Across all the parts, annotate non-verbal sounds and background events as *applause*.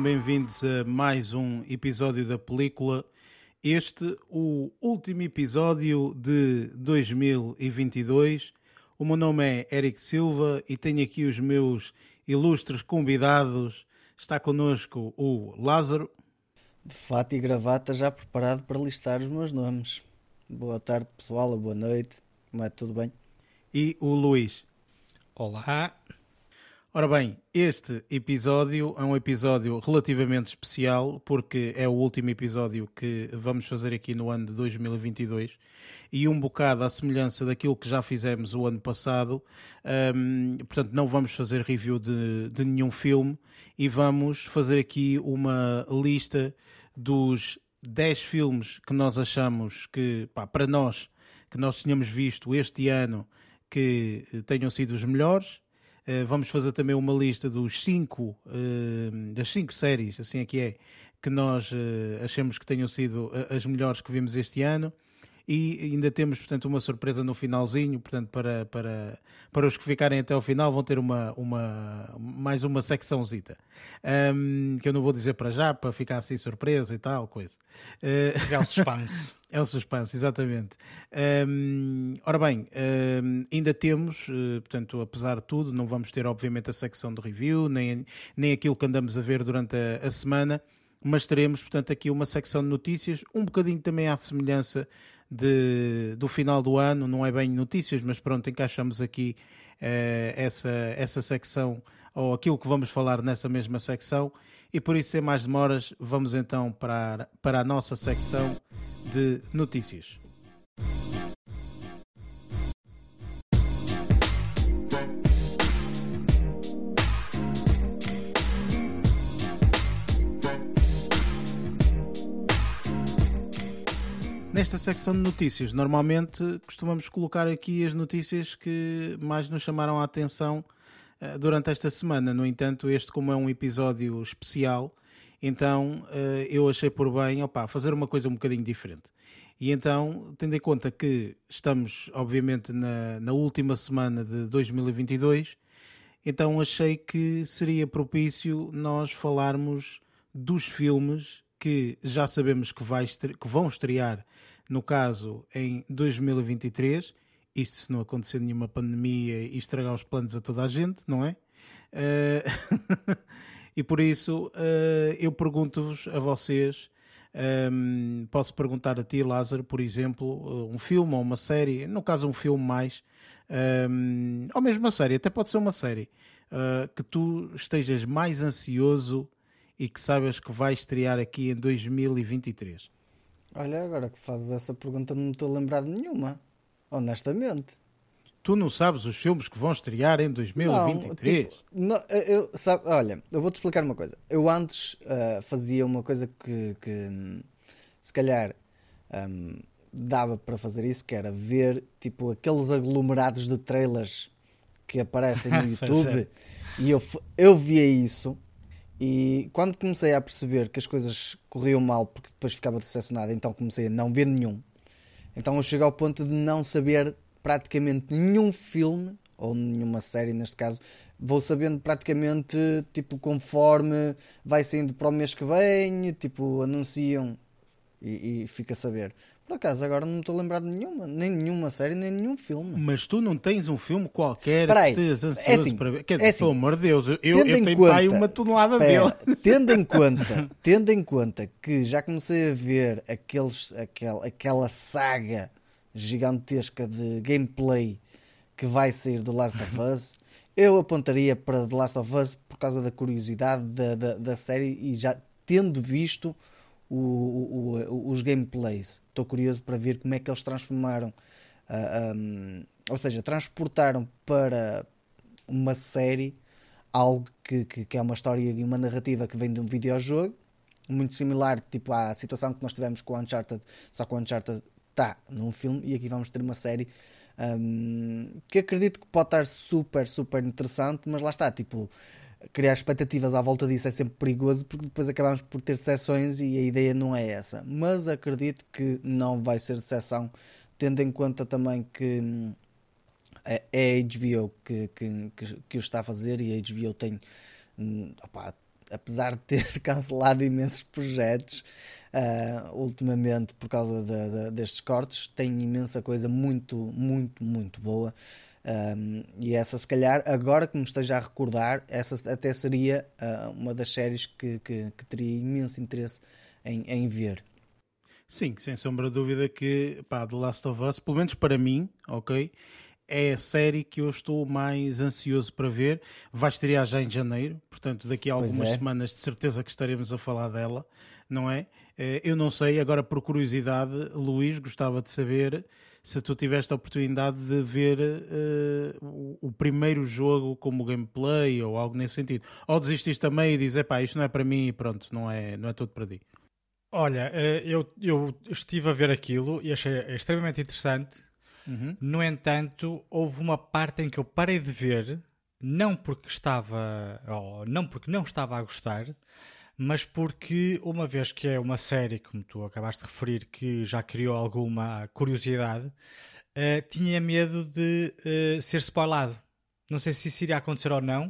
sejam bem-vindos a mais um episódio da película. Este, o último episódio de 2022. O meu nome é Eric Silva e tenho aqui os meus ilustres convidados. Está connosco o Lázaro. De fato e gravata já preparado para listar os meus nomes. Boa tarde pessoal, boa noite. Como é tudo bem? E o Luís. Olá. Ora bem, este episódio é um episódio relativamente especial porque é o último episódio que vamos fazer aqui no ano de 2022 e um bocado à semelhança daquilo que já fizemos o ano passado. Um, portanto, não vamos fazer review de, de nenhum filme e vamos fazer aqui uma lista dos 10 filmes que nós achamos que, pá, para nós, que nós tínhamos visto este ano, que tenham sido os melhores vamos fazer também uma lista dos cinco, eh, das cinco séries, assim aqui é, é, que nós eh, achamos que tenham sido as melhores que vimos este ano e ainda temos, portanto, uma surpresa no finalzinho, portanto, para, para, para os que ficarem até o final vão ter uma, uma, mais uma secçãozita, um, que eu não vou dizer para já, para ficar assim surpresa e tal, coisa. Uh, é o *laughs* suspense. é o suspense, exatamente. Ora bem, ainda temos, uh, portanto, apesar de tudo, não vamos ter, obviamente, a secção de review, nem, nem aquilo que andamos a ver durante a, a semana, mas teremos, portanto, aqui uma secção de notícias, um bocadinho também à semelhança de, do final do ano, não é bem notícias, mas pronto, encaixamos aqui uh, essa, essa secção ou aquilo que vamos falar nessa mesma secção. E por isso, sem mais demoras, vamos então para, para a nossa secção de notícias. Nesta secção de notícias, normalmente costumamos colocar aqui as notícias que mais nos chamaram a atenção uh, durante esta semana. No entanto, este, como é um episódio especial, então uh, eu achei por bem opa, fazer uma coisa um bocadinho diferente. E então, tendo em conta que estamos, obviamente, na, na última semana de 2022, então achei que seria propício nós falarmos dos filmes que já sabemos que, vai, que vão estrear no caso em 2023, isto se não acontecer nenhuma pandemia e estragar os planos a toda a gente, não é? Uh, *laughs* e por isso uh, eu pergunto-vos a vocês, um, posso perguntar a ti, Lázaro, por exemplo, um filme ou uma série, no caso um filme mais, um, ou mesmo uma série, até pode ser uma série, uh, que tu estejas mais ansioso e que sabes que vai estrear aqui em 2023. Olha, agora que fazes essa pergunta, não me estou a lembrar de nenhuma. Honestamente. Tu não sabes os filmes que vão estrear em 2023? Não, tipo, não, eu, sabe, olha, eu vou-te explicar uma coisa. Eu antes uh, fazia uma coisa que, que se calhar um, dava para fazer isso, que era ver tipo aqueles aglomerados de trailers que aparecem no *laughs* YouTube. e eu, eu via isso e quando comecei a perceber que as coisas corriam mal, porque depois ficava decepcionado, então comecei a não ver nenhum. Então eu cheguei ao ponto de não saber praticamente nenhum filme, ou nenhuma série neste caso, vou sabendo praticamente, tipo, conforme vai saindo para o mês que vem, tipo, anunciam e, e fica a saber. Por acaso, agora não estou a lembrar de nenhuma, nem nenhuma série, nem nenhum filme. Mas tu não tens um filme qualquer Peraí, que estejas ansioso é assim, para ver? Quer dizer, é assim, pelo amor de Deus, eu, eu tenho conta, aí uma tonelada espera, dele. *laughs* Tendo em conta, tendo em conta que já comecei a ver aqueles, aquel, aquela saga gigantesca de gameplay que vai sair do Last of Us, eu apontaria para The Last of Us por causa da curiosidade da, da, da série e já tendo visto o, o, os gameplays. Estou curioso para ver como é que eles transformaram, uh, ah, um, ou seja, transportaram para uma série algo que, que, que, é uma história e uma narrativa que vem de um videojogo, muito similar tipo à situação que nós tivemos com o Uncharted, só que o Uncharted está num filme e aqui vamos ter uma série um, que acredito que pode estar super, super interessante, mas lá está, tipo, criar expectativas à volta disso é sempre perigoso porque depois acabamos por ter sessões e a ideia não é essa. Mas acredito que não vai ser sessão, tendo em conta também que hum, é, é a HBO que, que, que, que o está a fazer e a HBO tem. Hum, opa, apesar de ter *laughs* cancelado imensos projetos uh, ultimamente por causa de, de, destes cortes, tem imensa coisa muito, muito, muito boa. Um, e essa, se calhar, agora que me esteja a recordar, essa até seria uh, uma das séries que, que, que, teria imenso interesse em, em ver. Sim, sem sombra de dúvida que pá, The Last of Us, pelo menos para mim, ok, é a série que eu estou mais ansioso para ver. Vai estrear já em janeiro, portanto, daqui a algumas é. semanas de certeza que estaremos a falar dela, não é? Eh, eu não sei, agora por curiosidade, Luís, gostava de saber se tu tiveste a oportunidade de ver uh, o, o, primeiro jogo como gameplay ou algo nesse sentido. Ou desististe também e dizes, pá, isto não é para mim e pronto, não é, não é tudo para ti. Olha, eh, eu, eu estive a ver aquilo e achei extremamente interessante Uhum. No entanto, houve uma parte em que eu parei de ver, não porque estava, ou não porque não estava a gostar, mas porque, uma vez que é uma série, como tu acabaste de referir, que já criou alguma curiosidade, uh, tinha medo de uh, ser spoilado. Não sei se isso iria acontecer ou não.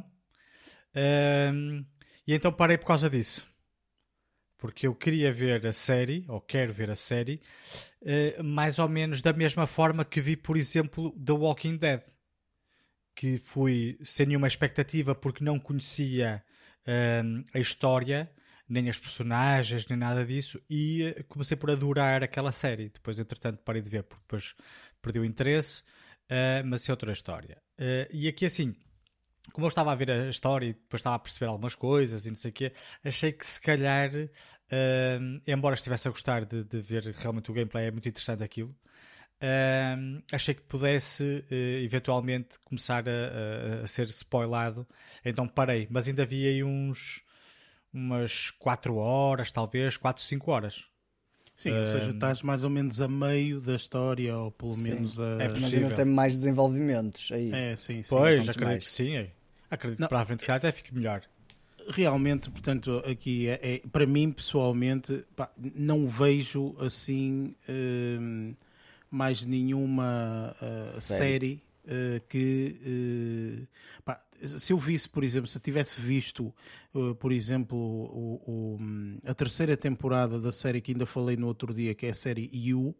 Uh, e então parei por causa disso porque eu queria ver a série, ou quero ver a série, uh, mais ou menos da mesma forma que vi, por exemplo, The Walking Dead. Que fui sem nenhuma expectativa porque não conhecia uh, a história, nem as personagens, nem nada disso, e uh, comecei por adorar aquela série. Depois, entretanto, parei de ver porque depois perdi o interesse, mas é outra história. e aqui, assim, como eu estava a ver a história e depois estava a perceber algumas coisas e não sei o quê, achei que se calhar, uh, embora estivesse a gostar de, de, ver realmente o gameplay, é muito interessante aquilo, uh, achei que pudesse uh, eventualmente começar a, a, a, ser spoilado, então parei, mas ainda havia aí uns umas 4 horas, talvez, 4, 5 horas. Sim, ou seja, estás mais ou menos a meio da história, ou pelo sim, menos a. É possível. tem mais desenvolvimentos aí. É, sim, sim. Pois, acredito mais. que sim. É. Acredito não. que para a frente até fique melhor. Realmente, portanto, aqui é, é para mim pessoalmente, pá, não vejo assim uh, mais nenhuma uh, série, uh, que pá, se eu visse, por exemplo, se eu tivesse visto, por exemplo, o, o, a terceira temporada da série que ainda falei no outro dia, que é a série You,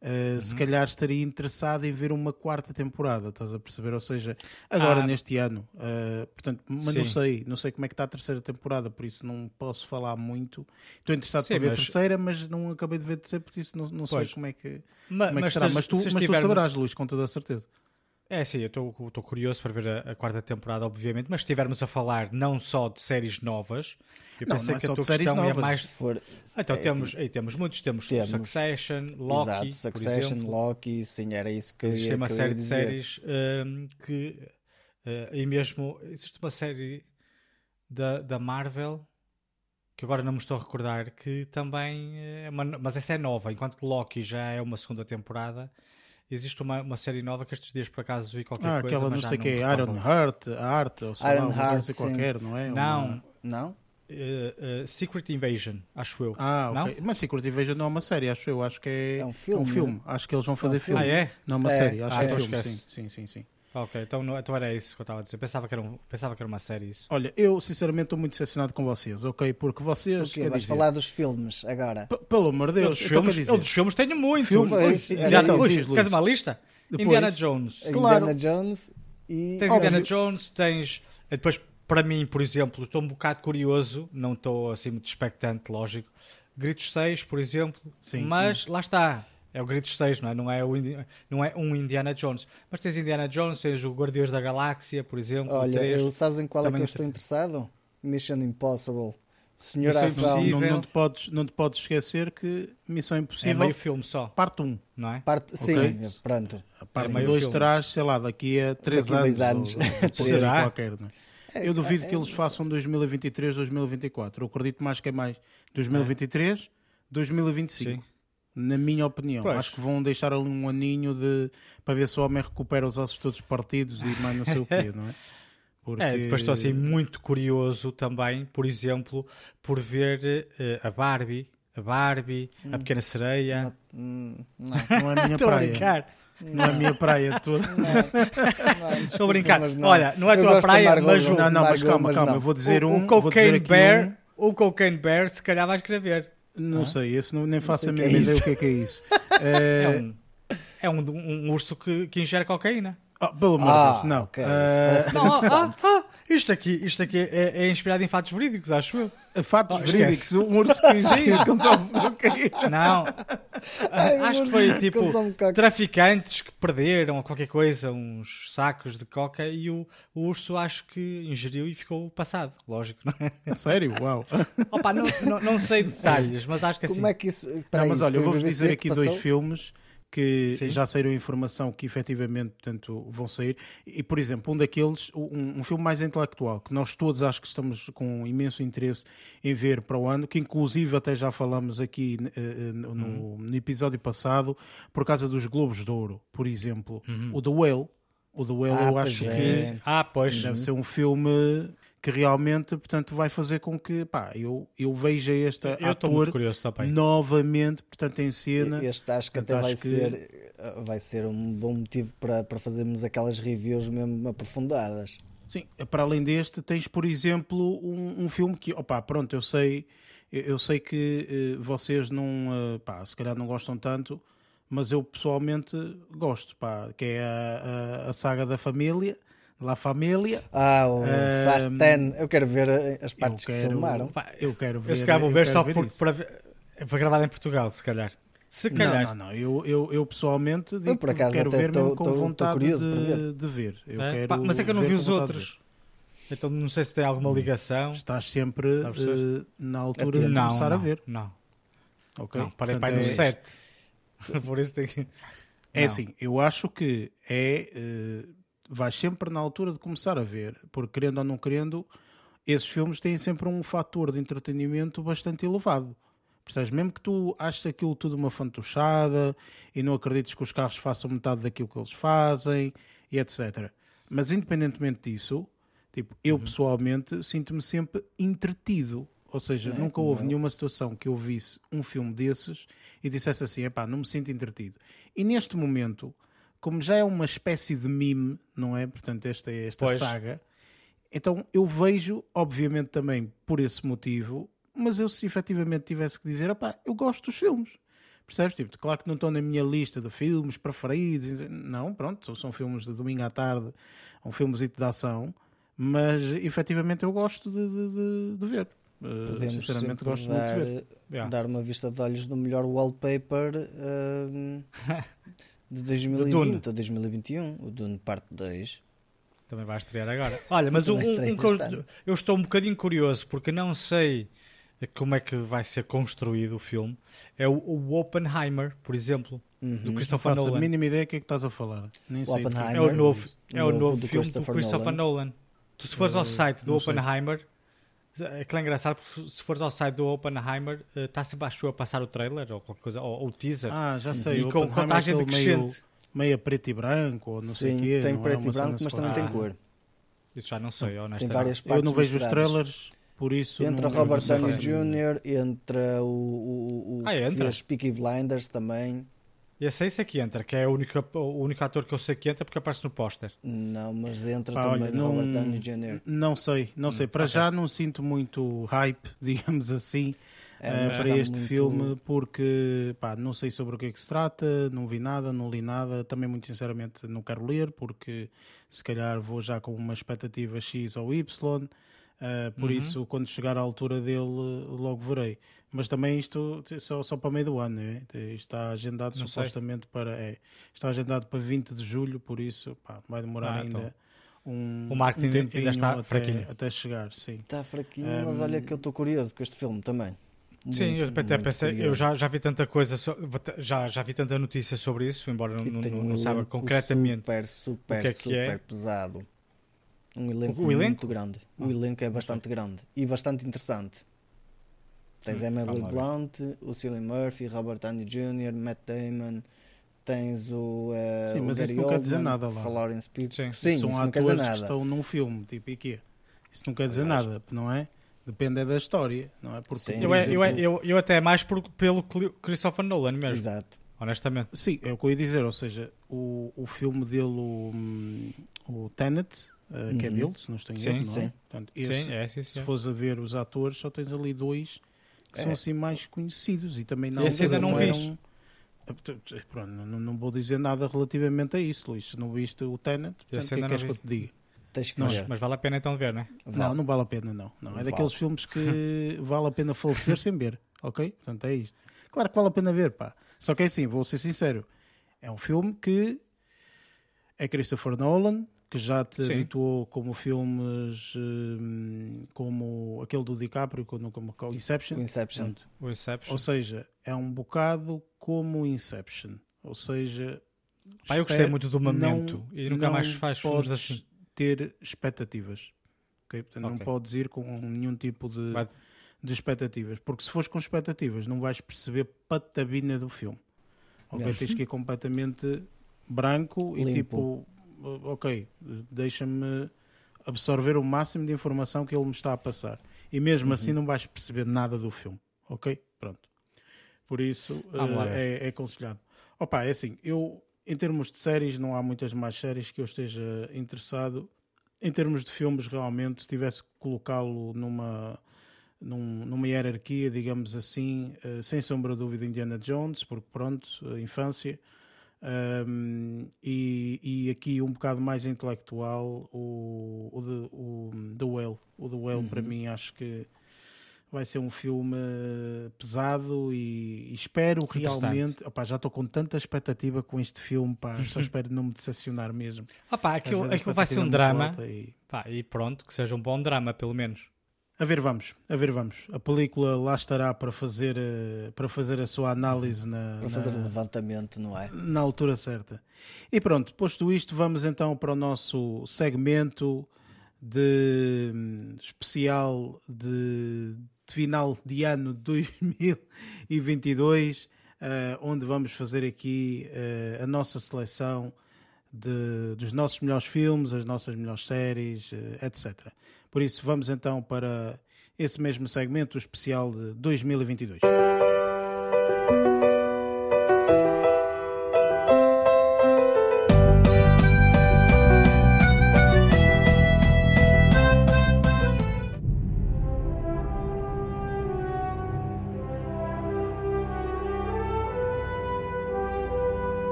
Uh, uhum. se calhar estaria interessado em ver uma quarta temporada, estás a perceber? Ou seja, agora ah, neste ano, uh, portanto, mas sim. não sei, não sei como é que está a terceira temporada, por isso não posso falar muito. Estou interessado para ver mas... a terceira, mas não acabei de ver a terceira, por isso não, não sei como é que, mas, como é que será. Mas tu, mas tu saberás, Luís, com toda a certeza. É, sim, eu estou curioso para ver a, a, quarta temporada, obviamente, mas se estivermos a falar não só de séries novas, eu não, pensei não é que a tua questão novas, é mais. For... Então é, temos, aí temos muitos, temos, temos Succession, Loki. Exato, Succession, Loki, sim, era isso que Existe ia, uma que série de séries um, que. Uh, e mesmo. Existe uma série da, da Marvel que agora não me estou a recordar, que também é uma, mas essa é nova, enquanto que Loki já é uma segunda temporada existe uma, uma série nova que estes dias por acaso vi qualquer ah, coisa. Aquela não sei o que é, Iron Heart, a arte, ou sei Iron lá, Heart, qualquer, não é? Não. Uma... Não? Uh, uh, Secret Invasion, acho eu. Ah, ok. Mas Secret Invasion não é uma série, acho eu. Acho que é, é um filme. É um filme. Né? Acho que eles vão fazer é um filme. filme. Ah, é? Não é uma é. série, acho ah, que é então filme. Sim, sim, sim, sim. Ok, então, não, então era isso que eu estava a dizer. Pensava que, era um, pensava que era uma série isso. Olha, eu sinceramente estou muito decepcionado com vocês, ok? Porque vocês. Porque vais dizer, falar dos filmes agora. Pelo amor de Deus, eu, filmes, eu dos filmes tenho muito. Filmes, queres uma lista? Depois, Indiana Jones. Claro. Indiana Jones e. Tens Indiana Jones, tens. Depois, para mim, por exemplo, estou um bocado curioso, não estou assim muito expectante, lógico. Gritos 6, por exemplo. Sim. Mas lá está. É o Gritos 6, não é? Não é, o não é um Indiana Jones. Mas tens Indiana Jones, tens o Guardiões da Galáxia, por exemplo. Olha, eu, sabes em qual Também é que eu estou interessado? Mission Impossible. Senhor Ação. Não, não, te podes, não te podes esquecer que Missão Impossível. É meio filme só. Parte 1, não é? Parte, sim, okay. pronto. A parte 2 terás, sei lá, daqui a 3 anos. anos. Ou, *laughs* será? Qualquer, não é? Eu duvido é, que eles façam 2023, 2024. Eu acredito mais que é mais 2023, 2025. Sim na minha opinião. Pois. Acho que vão deixar ali um aninho de, para ver se o homem recupera os ossos todos partidos e mais não sei o quê, *laughs* não é? Porque... É, depois estou assim muito curioso também, por exemplo, por ver uh, a Barbie, a Barbie, hum. a Pequena Sereia. Não, não, não é a minha *laughs* praia. Não é a minha praia toda. Estou a brincar. Olha, não é a tua praia, mas o... Não, não, mas calma, calma. Eu vou dizer o, um. O Cocaine Bear, um... o Cocaine Bear, se calhar vais escrever. Não ah? sei, esse não, nem faço a mesma é ideia o que é que é isso. é, *laughs* é um, é um, um urso que, que ingere cocaína. Oh, pelo amor de ah, Deus, não. Okay. Uh... não ah, ah, isto aqui, isto aqui é, é, inspirado em fatos verídicos, acho eu. Fatos oh, verídicos? Um urso que consome. Não. Ai, acho que foi tipo traficantes que perderam qualquer coisa, uns sacos de coca e o, o urso acho que ingeriu e ficou passado. Lógico, não é? Sério? Uau. *laughs* Opa, não, não, não sei detalhes, mas acho que assim. Como é que isso. Não, mas olha, eu vou-vos dizer aqui dois filmes que Sim. já saíram informação que efetivamente portanto, vão sair. E, por exemplo, um daqueles, um, um, filme mais intelectual, que nós todos acho que estamos com imenso interesse em ver para o ano, que inclusive até já falamos aqui uh, no, uhum. no, episódio passado, por causa dos Globos de Ouro, por exemplo. Uhum. O The Whale. O The Whale ah, eu acho é. que ah, pois. deve ser um filme que realmente, portanto, vai fazer com que, pá, eu, eu veja este eu ator novamente, portanto, em cena. Este acho que portanto, até vai que... ser vai ser um bom motivo para, para fazermos aquelas reviews mesmo aprofundadas. Sim, para além deste, tens, por exemplo, um, um filme que, opá, pronto, eu sei, eu sei que uh, vocês não, uh, pá, se calhar não gostam tanto, mas eu pessoalmente gosto, pá, que é a, a, a saga da família La Família. Ah, o Fast Ten. Eu quero ver eh, as partes quero, que filmaram. Pá, eu quero ver. Eu se calhar vou ver só ver porque para ver. Foi gravado em Portugal, se calhar. Se calhar. Não, não, não. Eu, eu, eu pessoalmente digo eu, por acaso, quero ver tô, mesmo com tô, vontade tô de, ver. de, ver. Eu é? quero Pá, mas é que eu não vi os outros. Então não sei se tem alguma ligação. Estás sempre uh, na altura de não, começar não, a ver. Não. Ok. Não, parei para no 7. *laughs* Por isso tem que. É assim, eu acho que é. Uh, vais sempre na altura de começar a ver, porque querendo ou não querendo, esses filmes têm sempre um fator de entretenimento bastante elevado. Percebes? Mesmo que tu aches aquilo tudo uma fantochada e não acredites que os carros façam metade daquilo que eles fazem e etc. Mas independentemente disso, tipo, eu uhum. pessoalmente sinto-me sempre entretido. Ou seja, é, nunca houve nenhuma situação que eu visse um filme desses e dissesse assim, epá, não me sinto entretido. E neste momento, como já é uma espécie de meme, não é? Portanto, esta, esta saga. Então eu vejo, obviamente também por esse motivo, mas eu se efetivamente tivesse que dizer, opá, eu gosto dos filmes. Percebes? Tipo, claro que não estão na minha lista de filmes preferidos. Não, pronto, são filmes de domingo à tarde, um filmezito de ação, mas efetivamente eu gosto de, de, de ver. Uh, Podemos sinceramente gosto dar, muito de ver. Yeah. Dar uma vista de olhos no melhor wallpaper uh, *laughs* de 2020 a 2021, o Dune Parte 2. Também vai estrear agora. Olha, mas *laughs* um, um, um eu estou um bocadinho curioso porque não sei como é que vai ser construído o filme. É o, o Oppenheimer, por exemplo, uhum. do Christopher não faço Nolan. a mínima ideia do que é que estás a falar. Nem o sei é o novo, é o novo, novo filme do Christopher Nolan. Nolan. Tu se fores ao site do Oppenheimer, sei Aquilo é engraçado porque se fores ao site do Oppenheimer, está eh, sempre acho a passar o trailer ou qualquer coisa, ou, ou o teaser. Ah, já sei. E com contagem decrescente. Meio, meio preto e branco, ou não Sim, sei o quê. tem é preto é e branco, mas também ah, tem cor. Isso já não sei, honestamente. Tem várias partes Eu não vejo os trailers, por isso... Entra não, Robert Downey Jr., entra o, o, o ah, entra. Peaky Blinders também. E esse, esse é que entra, que é o único, o único ator que eu sei que entra porque aparece no póster. Não, mas entra Pá, também olha, não, Robert Downey Jr. Não sei, não sei. Hum, para okay. já não sinto muito hype, *laughs* digamos assim, é, uh, para este muito... filme, porque pá, não sei sobre o que é que se trata, não vi nada, não li nada. Também, muito sinceramente, não quero ler, porque se calhar vou já com uma expectativa X ou Y. Uh, por uhum. isso, quando chegar à altura dele, logo verei. Mas também isto só, só para meio do ano, é? está agendado Não supostamente sei. para. É, está agendado para 20 de julho, por isso pá, vai demorar ah, ainda. Então. Um, o marketing um ainda está até, fraquinho. Até chegar, sim. Está fraquinho, um, mas olha que eu estou curioso com este filme também. Muito, sim, eu até pensei, eu já, já vi tanta coisa, já, já vi tanta notícia sobre isso, embora não, não, não saiba concretamente super, super, o que é que é. super pesado. Um elenco, o, o elenco? muito grande. O ah, elenco é bastante grande e bastante interessante. Tens hum, Emily Blunt, o Cillian Murphy, Robert Downey Jr., Matt Damon, tens o, uh, Sim, mas o Gary isso não Oldman, quer dizer nada lá. Florence Pugh. Sim, Sim são atores que estão num filme, tipo, e quê? Isso não quer dizer nada, não é? Depende é da história, não é? Porque Sim, eu, é, eu, é, eu, eu, até mais por, pelo Christopher Nolan mesmo. Exato. honestamente. Sim, é o que eu ia dizer, ou seja, o, o filme dele, o, o Tenet, uh, que é dele, se não estou em Sim, erro, não é? sim. Portanto, esse, Sim, é, sim, se sim. fores a ver os atores, só tens ali dois que são É. assim mais conhecidos e também não, Esse ainda não eram- viste. Pronto, não, não vou dizer nada relativamente a isso, Luís. Se não viste o Tenet, portanto, o que é que queres não que eu te diga? Tens que Não, ver. Mas vale a pena então ver, não é? Não, não vale a pena, não. não. É Vale. daqueles filmes que *laughs* vale a pena falecer sem ver, ok? Portanto, é isto. Claro que vale a pena ver, pá. Só que é assim, vou ser sincero. É um filme que é Christopher Nolan, que já te Sim. habituou como filmes hum, como aquele do DiCaprio, como, como como Inception. O Inception. O Inception. ou seja, é um bocado como Inception. Ou seja, Pá, eu gostei espero- muito do Memento não- e nunca mais não faz filmes assim. ter expectativas. ok? Portanto, não Ok. podes ir com nenhum tipo de, Vai- de expectativas. Porque se fores com expectativas, não vais perceber patabina do filme. Ok? Tens que ir completamente branco e Limpo. tipo, ok, deixa-me absorver o máximo de informação que ele me está a passar. E mesmo assim Uhum. não vais perceber nada do filme. Ok? Pronto. Por isso lá eh, é, é aconselhado. Opa, é assim, eu em termos de séries não há muitas mais séries que eu esteja interessado. Em termos de filmes, realmente, se tivesse que colocá-lo numa, num- numa hierarquia, digamos assim, eh, sem sombra de dúvida, Indiana Jones, porque pronto, infância. Um, e, e aqui um bocado mais intelectual, o, o, The- o The Whale. O The Whale, para mim, acho que vai ser um filme pesado e, e espero realmente. Opá, já estou com tanta expectativa com este filme, pá, só *laughs* espero não me decepcionar mesmo. Às aquilo, aquilo vai ser um é drama. e- Pá, e pronto, que seja um bom drama, pelo menos. A ver, vamos, a ver, vamos. A película lá estará para fazer, eh, para fazer a sua análise na, Para fazer o levantamento, não é? na altura certa. E pronto, posto isto, vamos então para o nosso segmento de hum, especial de, de final de ano 2022, eh, onde vamos fazer aqui eh, a nossa seleção de- dos nossos melhores filmes, as nossas melhores séries, eh, etc. Por isso, vamos então para esse mesmo segmento, especial de 2022.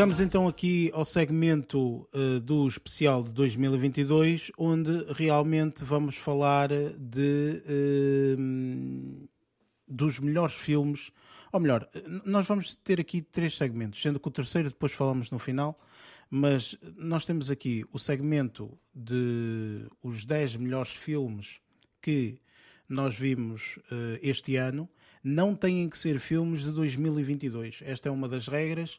Chegamos então aqui ao segmento eh, do especial de 2022, onde realmente vamos falar de eh, dos melhores filmes. Ou melhor, nós vamos ter aqui três segmentos, sendo que o terceiro depois falamos no final. Mas nós temos aqui o segmento de os 10 melhores filmes que nós vimos eh, este ano. Não têm que ser filmes de 2022. Esta é uma das regras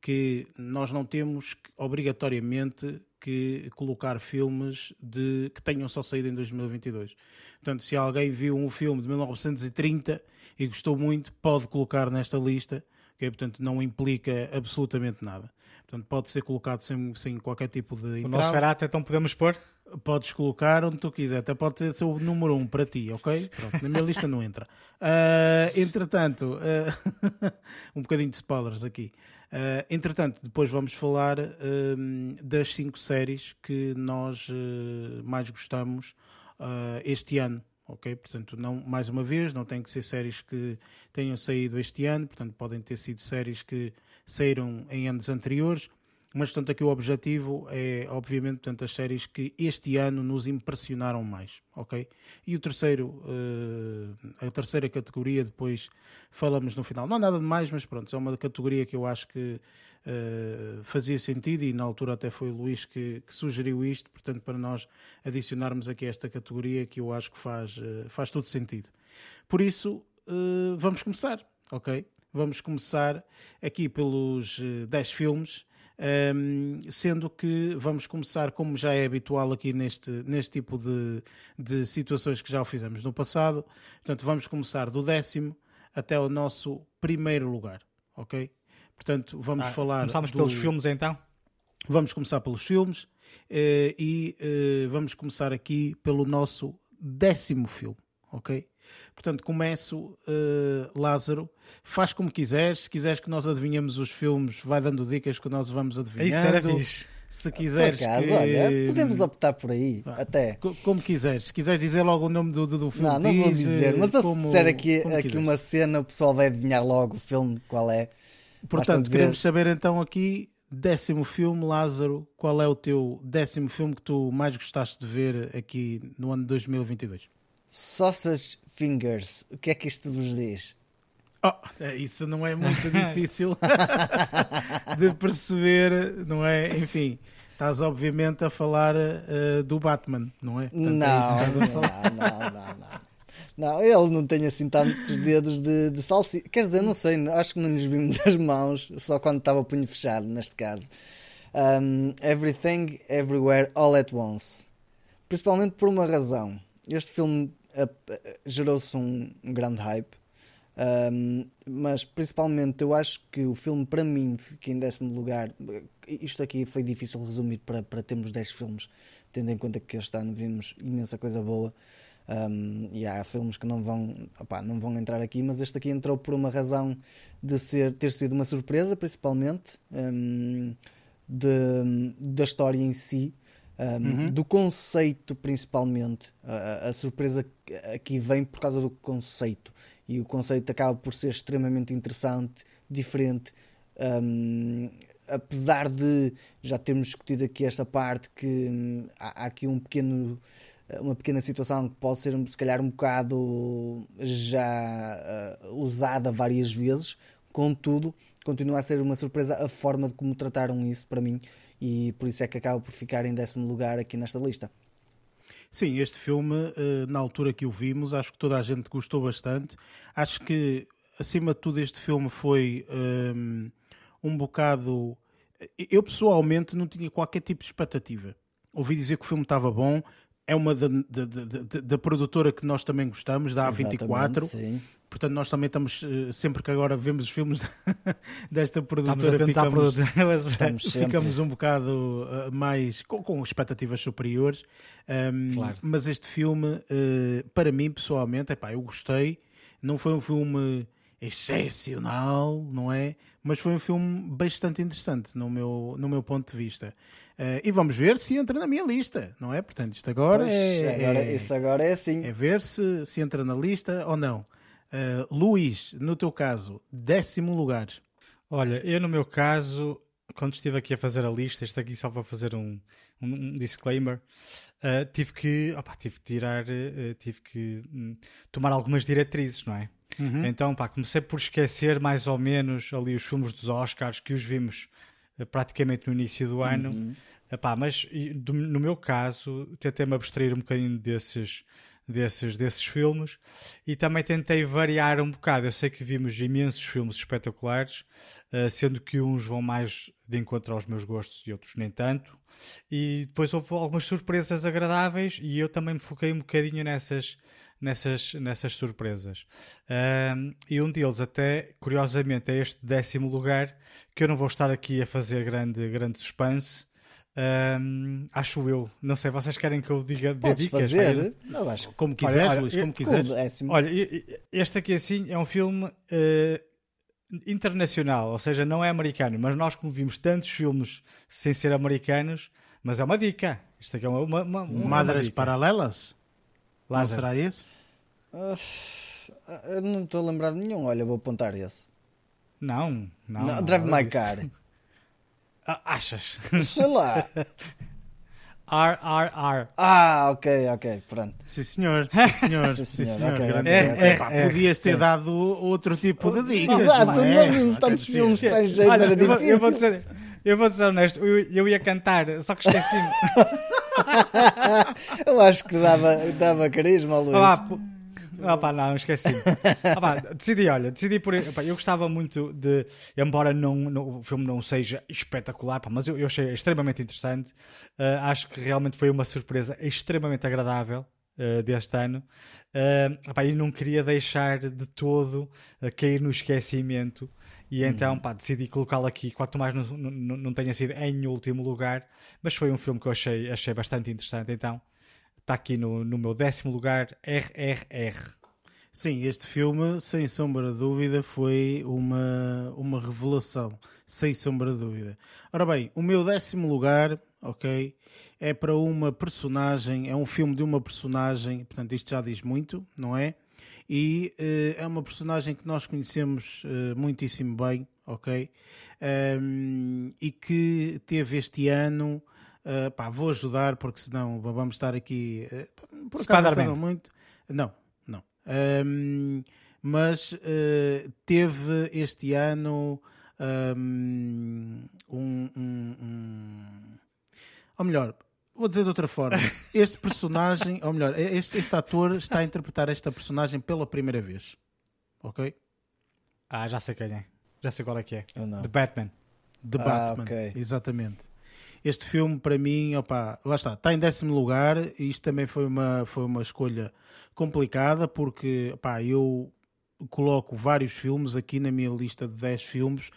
que nós não temos que, obrigatoriamente que colocar filmes de, que tenham só saído em 2022. Portanto, se alguém viu um filme de 1930 e gostou muito, pode colocar nesta lista, ok? portanto não implica absolutamente nada. Portanto, pode ser colocado sem, sem qualquer tipo de O entrave. nosso Ferrata, então podemos pôr? Podes colocar onde tu quiser, até pode ser o número 1 um para ti, ok? Pronto, na minha lista não entra. Ah, entretanto, ah, *laughs* um bocadinho de spoilers aqui. Ah, entretanto, depois vamos falar das cinco séries que nós mais gostamos este ano. Ok, portanto, não, mais uma vez, não tem que ser séries que tenham saído este ano, portanto, podem ter sido séries que saíram em anos anteriores, mas, portanto, aqui o objetivo é, obviamente, portanto, as séries que este ano nos impressionaram mais, ok? E o terceiro, eh, a terceira categoria, depois falamos no final. Não há nada de mais, mas pronto, é uma categoria que eu acho que eh, fazia sentido e na altura até foi o Luís que, que sugeriu isto, portanto, para nós adicionarmos aqui esta categoria que eu acho que faz, eh, faz todo sentido. Por isso, vamos começar, ok? Vamos começar aqui pelos eh, 10 filmes, ehm, sendo que vamos começar, como já é habitual aqui neste, neste tipo de, de situações que já o fizemos no passado, portanto, vamos começar do décimo até o nosso primeiro lugar, ok? Portanto, vamos Ah, falar. Começámos do- pelos filmes então? Vamos começar pelos filmes eh, e eh, vamos começar aqui pelo nosso décimo filme, ok? Portanto, começo, eh, Lázaro, faz como quiseres. Se quiseres que nós adivinhemos os filmes, vai dando dicas que nós vamos adivinhando. Isso era fixe. Se Por quiseres acaso, que... olha, podemos optar por aí, até. Co- Como quiseres. Se quiseres dizer logo o nome do, do, do filme, Não, não vou diz, dizer, eh, mas eu se como- disser aqui, aqui uma cena, o pessoal vai adivinhar logo o filme, qual é. Portanto, dizer- queremos saber então aqui, décimo filme, Lázaro, qual é o teu décimo filme que tu mais gostaste de ver aqui no ano de 2022? Sausage Fingers, o que é que isto vos diz? Oh, é, isso não é muito difícil de perceber, não é? Enfim, estás obviamente a falar eh, do Batman, não é? Portanto, é Não, a não, não, não, não. Não, ele não tem assim tantos dedos de, de salsicha. Quer dizer, não sei, acho que não nos vimos as mãos, só quando estava o punho fechado, neste caso. Um, everything, Everywhere, All at Once. Principalmente por uma razão. Este filme uh, uh, gerou-se um, grande hype. Um, mas principalmente eu acho que o filme para mim fica em décimo lugar. Isto aqui foi difícil resumir para, para termos 10 filmes, tendo em conta que este ano vimos imensa coisa boa. Um, e há filmes que não vão, não vão entrar aqui, mas este aqui entrou por uma razão de ser, ter sido uma surpresa, principalmente um, de, da história em si, um, do conceito principalmente. A, a- a surpresa aqui vem por causa do conceito e o conceito acaba por ser extremamente interessante, diferente. um, apesar de já termos discutido aqui esta parte que hum, há, há aqui um pequeno uma pequena situação que pode ser se calhar um bocado já uh, usada várias vezes, contudo continua a ser uma surpresa a forma de como trataram isso para mim e por isso é que acaba por ficar em décimo lugar aqui nesta lista. Sim, este filme, eh, na altura que o vimos, acho que toda a gente gostou bastante. Acho que, acima de tudo, este filme foi ehm, um bocado. Eu pessoalmente não tinha qualquer tipo de expectativa. Ouvi dizer que o filme estava bom. É uma da, da, da- da- da produtora que nós também gostamos, da A24. Exatamente, sim. Portanto, nós também estamos, eh, sempre que agora vemos os filmes *laughs* desta produtora, ficamos, produtora. *laughs* Ficamos um bocado uh, mais com, com expectativas superiores. Um, Claro. Mas este filme, uh, para mim pessoalmente, epá, eu gostei. Não foi um filme excepcional, não é? Mas foi um filme bastante interessante no meu, no meu ponto de vista. Uh, e vamos ver se entra na minha lista, não é? Portanto, isto agora, Pois, é, agora- é- Isso agora é assim. é ver se, se entra na lista ou não. Uh, Luís, no teu caso, décimo lugar. Olha, eu no meu caso, quando estive aqui a fazer a lista, isto aqui só para fazer um, um- um disclaimer, ah, tive que, opá, tive que tirar, ah, tive que hum, tomar algumas diretrizes, não é? Então, pá, comecei por esquecer mais ou menos ali os filmes dos Oscars que os vimos praticamente no início do ano. Epá, mas no meu caso, tentei-me abstrair um bocadinho desses, desses, desses filmes e também tentei variar um bocado. Eu sei que vimos imensos filmes espetaculares, eh, sendo que uns vão mais de encontro aos meus gostos e outros nem tanto. E depois houve algumas surpresas agradáveis e eu também me foquei um bocadinho nessas, nessas, nessas surpresas. E um deles, até curiosamente, é este décimo lugar, que eu não vou estar aqui a fazer grande, grande suspense. Ahm, acho eu. Não sei, vocês querem que eu diga Podes dicas? fazer? Não, acho que Como quiseres, olha, Luís, eu- como quiseres. o décimo. Olha, este aqui assim é um filme eh, internacional, ou seja, não é americano, mas nós como vimos tantos filmes sem ser americanos, mas é uma dica. Isto aqui é uma, uma, uma, uma Madres dica. paralelas? Não Lázaro. será esse? Eu não estou a lembrar de nenhum. Olha, vou apontar esse. Não, não. Não, não, Drive My. Car. *laughs* Ah, achas? *laughs* Sei lá. R, R, R. Ah, ok, ok. Pronto. Sim, senhor. *laughs* Sim, senhor. Sim, senhor. senhor. Ok, Grande ok, dica. ok. Pá, É, Podias ter dado outro tipo de dicas. Exato, não é? nós vimos Quer tantos dizer, filmes estrangeiros, era eu, vou, difícil. eu vou dizer, eu vou ser honesto, eu, eu ia cantar, só que esqueci-me. *laughs* Eu acho que dava, dava carisma Luís. Ah, pô- ah, pá, não, esqueci. *laughs* Ah, pá, decidi, olha, decidi por. pá, eu gostava muito de. Embora não, não- o filme não seja espetacular, pá, mas eu, eu achei extremamente interessante. Ah, acho que realmente foi uma surpresa extremamente agradável. ah, deste ano Ah, pá, e não queria deixar de todo ah, cair no esquecimento e então pá, decidi colocá-lo aqui quanto mais não, não, não tenha sido em último lugar mas foi um filme que eu achei, achei bastante interessante então está aqui no, no meu décimo lugar RRR Sim, este filme, sem sombra de dúvida, foi uma, uma revelação. Sem sombra de dúvida. Ora bem, o meu décimo lugar, ok, é para uma personagem, é um filme de uma personagem, portanto, isto já diz muito, não é? E eh, é uma personagem que nós conhecemos eh, muitíssimo bem, ok? Ahm, e que teve este ano. Eh, pá, vou ajudar porque senão vamos estar aqui. eh, por acaso estava muito. Não, não. Ahm, mas eh, teve este ano um, um- um- Ou melhor, vou dizer de outra forma. *laughs* Este personagem, ou melhor, este, este ator está a interpretar esta personagem pela primeira vez. Ok? ah já sei quem é já sei qual é que é não. The Batman The Ah, Batman. ok. Exatamente. Este filme, para mim, opa, lá está, está em décimo lugar. Isto também foi uma, foi uma escolha complicada, porque opá, eu coloco vários filmes aqui na minha lista de 10 filmes.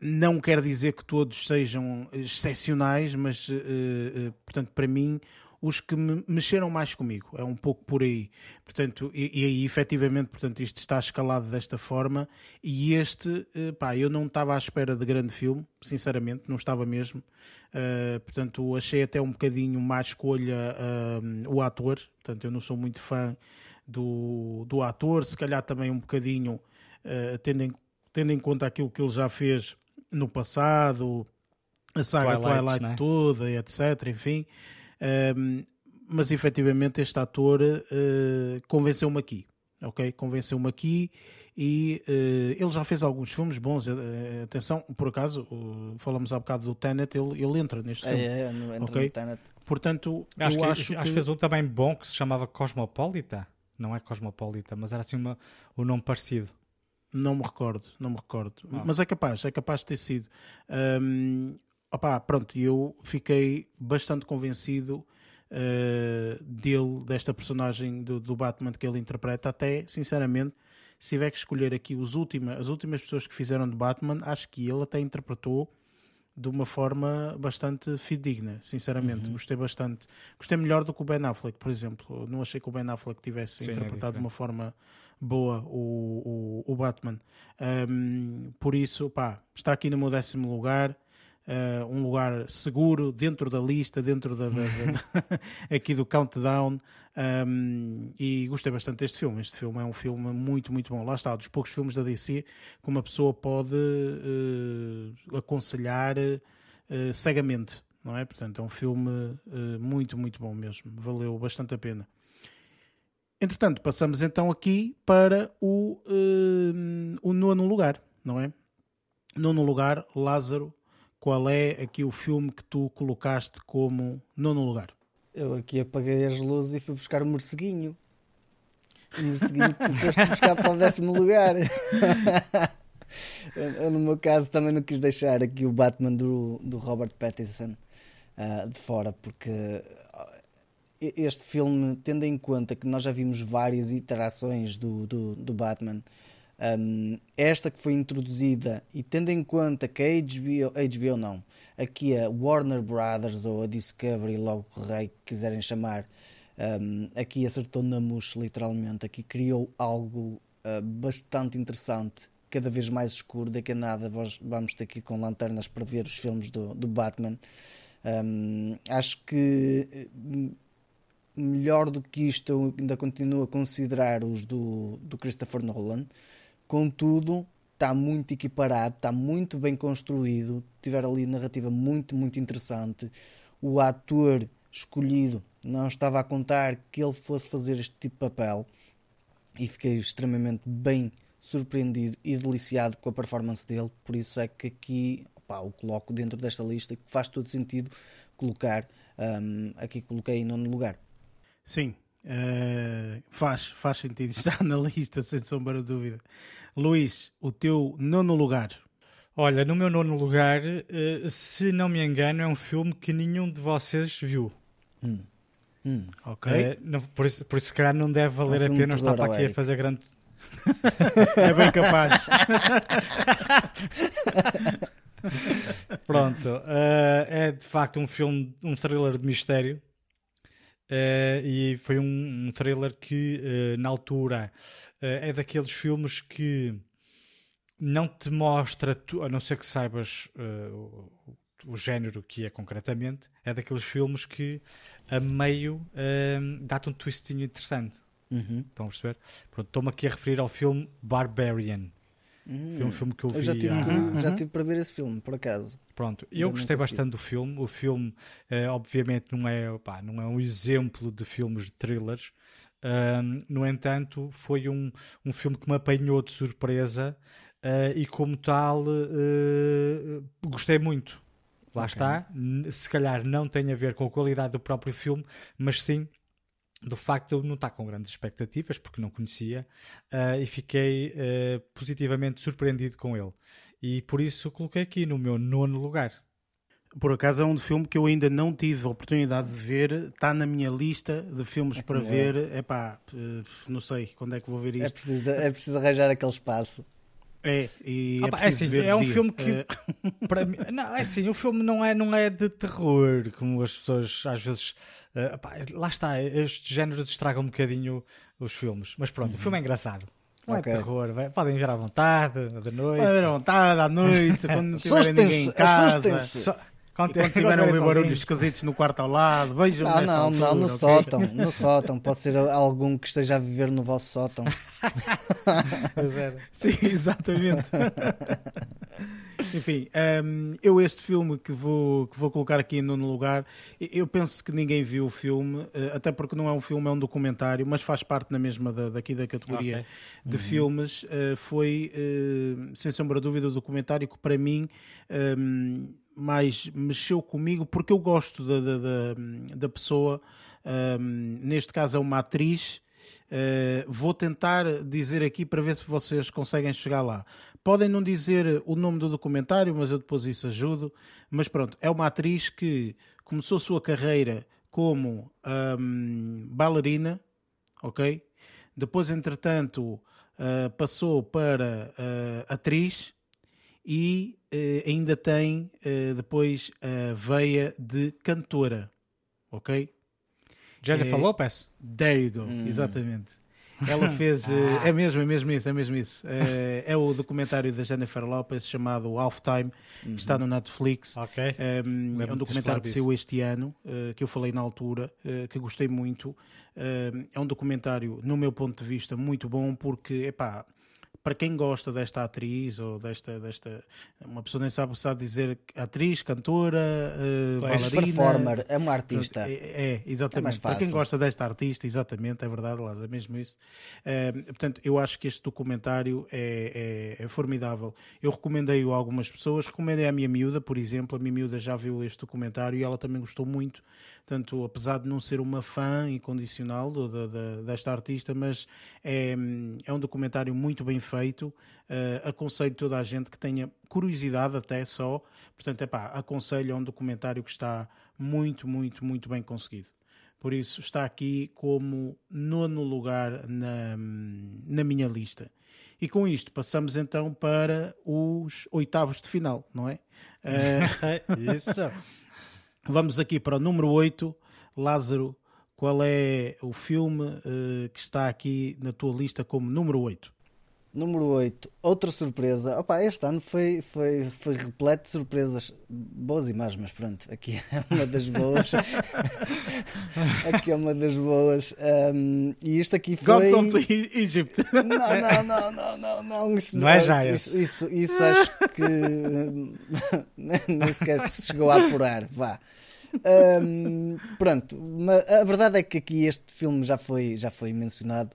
Não quer dizer que todos sejam excepcionais, mas, eh, eh, portanto, para mim, os que me mexeram mais comigo. É um pouco por aí. Portanto, e, aí, efetivamente, portanto, isto está escalado desta forma. E este, eh, pá, eu não estava à espera de grande filme, sinceramente, não estava mesmo. Uh, portanto, achei até um bocadinho má escolha um, o ator. Portanto, eu não sou muito fã do, do ator, se calhar também um bocadinho uh, tendo, em, tendo em conta aquilo que ele já fez no passado, a saga Twilight, Twilight, né? toda, etc. Enfim, Um, mas efetivamente este ator uh, convenceu-me aqui. Ok? Convenceu-me aqui e eh, ele já fez alguns filmes bons. eh, atenção, por acaso, uh, falamos há bocado do Tenet, ele, ele entra neste filme. É, é, no, entra Ok. no Tenet. Portanto, acho, eu que, acho, acho que... que fez um também bom que se chamava Cosmopolita não é Cosmopolita mas era assim uma, um nome parecido Não me recordo, não me recordo. Ah. Mas é capaz, é capaz de ter sido. Hum, opá, pronto, eu fiquei bastante convencido uh, dele, desta personagem do, do Batman que ele interpreta, até, sinceramente, se tiver que escolher aqui os última, as últimas pessoas que fizeram de Batman, acho que ele até interpretou de uma forma bastante fidedigna, sinceramente. Gostei bastante. Gostei melhor do que o Ben Affleck, por exemplo. Não achei que o Ben Affleck tivesse Sim, é interpretado de uma forma boa o, o, o Batman. Um, por isso, pá, está aqui no meu décimo lugar. Uh, um lugar seguro dentro da lista, dentro da, da- da- *laughs* aqui do countdown. Um, e gostei bastante deste filme. Este filme é um filme muito, muito bom. Lá está, dos poucos filmes da DC que uma pessoa pode uh, aconselhar uh, cegamente, não é? Portanto, é um filme muito, muito bom mesmo. Valeu bastante a pena. Entretanto, passamos então aqui para o, uh, o nono lugar, não é? Nono lugar, Lázaro, qual é aqui o filme que tu colocaste como nono lugar? Eu aqui apaguei as luzes e fui buscar o morceguinho. O morceguinho que tu foste buscar para o décimo lugar. *laughs* eu, no meu caso, também não quis deixar aqui o Batman do, do Robert Pattinson ah, de fora, porque ah, este filme, tendo em conta que nós já vimos várias iterações do, do, do Batman, Um, esta que foi introduzida e tendo em conta que a HBO, HBO não, aqui a Warner Brothers ou a Discovery, logo que rei que quiserem chamar, um, aqui acertou na mousse literalmente, aqui criou algo uh, bastante interessante, cada vez mais escuro, daqui a nada vamos ter ir com lanternas para ver os filmes do, do Batman. Um, acho que eh, melhor do que isto eu ainda continuo a considerar os do, do Christopher Nolan. Contudo, está muito equiparado, está muito bem construído, tiver ali narrativa muito, muito interessante. O ator escolhido não estava a contar que ele fosse fazer este tipo de papel e fiquei extremamente bem surpreendido e deliciado com a performance dele. Por isso é que aqui o coloco dentro desta lista que faz todo sentido colocar. hum, aqui coloquei em nono lugar. Sim, eh, faz, faz sentido. *laughs* Está na lista, sem sombra de dúvida. Luís, o teu nono lugar. Olha, no meu nono lugar, eh, se não me engano, é um filme que nenhum de vocês viu. Ok? Eh, não- por, isso, por isso, se calhar, não deve valer a filme de pena estar para aqui a fazer grande. *laughs* *laughs* É bem capaz. Pronto, é de facto um filme, um thriller de mistério. Eh, e foi um, um thriller que, eh, na altura, eh, é daqueles filmes que não te mostra, tu, a não ser que saibas o, o género que é concretamente, é daqueles filmes que a meio dá-te um twistinho interessante. Uhum. Estão a perceber? Pronto, estou-me aqui a referir ao filme Barbarian. Foi um filme que eu vi. Eu já tive, há- que- já tive para ver esse filme, por acaso. Pronto, eu Ainda gostei bastante do filme. O filme, eh, obviamente, não é, pá, não é um exemplo de filmes de thrillers. Ahm, no entanto, foi um, um filme que me apanhou de surpresa eh, e, como tal, eh, gostei muito. Lá Ok. está. Se calhar não tem a ver com a qualidade do próprio filme, mas sim do facto de eu não estar com grandes expectativas, porque não conhecia, ah, e fiquei ah, positivamente surpreendido com ele. E por isso coloquei aqui no meu nono lugar. Por acaso é um filme que eu ainda não tive a oportunidade de ver. Está na minha lista de filmes para como ver. É pá, não sei quando é que vou ver É isto. preciso, é preciso arranjar aquele espaço. É, e Ah, é pá, é preciso assim, ver é um dia. filme que Eh, *laughs* para mim, não, é assim, o filme não é, não é de terror, como as pessoas às vezes. ah, pá, lá está, estes géneros estragam um bocadinho os filmes. Mas pronto, o filme é engraçado. Não é de terror, vai- podem ver à vontade, de noite. Vai ver à vontade, à noite, quando *laughs* não tiver ninguém em casa. Só- quando, E quando tiverem a ouvir barulhos esquisitos no quarto ao lado, vejam Não, nessa não, não, altura, no ok? sótão, no *laughs* sótão. Pode ser algum que esteja a viver no vosso sótão. *laughs* Sim, exatamente. *laughs* Enfim, hum, eu este filme que vou, que vou colocar aqui em nono lugar, eu penso que ninguém viu o filme, eh, até porque não é um filme, é um documentário, mas faz parte na mesma da, daqui da categoria Ok. de filmes. eh, foi, eh, sem sombra de dúvida, o documentário que para mim hum, mais mexeu comigo, porque eu gosto da, da, da, pessoa, hum, neste caso é uma atriz. Uh, vou tentar dizer aqui para ver se vocês conseguem chegar lá. Podem não dizer o nome do documentário, mas eu depois isso ajudo. Mas pronto, é uma atriz que começou sua carreira como hum, bailarina, ok? Depois, entretanto, uh, passou para uh, atriz e ainda tem uh, depois a veia de cantora, ok? Jennifer É- Lopez? There you go, exatamente. *laughs* Ela fez, eh, é mesmo, é mesmo isso, é mesmo isso. Eh, É, o documentário da Jennifer Lopez chamado Half Time, que está no Netflix. Ok. Um, é Lembro-me um documentário que saiu este ano, uh, que eu falei na altura, uh, que gostei muito. Um, é um documentário, no meu ponto de vista, muito bom, porque, epá, para quem gosta desta atriz ou desta, desta uma pessoa nem sabe sabe dizer atriz, cantora, uh, Pois, bailarina, Performer, é uma artista. é, é, exatamente. mais Para quem gosta desta artista, exatamente, é verdade, Lázaro, é mesmo isso. Eh, portanto, eu acho que este documentário é, é- é formidável. Eu recomendei-o a algumas pessoas, recomendei à minha miúda, por exemplo, a minha miúda já viu este documentário e ela também gostou muito. Portanto, apesar de não ser uma fã incondicional do- da- da- desta artista, mas é, é um documentário muito bem feito. Eh, aconselho toda a gente que tenha curiosidade até só. Portanto, é pá, aconselho a um documentário que está muito, muito, muito bem conseguido. Por isso está aqui como nono lugar na, na minha lista. E com isto passamos então para os oitavos de final, não é? Eh, *laughs* Isso. *laughs* Vamos aqui para o número 8. Lázaro, qual é o filme eh, que está aqui na tua lista como número 8? Número 8, outra surpresa. Opa, este ano foi, foi, foi repleto de surpresas. Boas e más, mas pronto, aqui é uma das boas. *laughs* aqui é uma das boas. Um, e isto aqui foi. Gods of Egypt. Não, não, não, não, não, não. Não é já isso, isso, isso acho que *laughs* nem sequer se chegou a apurar. Vá. Hum, pronto, a verdade é que aqui este filme já foi, já foi mencionado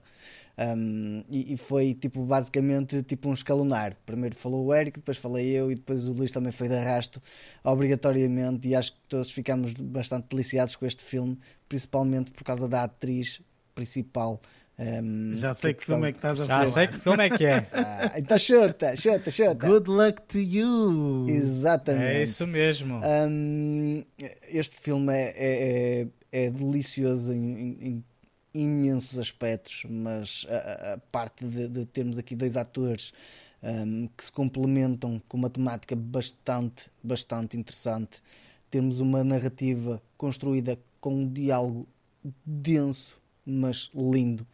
hum, e, e foi tipo basicamente tipo um escalonar. Primeiro falou o Eric, depois falei eu e depois o Luís também foi de arrasto, obrigatoriamente. E acho que todos ficamos bastante deliciados com este filme, principalmente por causa da atriz principal. Hum, Já sei que filme é que estás a Já falar. sei que filme é que é. *laughs* ah, então chuta, chuta, chuta. Good luck to you. Exatamente. É isso mesmo. Hum, este filme é, é, é- é delicioso em, em- em imensos aspectos, mas a, a- parte de, de termos aqui dois atores hum, que se complementam com uma temática bastante, bastante interessante, termos uma narrativa construída com um diálogo denso, mas lindo.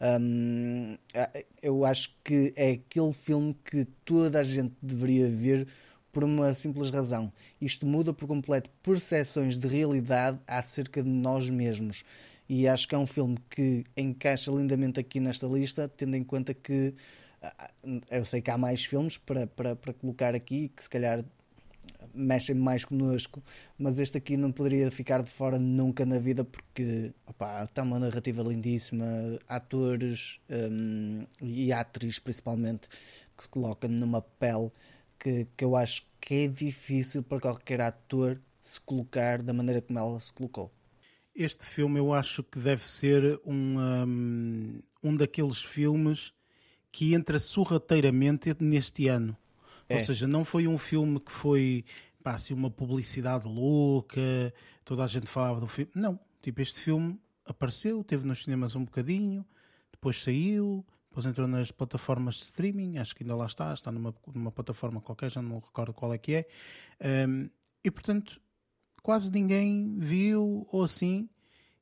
Ah, eu acho que é aquele filme que toda a gente deveria ver por uma simples razão. Isto muda por completo percepções de realidade acerca de nós mesmos. E acho que é um filme que encaixa lindamente aqui nesta lista, tendo em conta que ah, eu sei que há mais filmes para, para, para colocar aqui, que se calhar mexem mais connosco, mas este aqui não poderia ficar de fora nunca na vida porque opá, está uma narrativa lindíssima, atores hum, e atriz principalmente que se coloca numa pele que, que eu acho que é difícil para qualquer ator se colocar da maneira como ela se colocou. Este filme eu acho que deve ser um, um, um daqueles filmes que entra sorrateiramente neste ano. Ou É. seja, não foi um filme que foi pá, assim, uma publicidade louca, toda a gente falava do filme. Não, tipo, este filme apareceu, teve nos cinemas um bocadinho, depois saiu, depois entrou nas plataformas de streaming, acho que ainda lá está, está numa, numa plataforma qualquer, já não me recordo qual é que é. Um, e portanto, quase ninguém viu ou assim.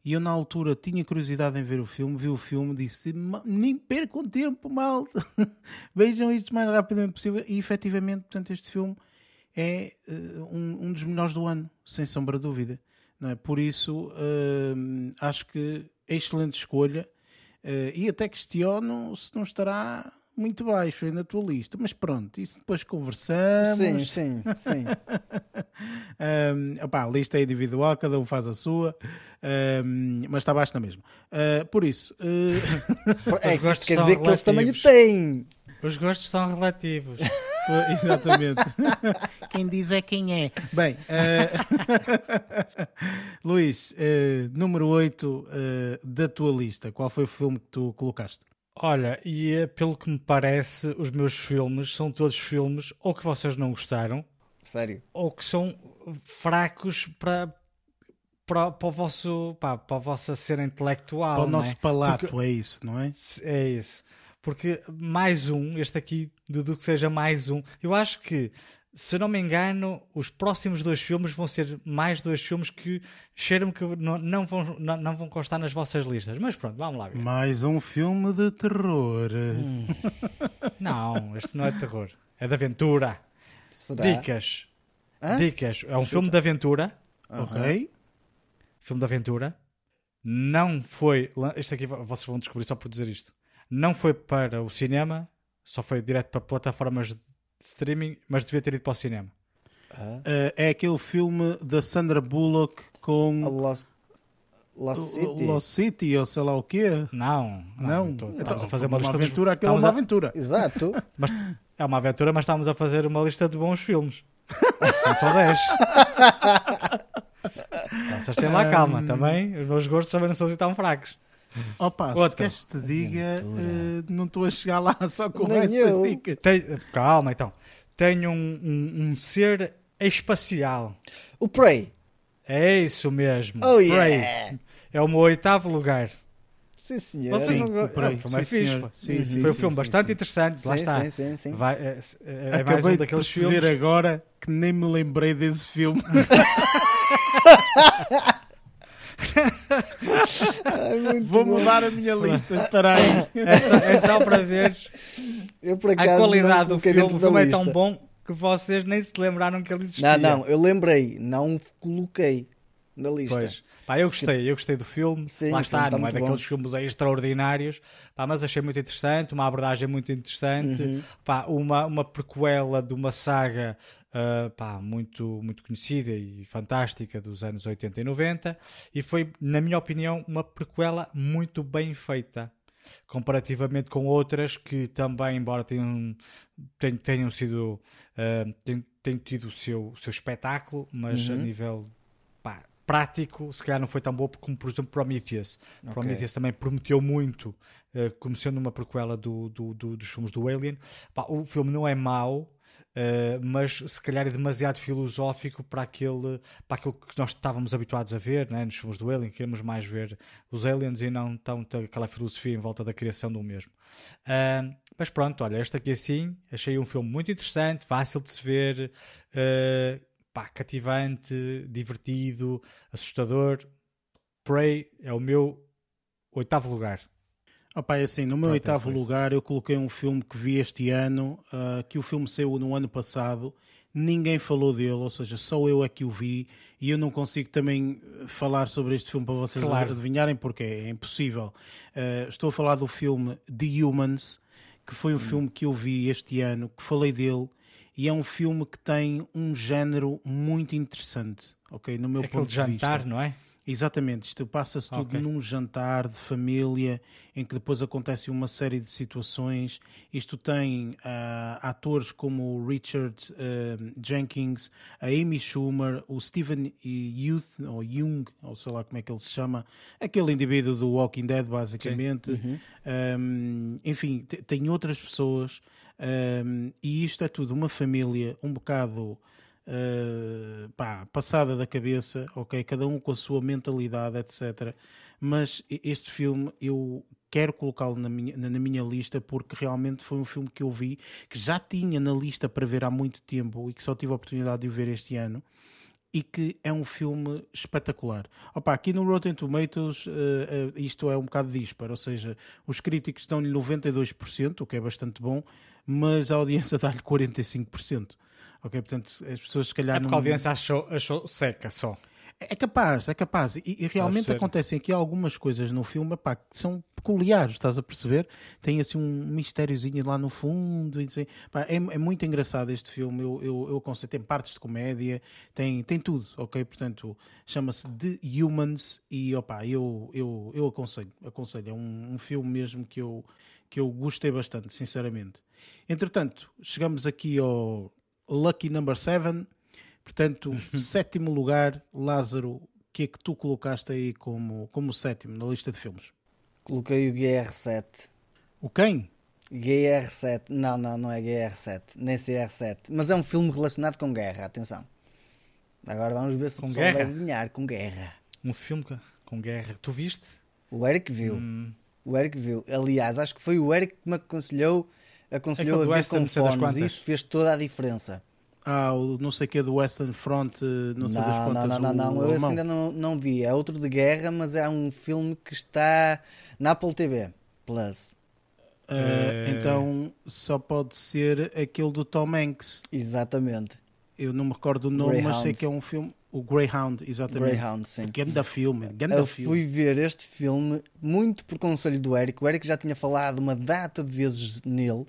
E eu, na altura, tinha curiosidade em ver o filme, vi o filme, disse: "Ma- nem percam tempo, malta, *laughs* vejam isto o mais rapidamente possível. E efetivamente, portanto, este filme é eh, um, um dos melhores do ano, sem sombra de dúvida. Não é? Por isso, hum, acho que é excelente escolha. Eh, e até questiono se não estará muito baixo aí na tua lista. Mas pronto, isso depois conversamos. Sim, sim, sim. *laughs* Um, opá, a lista é individual, cada um faz a sua, um, mas está baixo na mesma. Uh, por isso, *laughs* uh, É, isto quer dizer que eles também o relativos. têm. Os gostos são relativos. *laughs* exatamente. *laughs* quem diz é quem é. Bem, uh, *laughs* Luís, uh, número 8 da tua lista, qual foi o filme que tu colocaste? Olha, e eh, pelo que me parece, os meus filmes são todos filmes ou que vocês não gostaram Sério. ou que são fracos para, para, para, o vosso, pá, para a vossa cena intelectual. Para o nosso é? palato, Porque- é isso, não é? É isso. Porque mais um, este aqui, Dudu, que seja mais um. Eu acho que, se eu não me engano, os próximos dois filmes vão ser mais dois filmes que cheiram que não, não, vão, não, não vão constar nas vossas listas. Mas pronto, vamos lá ver. Mais um filme de terror. *laughs* Não, este não é de terror. É de aventura. Será? Dicas. Hã? Dicas. É um filme de aventura. Ok? Filme de aventura. Não foi. Isto aqui vocês vão descobrir só por dizer isto. Não foi para o cinema, só foi direto para plataformas de streaming, mas devia ter ido para o cinema. Ah, Uh, é aquele filme da Sandra Bullock com a Lost, Lost City. Lost City ou sei lá o quê. Não, Não, estou- Então, estamos a fazer uma, uma aventura, aquilo é uma a- aventura. Exato. *laughs* mas- é uma aventura, mas estamos a fazer uma lista de bons filmes. São só 10. *laughs* Vocês têm lá calma também. Os meus gostos também não são assim tão fracos. Opa, se Outra. queres te diga, uh, não estou a chegar lá *laughs* só com Nem essas eu. dicas. Tem- calma então. Tenho um, um- um ser espacial. O Prey. É isso mesmo. Oh, Prey. yeah. é o meu oitavo lugar. Sim, senhor. Vocês Sim, não... o Sim, fixe, senhor. pá. Sim, Uhum. sim, Foi um sim, filme sim, bastante sim. interessante. Lá Sim, está. sim, sim, sim. Vai, é, é, é Acabei um de daqueles perceber filmes. agora que nem me lembrei desse filme. *laughs* *laughs* Vou bom. mudar a minha lista. Espera aí. É só, é só para veres a qualidade do filme. O filme é tão bom que vocês nem se lembraram que ele existia. Não, não, eu lembrei, não coloquei na lista. Pois. Pá, eu gostei, eu gostei do filme. Sim, Lá está, está não é daqueles bom. filmes extraordinários, pá, mas achei muito interessante, uma abordagem muito interessante, Uhum. pá, uma, uma prequela de uma saga ah, pá, muito, muito conhecida e fantástica dos anos 80 e 90, e foi, na minha opinião, uma prequela muito bem feita. Comparativamente com outras que também, embora tenham, tenham, tenham sido ah, tenham, tenham tido o seu, o seu espetáculo, mas a Uhum. nível pá, prático, se calhar não foi tão boa como, por exemplo, Prometheus. Prometheus também prometeu muito, eh, como sendo uma prequela do, do- do- dos filmes do Alien. Pá, o filme não é mau, eh, mas se calhar é demasiado filosófico para aquele, para aquilo que nós estávamos habituados a ver né, nos filmes do Alien. Queremos mais ver os aliens e não tanto aquela filosofia em volta da criação do mesmo. Ah, mas pronto, olha, este aqui assim, achei um filme muito interessante, fácil de se ver, eh, pá, cativante, divertido, assustador. Prey é o meu oitavo lugar. Opa, é assim, no meu Pronto, é oitavo lugar eu coloquei um filme que vi este ano, ah, que o filme saiu no ano passado, ninguém falou dele, ou seja, só eu é que o vi e eu não consigo também eh, falar sobre este filme para vocês Claro. adivinharem porque é impossível. Ah, estou a falar do filme The Humans, que foi Hum. um filme que eu vi este ano, que falei dele, e é um filme que tem um género muito interessante, ok? No meu É ponto de jantar, vista. não é? Exatamente, isto passa-se tudo Ok. num jantar de família em que depois acontece uma série de situações. Isto tem ah, atores como o Richard ah, Jenkins, a Amy Schumer, o Stephen Youth, ou Jung, ou sei lá como é que ele se chama, aquele indivíduo do Walking Dead, basicamente. Um, enfim, te- tem outras pessoas um, e isto é tudo uma família um bocado uh, pá, passada da cabeça, ok? Cada um com a sua mentalidade, etc. Mas este filme eu quero colocá-lo na minha, na minha lista porque realmente foi um filme que eu vi que já tinha na lista para ver há muito tempo e que só tive a oportunidade de o ver este ano e que é um filme espetacular. Opa, aqui no Rotten Tomatoes eh, eh, isto é um bocado disparo, ou seja, os críticos dão-lhe 92%, o que é bastante bom, mas a audiência *laughs* dá-lhe 45%. Ok, portanto, as pessoas se calhar É porque não... a audiência achou, achou seca só. É capaz, é capaz. E, e realmente acontecem aqui algumas coisas no filme epá, que são peculiares, estás a perceber? Tem assim um mistériozinho lá no fundo. E, assim, pá, é, é muito engraçado este filme. Eu, eu, eu aconselho. Tem partes de comédia, tem, tem tudo, ok? Portanto, chama-se The Humans e opa, eu, eu, eu aconselho. aconselho. É um, um filme mesmo que eu, que eu gostei bastante, sinceramente. Entretanto, chegamos aqui ao Lucky Number 7. Portanto, *laughs* sétimo lugar, Lázaro, o que é que tu colocaste aí como, como sétimo na lista de filmes? Coloquei o GR7. O quem? GR7. Não, não, não é GR7. Nem CR7. Mas é um filme relacionado com guerra. Atenção. Agora vamos ver se Com guerra? vai adivinhar. Com guerra. Um filme com- com guerra. Tu viste? O Eric viu. Hum. O Eric viu. Aliás, acho que foi o Eric que me aconselhou, aconselhou Aquele a ver com fones. Isso fez toda a diferença. Ah, o não sei o que é do Western Front, eh, não sei das Não, quantas. não, não, não, não. Eu esse ainda não, não vi. É outro de guerra, mas é um filme que está na Apple TV Plus. Ah, Eh. Então só pode ser aquele do Tom Hanks. Exatamente. Eu não me recordo o nome, mas Greyhound. sei que é um filme. O Greyhound, exatamente. Greyhound, sim. Ganda filme, ganda Eu filme. fui ver este filme muito por conselho do Eric. O Eric já tinha falado uma data de vezes nele.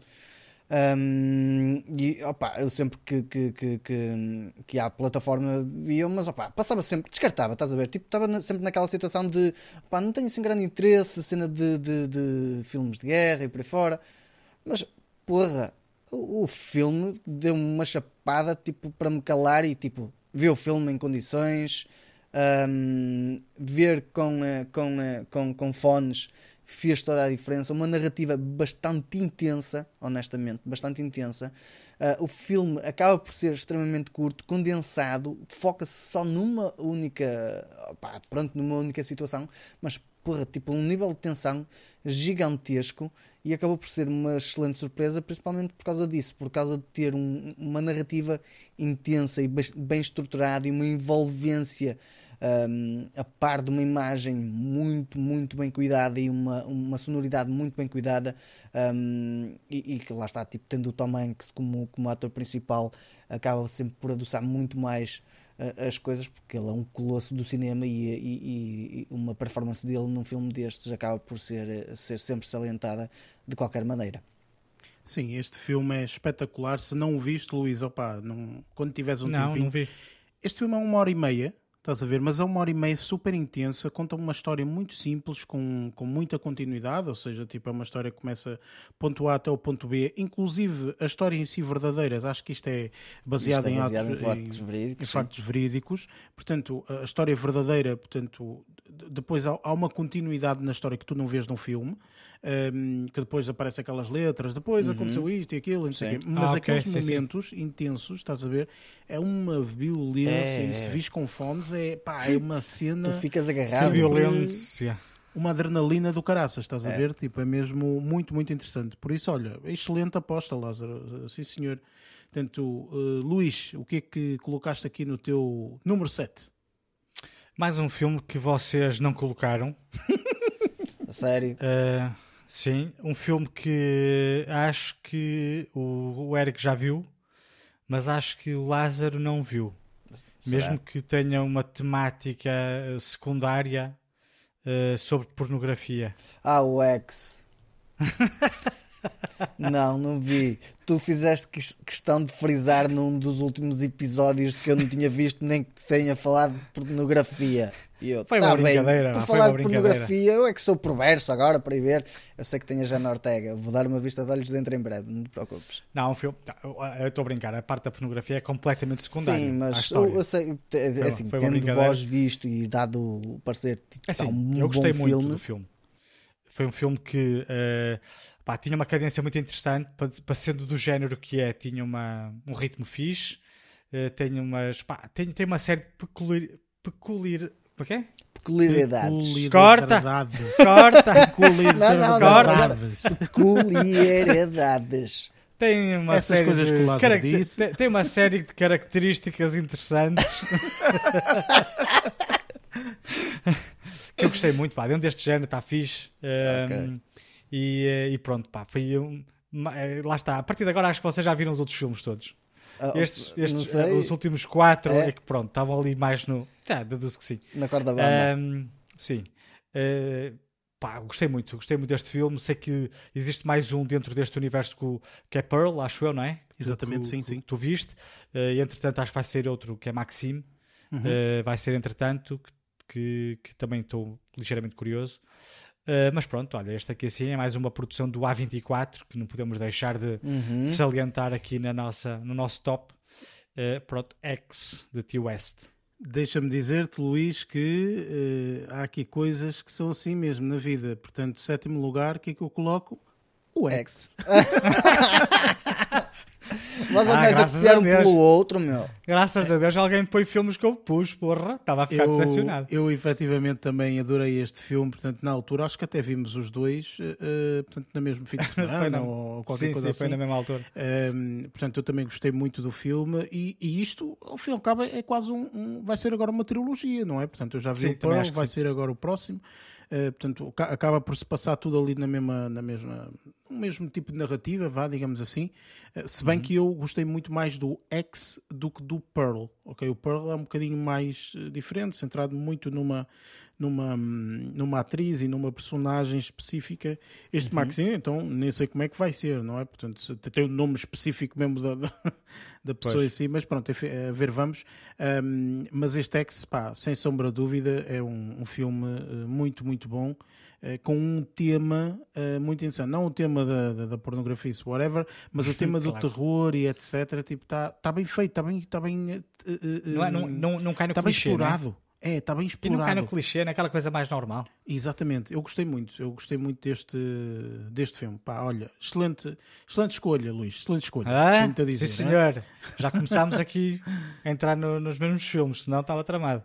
Ahm, e opa, eu sempre que, que, que, que, que há plataforma via, mas opa, passava sempre, descartava, estás a ver? Tipo, estava na- sempre naquela situação de opá, não tenho assim grande interesse, cena de, de, de filmes de guerra e por aí fora, mas porra, o, o filme deu-me uma chapada tipo para me calar e tipo, ver o filme em condições, ahm, ver com, eh, com, eh, com, com fones fez toda a diferença. Uma narrativa bastante intensa, honestamente, bastante intensa. Ah, o filme acaba por ser extremamente curto, condensado, foca-se só numa única, pronto, numa única situação, mas porra, tipo um nível de tensão gigantesco e acabou por ser uma excelente surpresa, principalmente por causa disso, por causa de ter um- uma narrativa intensa e bem estruturada e uma envolvência um, a par de uma imagem muito, muito bem cuidada e uma, uma sonoridade muito bem cuidada um, e, que lá está, tipo, tendo o Tom Hanks como, como ator principal, acaba sempre por adoçar muito mais as coisas, porque ele é um colosso do cinema e, e- e uma performance dele num filme destes acaba por ser, ser sempre salientada de qualquer maneira. Sim, este filme é espetacular. Se não o viste, Luís, opa, não, quando tiveres um Não, tempinho, não vi. Este filme é uma hora e meia, estás a ver? Mas é uma hora e meia super intensa, conta uma história muito simples, com, com muita continuidade, ou seja, tipo, é uma história que começa ponto A até o ponto B, inclusive a história em si verdadeira, acho que isto é baseado, Isto é baseado em, em atos, factos verídicos, em factos verídicos. Portanto, a história verdadeira, portanto, depois há, há uma continuidade na história que tu não vês no filme. Hum, que depois aparecem aquelas letras, depois aconteceu isto e aquilo, não sei Sim. quê. mas Ah, aqueles sim, sim. momentos intensos, estás a ver? É uma violência, É, e se é. vis com fones, é, pá, é *laughs* uma cena, Tu ficas Se agarrado. violência. uma adrenalina do caraças, estás a É. ver? Tipo, é mesmo muito, muito interessante. Por isso, olha, excelente aposta, Lázaro. Sim, senhor. Portanto, eh, Luís, o que é que colocaste aqui no teu número 7? Mais um filme que vocês não colocaram. *laughs* A sério. Uh, sim, um filme que acho que o, o Eric já viu, mas acho que o Lázaro não viu. Será? Mesmo que tenha uma temática uh, secundária uh, sobre pornografia. Ah, o X. *laughs* não, não vi. Tu fizeste ques- questão de frisar num dos últimos episódios que eu não tinha visto nem que tenha falado de pornografia. E eu, Foi tá uma bem, brincadeira, por pá, foi falar de pornografia, eu é que sou perverso agora para ir ver. Eu sei que tem a Jana Ortega. Vou dar uma vista de olhos dentro em breve, não te preocupes. Não, filme. tá, eu- estou a brincar, a parte da pornografia é completamente secundária. Sim, mas eu, eu sei, é Foi- assim, foi tendo vós visto e dado o parecer, tipo, É tá assim, um eu gostei muito filme. do filme. Foi um filme que eh, pá, tinha uma cadência muito interessante, para, para sendo do género que é, tinha uma, um ritmo fixe, eh, tem umas. Pá, tem, tem uma série de peculiar. peculiar como é é? Peculiaridades. Corta! Peculiaridades. Corta! Peculiaridades. Peculiaridades. Tem uma Essas série coisas de que o Lázaro caracter- disse. tem- uma série de características interessantes *laughs* que eu gostei muito, pá, dentro deste género está fixe. Um, e, eh, e pronto, pá, foi um, eh, lá está, a partir de agora acho que vocês já viram os outros filmes todos Ah, estes, não estes sei, os últimos quatro É? é que pronto, estavam ali mais no já, deduzo que sim na corda bamba. um, sim. Uh, pá, gostei muito, gostei muito deste filme. Sei que existe mais um dentro deste universo que, que é Pearl, acho eu, não é? Que- Exatamente, que- sim, que sim. Tu viste. Uh, e entretanto, acho que vai ser outro que é Maxime. Uhum. Uh, vai ser entretanto, que, que, que também estou ligeiramente curioso. Uh, mas pronto, olha, este aqui assim é mais uma produção do A24 que não podemos deixar de, Uhum. de salientar aqui na nossa, no nosso top. Uh, pronto, X de T-West. Deixa-me dizer-te, Luís, que eh, há aqui coisas que são assim mesmo na vida. Portanto, sétimo lugar, o que é que eu coloco? O X. *laughs* Nós Ah, a graças copiar a um Deus. pelo outro, meu. Graças a Deus alguém põe filmes que eu pus, porra. Estava a ficar Eu, decepcionado. eu efetivamente também adorei este filme, portanto, na altura, acho que até vimos os dois, eh, portanto, no mesmo fim de *laughs* Foi semana na- ou qualquer sim, coisa sim, assim. foi na mesma altura. Um, portanto, eu também gostei muito do filme e, e isto, ao fim e ao cabo, é quase um, um- vai ser agora uma trilogia, não é? Portanto, eu já vi Sim, o Pearl, acho que vai sim. ser agora o próximo. Uh, portanto, ca- acaba por se passar tudo ali na mesma, na mesma, no mesmo tipo de narrativa, vá, digamos assim. Uh, se Uhum. bem que eu gostei muito mais do X do que do Pearl. Ok, o Pearl é um bocadinho mais uh, diferente, centrado muito numa numa, numa atriz e numa personagem específica. Este Uhum. Maxine, então, nem sei como é que vai ser, não é? Portanto, tem um nome específico mesmo da, da, da pessoa Pois. em si, mas pronto, a ver, vamos. Hum, mas este X, pá, sem sombra de dúvida, é um, um filme eh, muito, muito bom. eh, Com um tema eh, muito interessante, não o tema da, da, da pornografia, isso, whatever, mas o *laughs* tema do Claro. terror e etc. Tipo, está tá bem feito, está bem, tá bem, eh, Não, é- não, não, não cai no Está bem clichê, não é? explorado. Está bem E não cai explorado. no clichê, naquela coisa mais normal. Exatamente, eu gostei muito, eu gostei muito deste, deste filme. Pá, olha, excelente, excelente escolha, Luís, excelente escolha. Ah, dizer, sim, né? senhor. *laughs* Já começámos aqui a entrar no- nos mesmos filmes, senão estava tramado.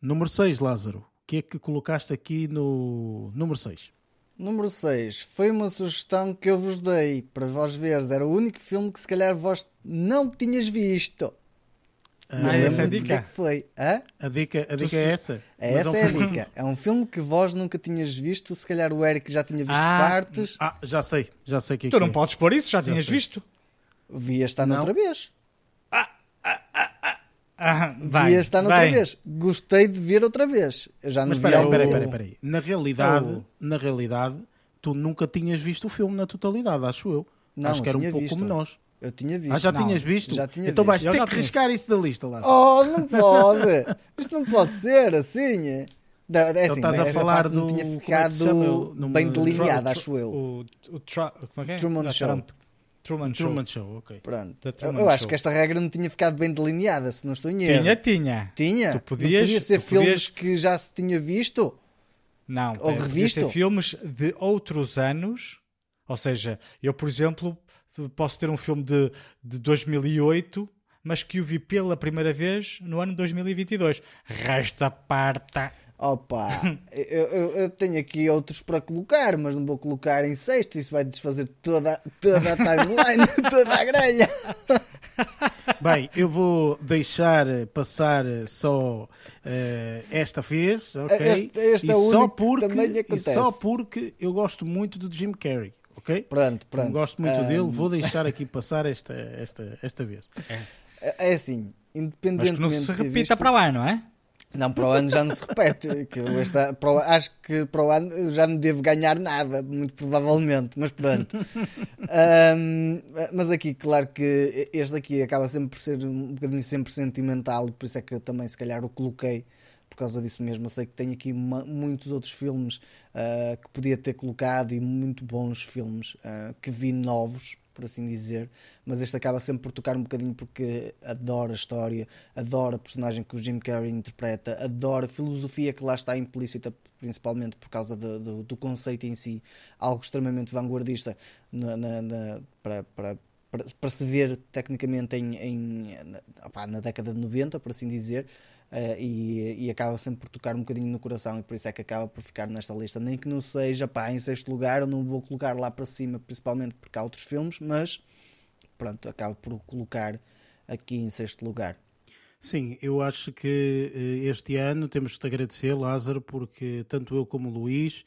Número 6, Lázaro. O que é que colocaste aqui no número 6? Número 6. Foi uma sugestão que eu vos dei para vós veres. Era o único filme que se calhar vós não tinhas visto. Ah, essa é a do que é dica? que foi. Hã? A dica, a dica é essa? É, Mas essa um é a dica. É um filme que vós nunca tinhas visto. Se calhar o Eric já tinha visto Ah, partes. Ah, já sei, já sei que é Tu que não é. podes pôr isso, já, tinhas sei. visto. Via estar Não. noutra vez. Ah, vai, Via estar noutra vai. vez. Gostei de ver outra vez. Eu já não Mas vi espera aí, há espera aí, algum- espera aí, espera aí. Na realidade, Oh. na realidade, tu nunca tinhas visto o filme na totalidade, acho eu. Não, acho que era um pouco visto. como nós. Eu tinha visto. Ah, já Não, tinhas visto? já tinha então visto. vais ter que tinha. riscar isso da lista, Lázaro. Oh, não *laughs* pode! Isto não pode ser assim. Não, é Então assim, estás a falar parte não do- tinha é ficado? O- no- bem no- delineada, Tru- acho eu. O, o tra- como é que é? Truman Não, Show. Trump. Truman Show. Truman Show, ok. Pronto. Eu, eu acho Show. que esta regra não tinha ficado bem delineada, se não estou em erro. Tinha, tinha. Tinha? Tu podias- não podia ser filmes podias- que já se tinha visto? Não, Ou eh, podia revisto? ser filmes de outros anos. Ou seja, eu, por exemplo, posso ter um filme de, de 2008, mas que o vi pela primeira vez no ano 2022. Resta parta. Opa, *laughs* eu, eu- eu tenho aqui outros para colocar, mas não vou colocar em sexto, isso vai desfazer toda, toda a timeline, *laughs* toda a grelha. *laughs* Bem, eu vou deixar passar só eh, esta vez, ok? Este- este e, é só porque, e só porque eu gosto muito do Jim Carrey, ok? Pronto, pronto. gosto muito Ah, dele, vou deixar aqui passar esta, esta, esta vez. É assim, Mas que não independentemente se repita visto- para lá, não é? Não, para o ano já não se repete. *laughs* Que eu esta- para o- acho que para o ano eu já não devo ganhar nada, muito provavelmente, mas pronto. Ahm, mas aqui, claro que este aqui acaba sempre por ser um bocadinho sempre sentimental, por isso é que eu também se calhar o coloquei por causa disso mesmo. Eu sei que tenho aqui muitos outros filmes ah, que podia ter colocado e muito bons filmes ah, que vi novos, por assim dizer, mas este acaba sempre por tocar um bocadinho porque adoro a história, adoro a personagem que o Jim Carrey interpreta, adoro a filosofia que lá está implícita, principalmente por causa do, do- do conceito em si, algo extremamente vanguardista na- na- na- para, para, para, se ver tecnicamente em, em- na década de 90, por assim dizer. Eh, e, e acaba sempre por tocar um bocadinho no coração e por isso é que acaba por ficar nesta lista. Nem que não seja pá, em sexto lugar, eu não vou colocar lá para cima, principalmente porque há outros filmes, mas pronto, acabo por colocar aqui em sexto lugar. Sim, eu acho que eh, este ano temos que te agradecer, Lázaro, porque tanto eu como o Luís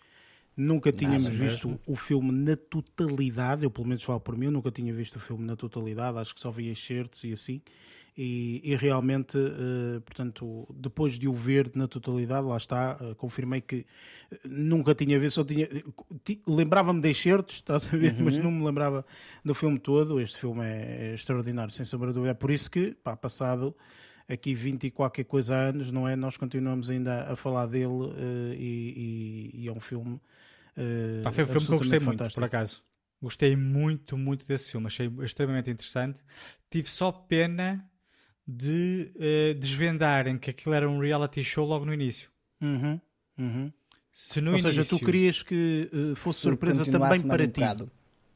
nunca tínhamos mesmo. visto o filme na totalidade. Eu, pelo menos, falo por mim, eu nunca tinha visto o filme na totalidade. Acho que só vi excertos e assim. E, e realmente, eh, portanto, depois de o ver na totalidade, lá está, eh, confirmei que eh, nunca tinha visto, só tinha. ti- Lembrava-me de excertos, *laughs* estás a ver, mas não me lembrava do filme todo. Este filme é, é extraordinário, sem sombra de dúvida. É por isso que, pá, passado aqui 20 e qualquer coisa anos, não é? Nós continuamos ainda a falar dele eh, e, e- e é um filme. eh, Pá, foi um filme que eu gostei absolutamente muito, fantástico. por acaso. Gostei muito, muito desse filme. Achei extremamente interessante. Tive só pena de eh, desvendarem que aquilo era um reality show logo no início. Uhum, uhum. Se no Ou início... seja, tu querias que eh, fosse Se surpresa também para um ti. bocado.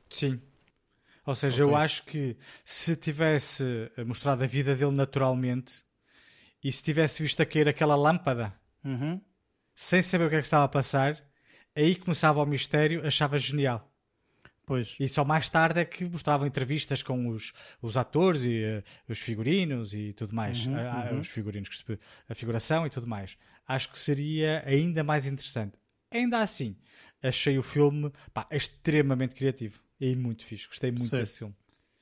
Sim. Ou seja, eu acho que se tivesse eh, mostrado a vida dele naturalmente e se tivesse visto a cair aquela lâmpada Uhum. sem saber o que é que estava a passar, aí começava o mistério, achava genial. Pois. E só mais tarde é que mostravam entrevistas com os, os atores e eh, os figurinos e tudo mais. Uhum, Ah, ah, uhum. Os figurinos, a figuração e tudo mais. Acho que seria ainda mais interessante. Ainda assim, achei o filme pá, extremamente criativo e muito fixe. Gostei muito Certo. desse filme.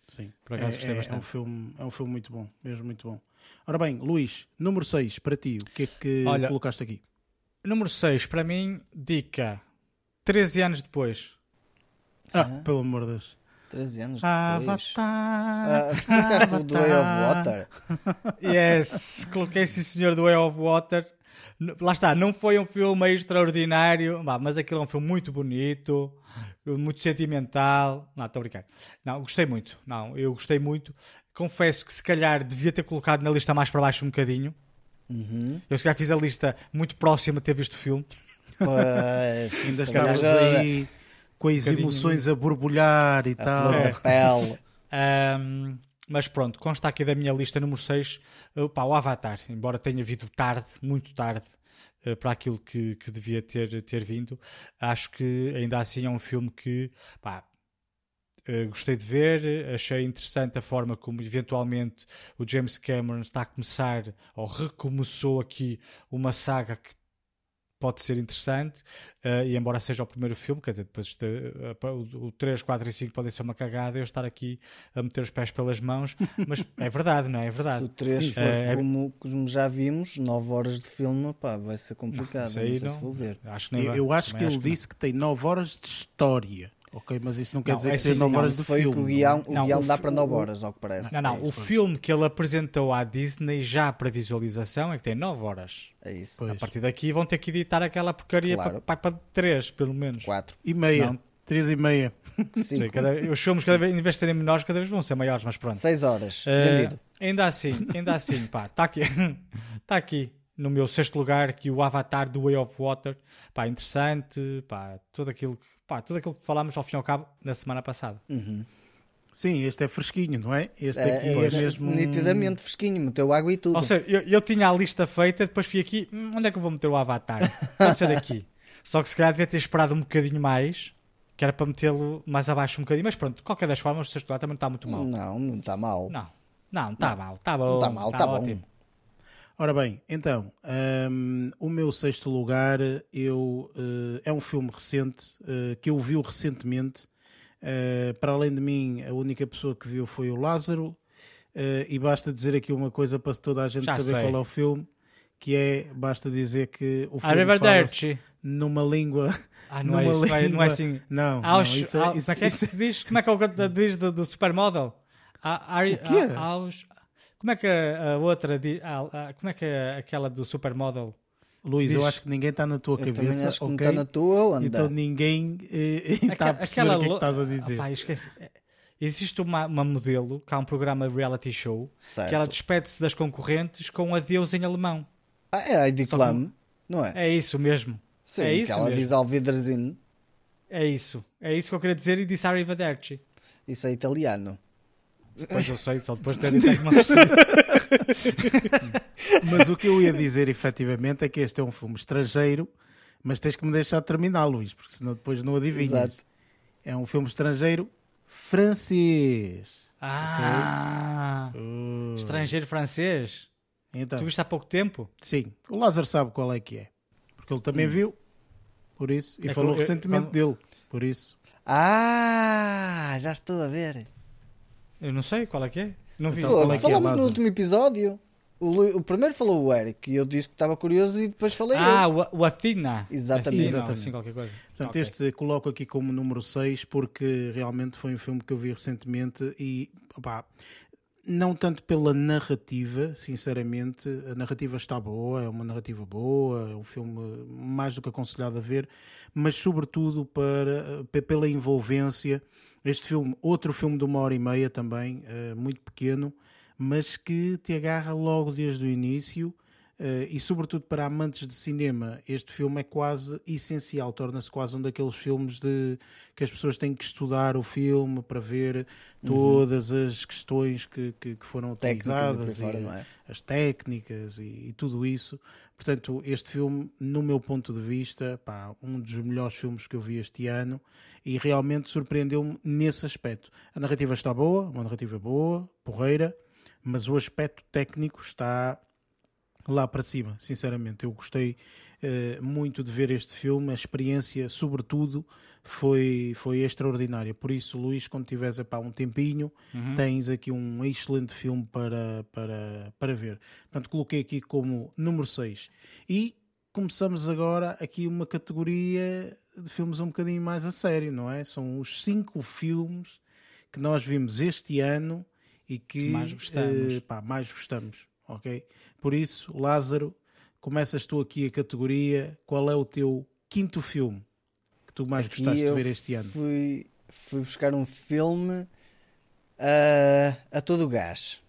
Sim. Por acaso é, gostei é- bastante. É um, filme, é um filme muito bom, mesmo muito bom. Ora bem, Luís, número 6, para ti, o que é que Olha, colocaste aqui? Número 6, para mim, dica. 13 anos depois. Ah, pelo amor de Deus. 13 anos depois. Avatar. Ah, o *laughs* do Way of Water? Yes, coloquei sim senhor do Way of Water. Lá está, não foi um filme extraordinário, mas aquilo é um filme muito bonito, muito sentimental. Não, estou a brincar. Não, gostei muito. Não, eu gostei muito. Confesso que se calhar devia ter colocado na lista mais para baixo um bocadinho. Uhum. Eu se calhar fiz a lista muito próxima de ter visto o filme. Pois, *laughs* Ainda já- aí com as emoções a borbulhar e a tal. flor É. da pele. Ahm, mas pronto, consta aqui da minha lista número 6 o Avatar, embora tenha vindo tarde, muito tarde, eh, para aquilo que, que devia ter, ter vindo, acho que ainda assim é um filme que pá, eh, gostei de ver, achei interessante a forma como eventualmente o James Cameron está a começar, ou recomeçou aqui uma saga que pode ser interessante, eh, e embora seja o primeiro filme, quer dizer, depois este, eh, o, o 3, 4 e 5 podem ser uma cagada, eu estar aqui a meter os pés pelas mãos, *laughs* mas é verdade, não é? É Se verdade. o 3 Sim, for é- como, como já vimos, 9 horas de filme, pá, vai ser complicado. Isso Não, aí sei não- se vou ver. Acho que nem Eu, eu acho Também que ele não. disse que tem 9 horas de história. Ok, mas isso não quer Não, dizer é que assim, 9 não, horas de foi filme. que o não é? guião, o Não, guião o dá fi- para 9 o- horas, ao que parece. Não, não, é o filme que ele apresentou à Disney já para visualização é que tem 9 horas. É isso. Pois. A partir daqui vão ter que editar aquela porcaria Claro. para, para 3, pelo menos. 4, E meia. Senão- 3 e meia. Sim, 5, cada, os filmes, cada vez, em vez de serem menores, cada vez vão ser maiores, mas pronto. 6 horas. Vendido. ainda assim, ainda assim, pá, está aqui, está *laughs* aqui no meu sexto lugar que o Avatar do Way of Water, pá, interessante, pá, tudo aquilo, que- pá, tudo aquilo que falámos ao fim e ao cabo na semana passada. Uhum. Sim, este é fresquinho, não é? Este É, aqui é, é, mesmo. Nitidamente fresquinho, meteu água e tudo. Ou seja, eu, eu tinha a lista feita, depois fui aqui, "Hum, onde é que eu vou meter o Avatar? *laughs* Pode ser aqui. Só que se calhar devia ter esperado um bocadinho mais, que era para metê-lo mais abaixo um bocadinho, mas pronto, de qualquer das formas, o sexto também não está muito mal. Não, não está mal. Não, não, está mal, está bom. Não está mal, está bom. ótimo. Ora bem, então, hum, o meu sexto lugar eu, eh, é um filme recente eh, que eu vi recentemente. Eh, para além de mim, a única pessoa que viu foi o Lázaro. E basta dizer aqui uma coisa para toda a gente Já saber sei. qual é o filme, que é, basta dizer que o filme fala numa língua. Ah, não é isso, é- não é língua- assim. Não, não, isso é- isso- como é que é que isso- se diz? Como é que é o que diz do, do Supermodel? A, a, O quê? Como é que a, a outra diz? a- a- como é que é aquela do Supermodel? Luís, eu acho que ninguém está na tua cabeça, acho que não está na tua onda. Então ninguém eh, *laughs* está a Aque- perceber o que é que estás a dizer. Pá, esquece. É, Existe uma, uma modelo, que há um programa de reality show, Certo. que ela despede-se das concorrentes com adeus em alemão. Ah, é a que- Klum, não é? É isso mesmo. Sim, é que isso ela mesmo. diz ao Wiedersehen. É isso. É isso que eu queria dizer e disse Arrivederci. Isso é italiano. Depois eu sei, só depois de ter dito que não sei. Mas o que eu ia dizer efetivamente é que este é um filme estrangeiro, mas tens que me deixar terminar, Luís, porque senão depois não adivinhas. Exato. É um filme estrangeiro francês. Ah, Uh, estrangeiro francês. Então, Tu viste há pouco tempo? sim, o Lázaro sabe qual é que é, porque ele também viu, por isso, e É falou eu- recentemente como- dele, por isso. Ah, já estou a ver. Eu não sei qual é que é. Não vi. Então, Fal- qual é que é, Falamos no último episódio. O, Lu- o primeiro falou o Eric e eu disse que estava curioso e depois falei ah, eu. o, o Athena. Exatamente. Athena, Exatamente. Assim, qualquer coisa. Portanto, Ok. este coloco aqui como número 6 porque realmente foi um filme que eu vi recentemente e opá, não tanto pela narrativa, sinceramente, a narrativa está boa, é uma narrativa boa, é um filme mais do que aconselhado a ver, mas sobretudo para, pe- pela envolvência. Este filme, outro filme de uma hora e meia também, eh, muito pequeno, mas que te agarra logo desde o início. Eh, e sobretudo para amantes de cinema, este filme é quase essencial, torna-se quase um daqueles filmes de que as pessoas têm que estudar o filme para ver todas as questões que, que, que foram Técnicas e utilizadas, fora, e não é? as técnicas e, e tudo isso. Portanto, este filme, no meu ponto de vista, pá, um dos melhores filmes que eu vi este ano e realmente surpreendeu-me nesse aspecto. A narrativa está boa, uma narrativa boa, porreira, mas o aspecto técnico está lá para cima, sinceramente. Eu gostei eh, muito de ver este filme, a experiência, sobretudo, foi, foi extraordinária. Por isso, Luís, quando tiveres epá, um tempinho, tens aqui um excelente filme para, para, para ver. Portanto, coloquei aqui como número 6. E começamos agora aqui uma categoria de filmes um bocadinho mais a sério, não é? São os cinco filmes que nós vimos este ano e que Que mais gostamos. eh, pá, mais gostamos, ok? Por isso, Lázaro, começas tu aqui a categoria. Qual é o teu quinto filme que tu mais Aqui gostaste de ver este ano? Fui, fui buscar um filme ah, a todo gás,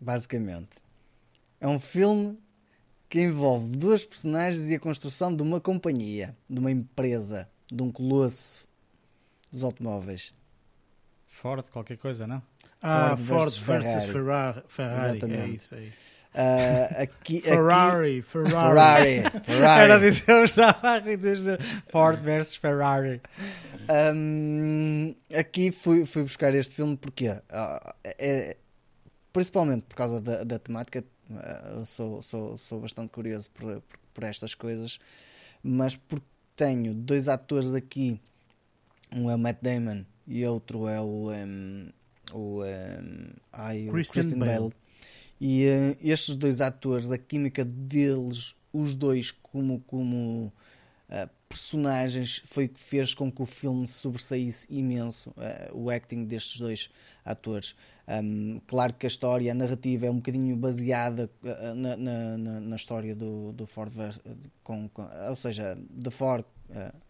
basicamente. É um filme que envolve duas personagens e a construção de uma companhia, de uma empresa, de um colosso dos automóveis. Ford, qualquer coisa, não? Ah, Ford Ford versus versus Ferrari. Ferrari. É Exatamente. isso, é isso. Ah, aqui, Ferrari, aqui, Ferrari. Ferrari. Ferrari. Era dizer, eu estava a rir Ford versus Ferrari. Hum, aqui fui, fui buscar este filme porque ah, é, principalmente por causa da, da temática. eu sou, sou, sou bastante curioso por, por, por estas coisas, mas porque tenho dois atores aqui, um é o Matt Damon e outro é o, um, o, um, ai, o Christian Christian, Bale. Bale. E eh, estes dois atores, a química deles, os dois como, como ah, personagens, foi o que fez com que o filme sobressaísse imenso, ah, o acting destes dois atores. Um, claro que a história, a narrativa é um bocadinho baseada na, na, na- história do, do Ford, com, com- ou seja, da Ford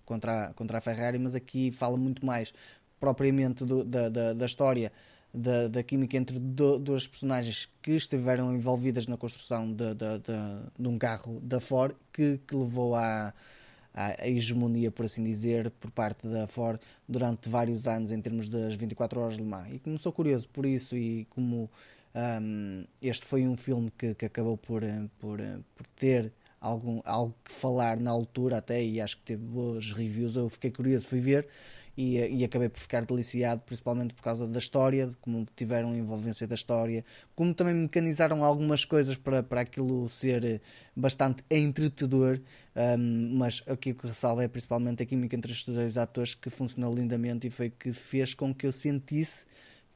contra, a, contra a Ferrari, mas aqui fala muito mais propriamente do- da, da, da história da, da química entre do- duas personagens que estiveram envolvidas na construção de, de, de, de um carro da Ford que, que levou à, à hegemonia, por assim dizer, por parte da Ford durante vários anos em termos das 24 horas de Le Mans. E como sou curioso por isso e como hum, este foi um filme que, que acabou por, eh, por, eh, por ter algum, algo que falar na altura até e acho que teve boas reviews, eu fiquei curioso, fui ver e, eh, e acabei por ficar deliciado, principalmente por causa da história, de como tiveram envolvência da história, como também mecanizaram algumas coisas para, para aquilo ser eh, bastante entretedor, hum, mas aqui o que ressalva é principalmente a química entre estes dois atores que funcionou lindamente e foi que fez com que eu sentisse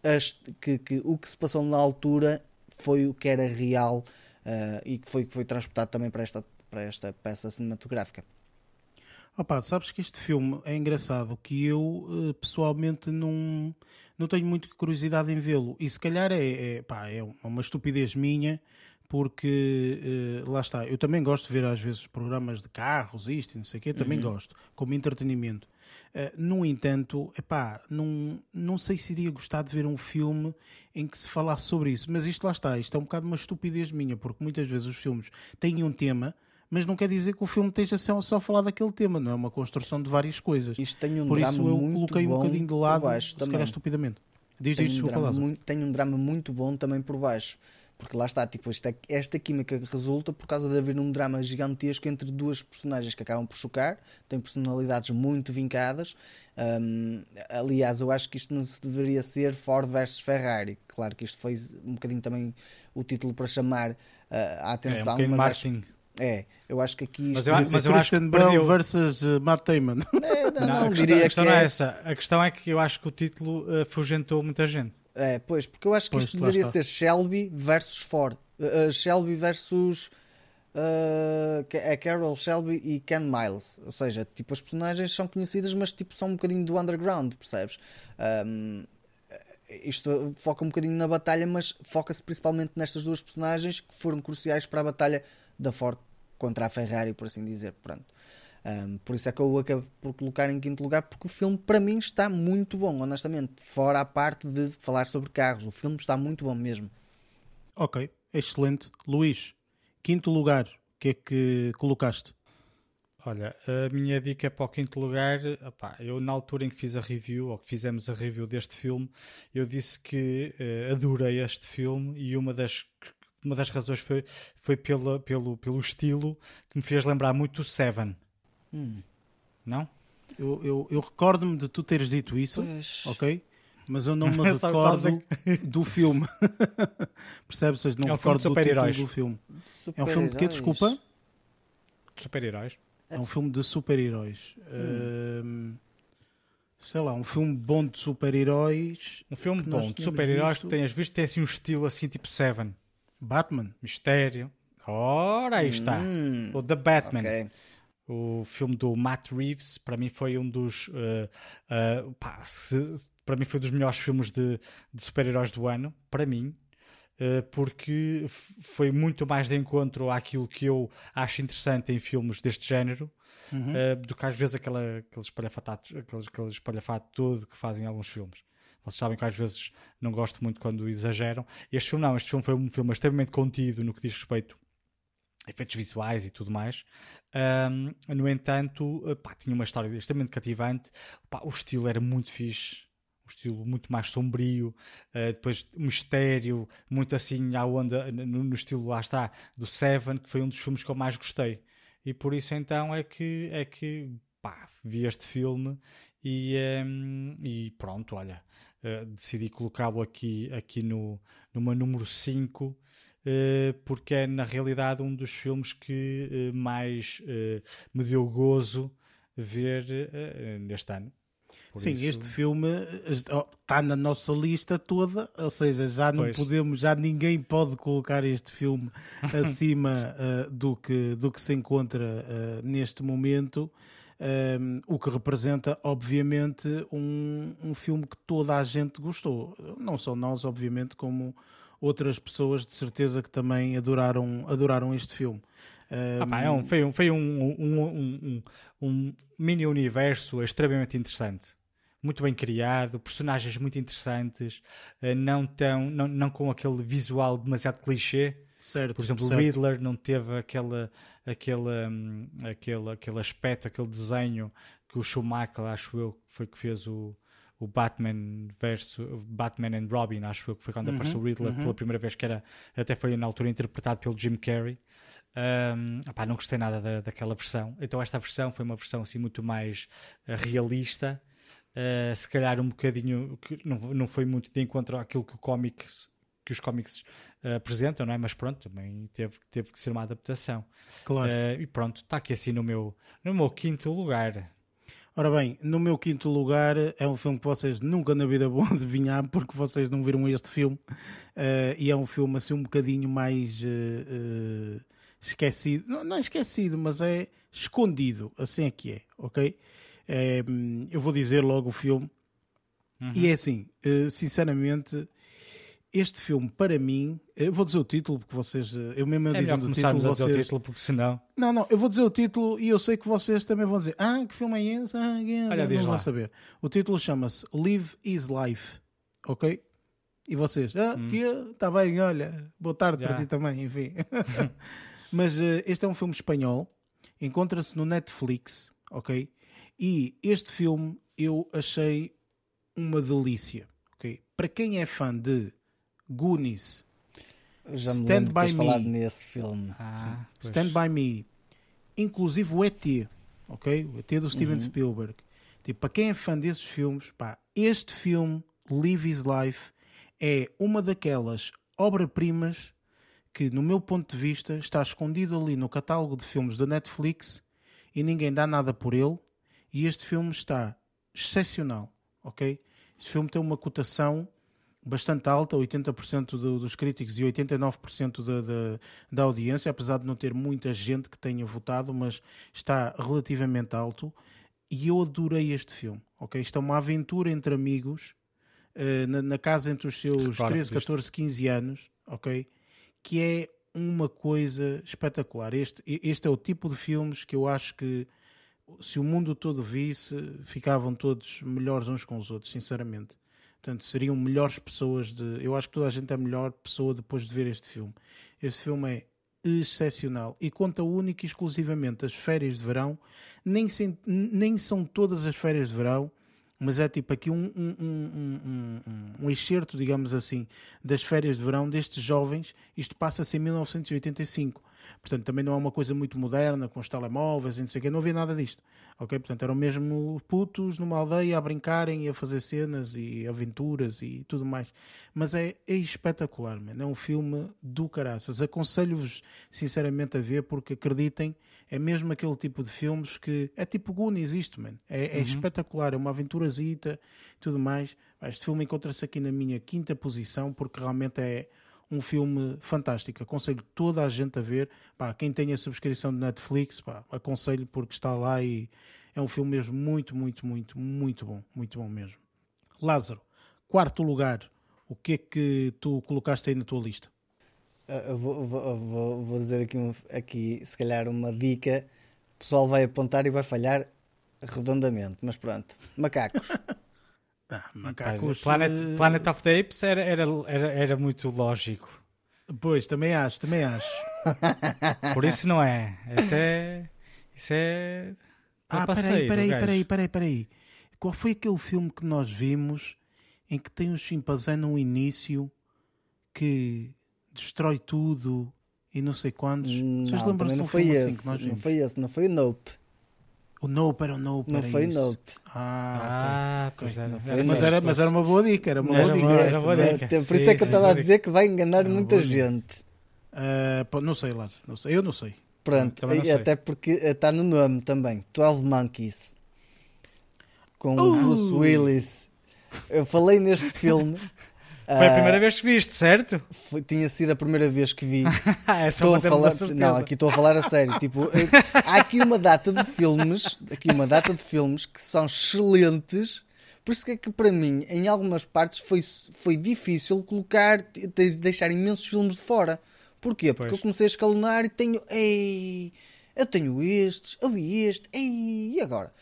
as- que, que o que se passou na altura foi o que era real ah, e que foi que foi transportado também para esta, para esta peça cinematográfica. Opa, sabes que este filme é engraçado que eu eh, pessoalmente não, não tenho muita curiosidade em vê-lo e se calhar é, é, pá, é uma estupidez minha porque eh, lá está, eu também gosto de ver às vezes programas de carros, isto e não sei o quê, também gosto, como entretenimento. Eh, no entanto, epá, não, não sei se iria gostar de ver um filme em que se falasse sobre isso, mas isto lá está, isto é um bocado uma estupidez minha, porque muitas vezes os filmes têm um tema, mas não quer dizer que o filme esteja só, só a falar daquele tema, não é uma construção de várias coisas. Isto tem um Por drama isso eu coloquei um bocadinho de lado, baixo se também. calhar estupidamente. Diz, tem diz, um, drama muito, tem um drama muito bom também por baixo. Porque lá está, tipo, esta, esta química resulta por causa de haver um drama gigantesco entre duas personagens que acabam por chocar, têm personalidades muito vincadas. Hum, aliás, eu acho que isto não se deveria ser Ford versus Ferrari. Claro que isto foi um bocadinho também o título para chamar ah, a É, um atenção, mas acho. É, eu acho que aqui isto Mas eu ser mas eu acho que perdeu. versus eh, Matt Damon. É, não, *laughs* Não, não, a questão, diria a questão que não é é, essa. A questão é que eu acho que o título uh, afugentou muita gente. É, pois, porque eu acho que Pois, isto deveria ser Shelby versus Ford. Uh, uh, Shelby versus uh, é Carol Shelby e Ken Miles. Ou seja, tipo, as personagens são conhecidas, mas tipo, são um bocadinho do underground, percebes? Um, isto foca um bocadinho na batalha, mas foca-se principalmente nestas duas personagens que foram cruciais para a batalha da Ford contra a Ferrari, por assim dizer. Pronto. Um, por isso é que eu acabo por colocar em quinto lugar, porque o filme para mim está muito bom, honestamente. Fora a parte de falar sobre carros, o filme está muito bom mesmo. ok, excelente. Luís, quinto lugar, o que é que colocaste? Olha, a minha dica para o quinto lugar, opá, eu na altura em que fiz a review, ou que fizemos a review deste filme, eu disse que eh, adorei este filme e uma das, uma das razões foi, foi pela, pelo, pelo estilo que me fez lembrar muito o Seven. Não? Eu, eu, eu recordo-me de tu teres dito isso, Pois. ok? Mas eu não *laughs* me recordo do filme. *laughs* Percebes? Não É um filme recordo de do título do filme. É um filme de quê? Desculpa? Super-heróis. É um filme de super-heróis. Hum, sei lá, um filme bom de super-heróis. Um filme bom de super-heróis que visto. tenhas visto tem assim um estilo assim tipo Seven. Batman. Mistério. Ora, aí está. Hum, O The Batman. ok. O filme do Matt Reeves, para mim foi um dos. eh, eh, pá, se- para mim foi um dos melhores filmes de, de super-heróis do ano. Para mim. eh, porque foi muito mais de encontro àquilo que eu acho interessante em filmes deste género Uhum. do que às vezes aquela, aqueles espalhafatos, aqueles, aquele espalhafato todo que fazem em alguns filmes. Vocês sabem que às vezes não gosto muito quando exageram. Este filme não, este filme foi um filme extremamente contido no que diz respeito efeitos visuais e tudo mais. Ahm, no entanto, eh, pá, tinha uma história extremamente cativante. Pá, o estilo era muito fixe. Um estilo muito mais sombrio, eh, depois mistério, muito assim à onda, no, no estilo lá está, do Seven, que foi um dos filmes que eu mais gostei. E por isso então é que, é que pá, vi este filme e, ehm, e pronto, olha, eh, decidi colocá-lo aqui, aqui no, numa número 5 eh, porque é na realidade um dos filmes que eh, mais me deu gozo ver neste ano. Por Sim, isso- este filme está na nossa lista toda, ou seja, já não Pois. podemos, já ninguém pode colocar este filme *laughs* acima ah, do, que, do que se encontra ah, neste momento. Um, o que representa, obviamente, um, um filme que toda a gente gostou. Não só nós, obviamente, como outras pessoas de certeza que também adoraram, adoraram este filme. Ah pá, é um- foi um, foi um, um, um- um- um mini universo extremamente interessante. Muito bem criado, personagens muito interessantes, eh, não, tão, não, não com aquele visual demasiado clichê. Certo, Por exemplo, o certo. Riddler não teve aquele, aquele, hum, aquele, aquele aspecto, aquele desenho que o Schumacher, acho eu, foi que fez o, o Batman versus Batman and Robin, acho eu, que foi quando Uhum, apareceu o Riddler pela primeira vez, que era, até foi na altura interpretado pelo Jim Carrey. Hum, opá, não gostei nada da, daquela versão. Então esta versão foi uma versão assim muito mais eh, realista. Uh, se calhar um bocadinho que não, não foi muito de encontro àquilo que o cómics que os cómics apresentam, não é? Mas pronto, também teve, teve que ser uma adaptação. Claro. Uh, e pronto, está aqui assim no meu, no meu quinto lugar. Ora bem, no meu quinto lugar é um filme que vocês nunca na vida *laughs* vão adivinhar porque vocês não viram este filme Eh, e é um filme assim um bocadinho mais eh, eh, esquecido, não, não é esquecido, mas é escondido, assim é que é, ok? Eh, eu vou dizer logo o filme e é assim, eh, sinceramente, este filme para mim, eu vou dizer o título porque vocês, eh, eu mesmo É melhor dizendo o título, começarmos a dizer vocês o título, porque senão. não, não, eu vou dizer o título e eu sei que vocês também vão dizer Ah, que filme é esse? Ah, que... Olha, não diz vão lá. saber. O título chama-se Live is Life, ok? E vocês? Ah, que está bem, olha, boa tarde para Hum. Já. ti também, enfim. *laughs* *laughs* Mas eh, este é um filme espanhol, encontra-se no Netflix, ok? E este filme eu achei uma delícia, ok? Para quem é fã de Goonies, Eu já me Stand by me. falado nesse filme. Ah. Stand By Me, inclusive o ET, ok? O ET do Steven Spielberg. Tipo, para quem é fã desses filmes, pá, este filme, Live His Life, é uma daquelas obra-primas que, no meu ponto de vista, está escondido ali no catálogo de filmes da Netflix e ninguém dá nada por ele. E este filme está excepcional, ok? Este filme tem uma cotação bastante alta, 80% do- dos críticos e 89% da, da, da audiência, apesar de não ter muita gente que tenha votado, mas está relativamente alto. E eu adorei este filme, ok? Isto é uma aventura entre amigos, eh, na, na casa entre os seus Recordo 13, disto. 14, 15 anos, ok? Que é uma coisa espetacular. Este, este é o tipo de filmes que eu acho que se o mundo todo visse, ficavam todos melhores uns com os outros, sinceramente. Portanto, seriam melhores pessoas de. Eu acho que toda a gente é melhor pessoa depois de ver este filme. Este filme é excepcional e conta única e exclusivamente as férias de verão. Nem, sem- nem são todas as férias de verão, mas é tipo aqui um, um, um, um, um excerto, digamos assim, das férias de verão destes jovens. Isto passa-se em 1985. Portanto, também não é uma coisa muito moderna, com os telemóveis e não sei o quê. Não havia nada disto. Ok? Portanto, eram mesmo putos numa aldeia a brincarem e a fazer cenas e aventuras e tudo mais. Mas é, é espetacular, man. É um filme do caraças. Aconselho-vos, sinceramente, a ver, porque acreditem, é mesmo aquele tipo de filmes que é tipo Goonies isto, man. É, é espetacular, é uma aventurazita e tudo mais. Este filme encontra-se aqui na minha quinta posição, porque realmente é um filme fantástico. Aconselho toda a gente a ver. Pá, quem tem a subscrição de Netflix, pá, aconselho porque está lá e é um filme mesmo muito, muito, muito, muito bom. Muito bom mesmo. Lázaro, quarto lugar. O que é que tu colocaste aí na tua lista? Eu vou, vou- vou- vou dizer aqui, um- aqui, se calhar, uma dica. O pessoal vai apontar e vai falhar redondamente, mas pronto. Macacos. *laughs* Ah, Pá, Planet, Planet of the Apes era, era, era, era muito lógico. Pois, também acho, também acho. *laughs* Por isso não é. Isso é. Isso é. Ah, passeio peraí, peraí, peraí, peraí, peraí. Qual foi aquele filme que nós vimos em que tem um chimpanzé no início que destrói tudo e não sei quantos? Hum, Vocês Não, lembram-se não um foi filme esse. assim que nós não vimos? foi esse, não foi o Nope. O Nope era o Nope, Não era foi isso. Nope. Ah, Ah, ok. pois era. Foi, Mas era, mas era uma boa dica, era uma Era boa uma- dica. era boa dica. Por isso Sim, é que eu estava a dizer que vai enganar muita gente. Pô, não sei, Lázaro, não sei. Eu não sei. Pronto, não sei. até porque está no nome também. 12 Monkeys. Com o Uh! Bruce Willis. Eu falei neste filme. *laughs* Foi a primeira vez que viste, certo? *laughs* foi- tinha sido a primeira vez que vi. *laughs* É Estou a falar, a não, aqui estou a falar a sério. Tipo, eh, há aqui uma data de filmes, aqui uma data de filmes que são excelentes. Por isso que é que para mim, em algumas partes, foi, foi difícil colocar, de- deixar imensos filmes de fora. Porquê? Porque Pois. eu comecei a escalonar e tenho, ei, eu tenho estes, eu vi este, ei, e agora?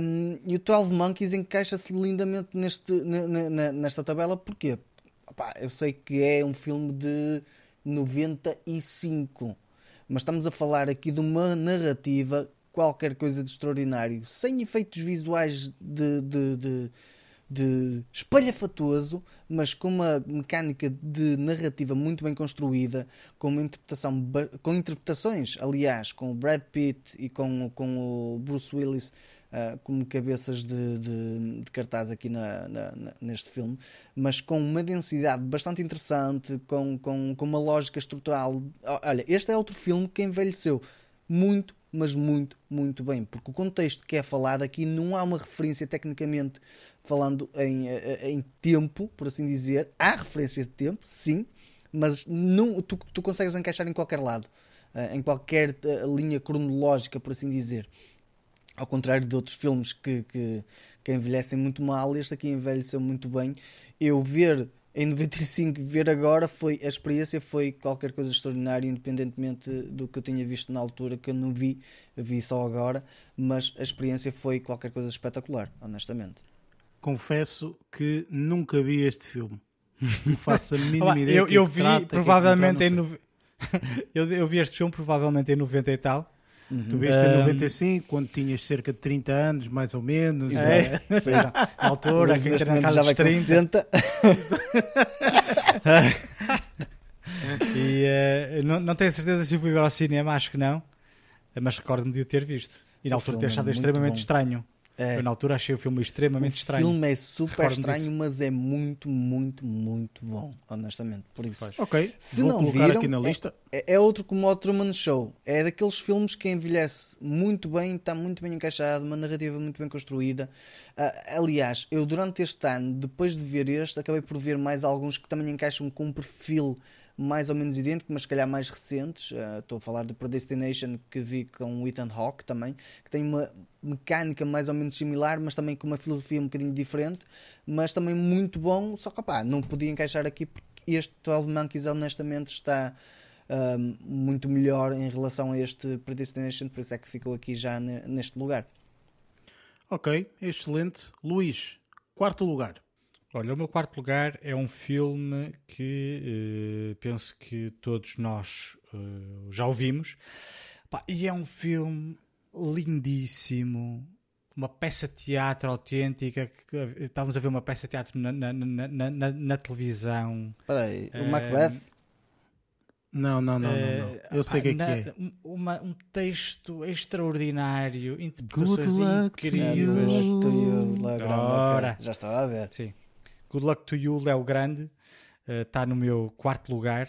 Um, e o 12 Monkeys encaixa-se lindamente neste, ne- ne- ne- nesta tabela, porquê? Opá, eu sei que é um filme de 95, mas estamos a falar aqui de uma narrativa, qualquer coisa de extraordinário, sem efeitos visuais de, de, de, de espalhafatoso, mas com uma mecânica de narrativa muito bem construída, com uma interpretação com interpretações, aliás, com o Brad Pitt e com, com o Bruce Willis ah, como cabeças de, de, de cartaz aqui na, na- neste filme, mas com uma densidade bastante interessante, com, com, com uma lógica estrutural. O- Olha, este é outro filme que envelheceu muito, mas muito, muito bem, porque o contexto que é falado aqui não há uma referência tecnicamente falando em, eh, em tempo, por assim dizer. Há referência de tempo, sim, mas não, tu, tu consegues encaixar em qualquer lado, eh, em qualquer eh, linha cronológica, por assim dizer. Ao contrário de outros filmes que, que, que envelhecem muito mal, este aqui envelheceu muito bem. Eu ver em 95, ver agora, foi a experiência foi qualquer coisa extraordinária, independentemente do que eu tinha visto na altura, que eu não vi, vi só agora, mas a experiência foi qualquer coisa espetacular, honestamente. Confesso que nunca vi este filme. Não faço a *laughs* mínima Olá, ideia. eu, é eu que vi trata, é provavelmente sei. nove- *laughs* eu, eu vi este filme provavelmente em 90 e tal. Tu viste em Ahm, 95, quando tinhas cerca de 30 anos, mais ou menos. É, é. na altura, quem tem na casa dos com 30. 60. *laughs* E eh, não, não tenho certeza se eu fui ver ao cinema, acho que não. Mas recordo-me de o ter visto. E na O altura ter é achado extremamente bom. estranho. É. Eu na altura achei o filme extremamente o estranho. filme é super estranho, disso. mas é muito, muito, muito bom, honestamente. Por isso, Ok, Se vou não viram, aqui na é- lista. É, é outro como o Truman Show. É daqueles filmes que envelhece muito bem, está muito bem encaixado, uma narrativa muito bem construída. Ah, aliás, eu durante este ano, depois de ver este, acabei por ver mais alguns que também encaixam com um perfil mais ou menos idêntico, mas se calhar mais recentes. Ah, Estou a falar de Predestination que vi com o Ethan Hawke também, que tem uma mecânica mais ou menos similar, mas também com uma filosofia um bocadinho diferente, mas também muito bom. Só que opá, não podia encaixar aqui porque este 12 Monkeys honestamente está um, muito melhor em relação a este Predestination, por isso é que ficou aqui já ne- neste lugar. Ok, excelente. Luís, quarto lugar. Olha, o meu quarto lugar é um filme que eh, penso que todos nós eh, já ouvimos. Pá, e é um filme lindíssimo, uma peça de teatro autêntica. que- eh, Estávamos a ver uma peça de teatro na, na, na, na, na- televisão. Espera aí, o Macbeth? Não, não, não, não. não. Eu sei o que é que é. um- uma- um texto extraordinário, Good interpretações luck to incríveis. you. tu e o Léo Grande, ok. Ora. Já estava a ver. Sim. Good Luck to You, Léo Grande, está no meu quarto lugar.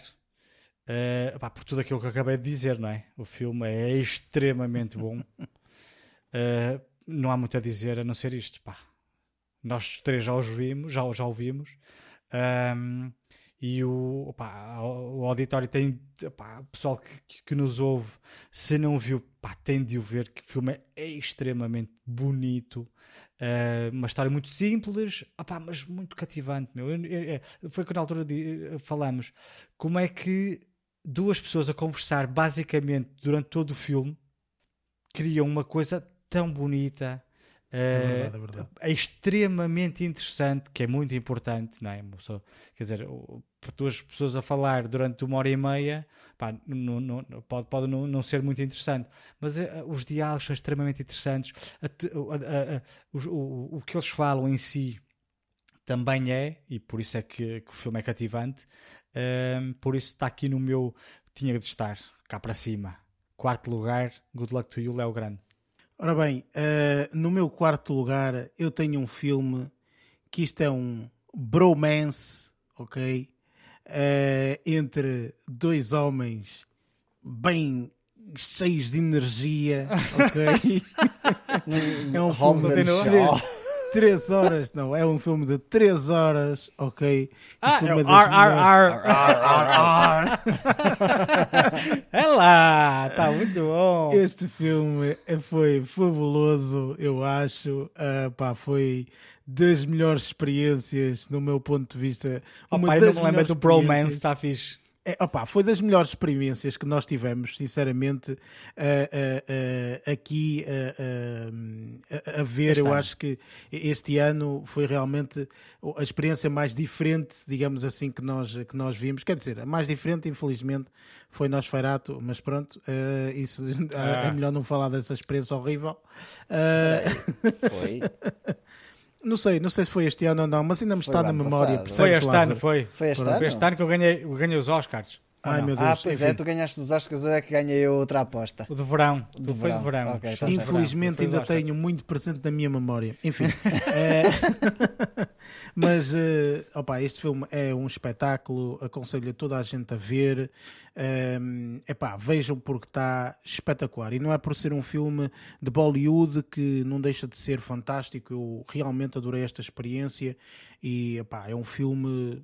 Eh, pá, por tudo aquilo que acabei de dizer, não é? O filme é extremamente bom. *laughs* Eh, não há muito a dizer a não ser isto. Pá. Nós três já os vimos, já, já o vimos. Ahm, e o, opá, o auditório tem opá, o pessoal que, que- nos ouve, se não viu, tem de o ver que o filme é extremamente bonito. Uh, uma história muito simples, mas muito cativante. Meu. Eu- eu- é, foi que na altura de- falamos como é que duas pessoas a conversar basicamente durante todo o filme criam uma coisa tão bonita, Eh, verdade, é verdade. é extremamente interessante, que é muito importante, não é? Pessoa- quer dizer, o- duas pessoas a falar durante uma hora e meia pá, não- não- pode, pode não, não ser muito interessante, mas eh, os diálogos são extremamente interessantes, a a- a- os- o, o que eles falam em si também é, e por isso é que, que o filme é cativante, ehm, por isso está aqui no meu, tinha de estar cá para cima. Quarto lugar, Good Luck to You, Léo Grande. Ora bem, eh, no meu quarto lugar eu tenho um filme que isto é um bromance, ok? Eh, entre dois homens bem cheios de energia, ok? *laughs* é um Hobbs filme and de Shaw. três, três horas, não, é um filme de três horas, ok? Ah, é uma o das R, R, melhores- R. *laughs* É lá, está muito bom. Este filme foi fabuloso, eu acho. Ah, pá, foi das melhores experiências, no meu ponto de vista. Oh, uma pai, não das me lembro do bromance, está fixe. É, opá, foi das melhores experiências que nós tivemos, sinceramente, ah, ah, ah, aqui a, ver. Este eu ano. acho que este ano foi realmente a experiência mais diferente, digamos assim, que nós, que nós vimos. Quer dizer, a mais diferente, infelizmente, foi Nosferato, mas pronto, isso *laughs* Ah. é melhor não falar dessa experiência horrível. *laughs* Foi. Não sei, não sei se foi este ano ou não, mas ainda me Foi está na memória. Foi este Lázaro? ano, foi. Foi este Foi ano? Foi este ano que eu ganhei, eu ganhei os Oscars. Ai meu Ah, Deus, pois enfim. é, tu ganhaste os Oscars, eu é que ganhei outra aposta. O de verão. De Tu foi de verão. verão. Ok, Foi de certo. verão. Infelizmente os ainda tenho muito presente na minha memória. Enfim. *laughs* eh, *laughs* mas eh, opa, este filme é um espetáculo, aconselho a toda a gente a ver. É epá, vejam porque está espetacular. E não é por ser um filme de Bollywood que não deixa de ser fantástico. Eu realmente adorei esta experiência e epá, é um filme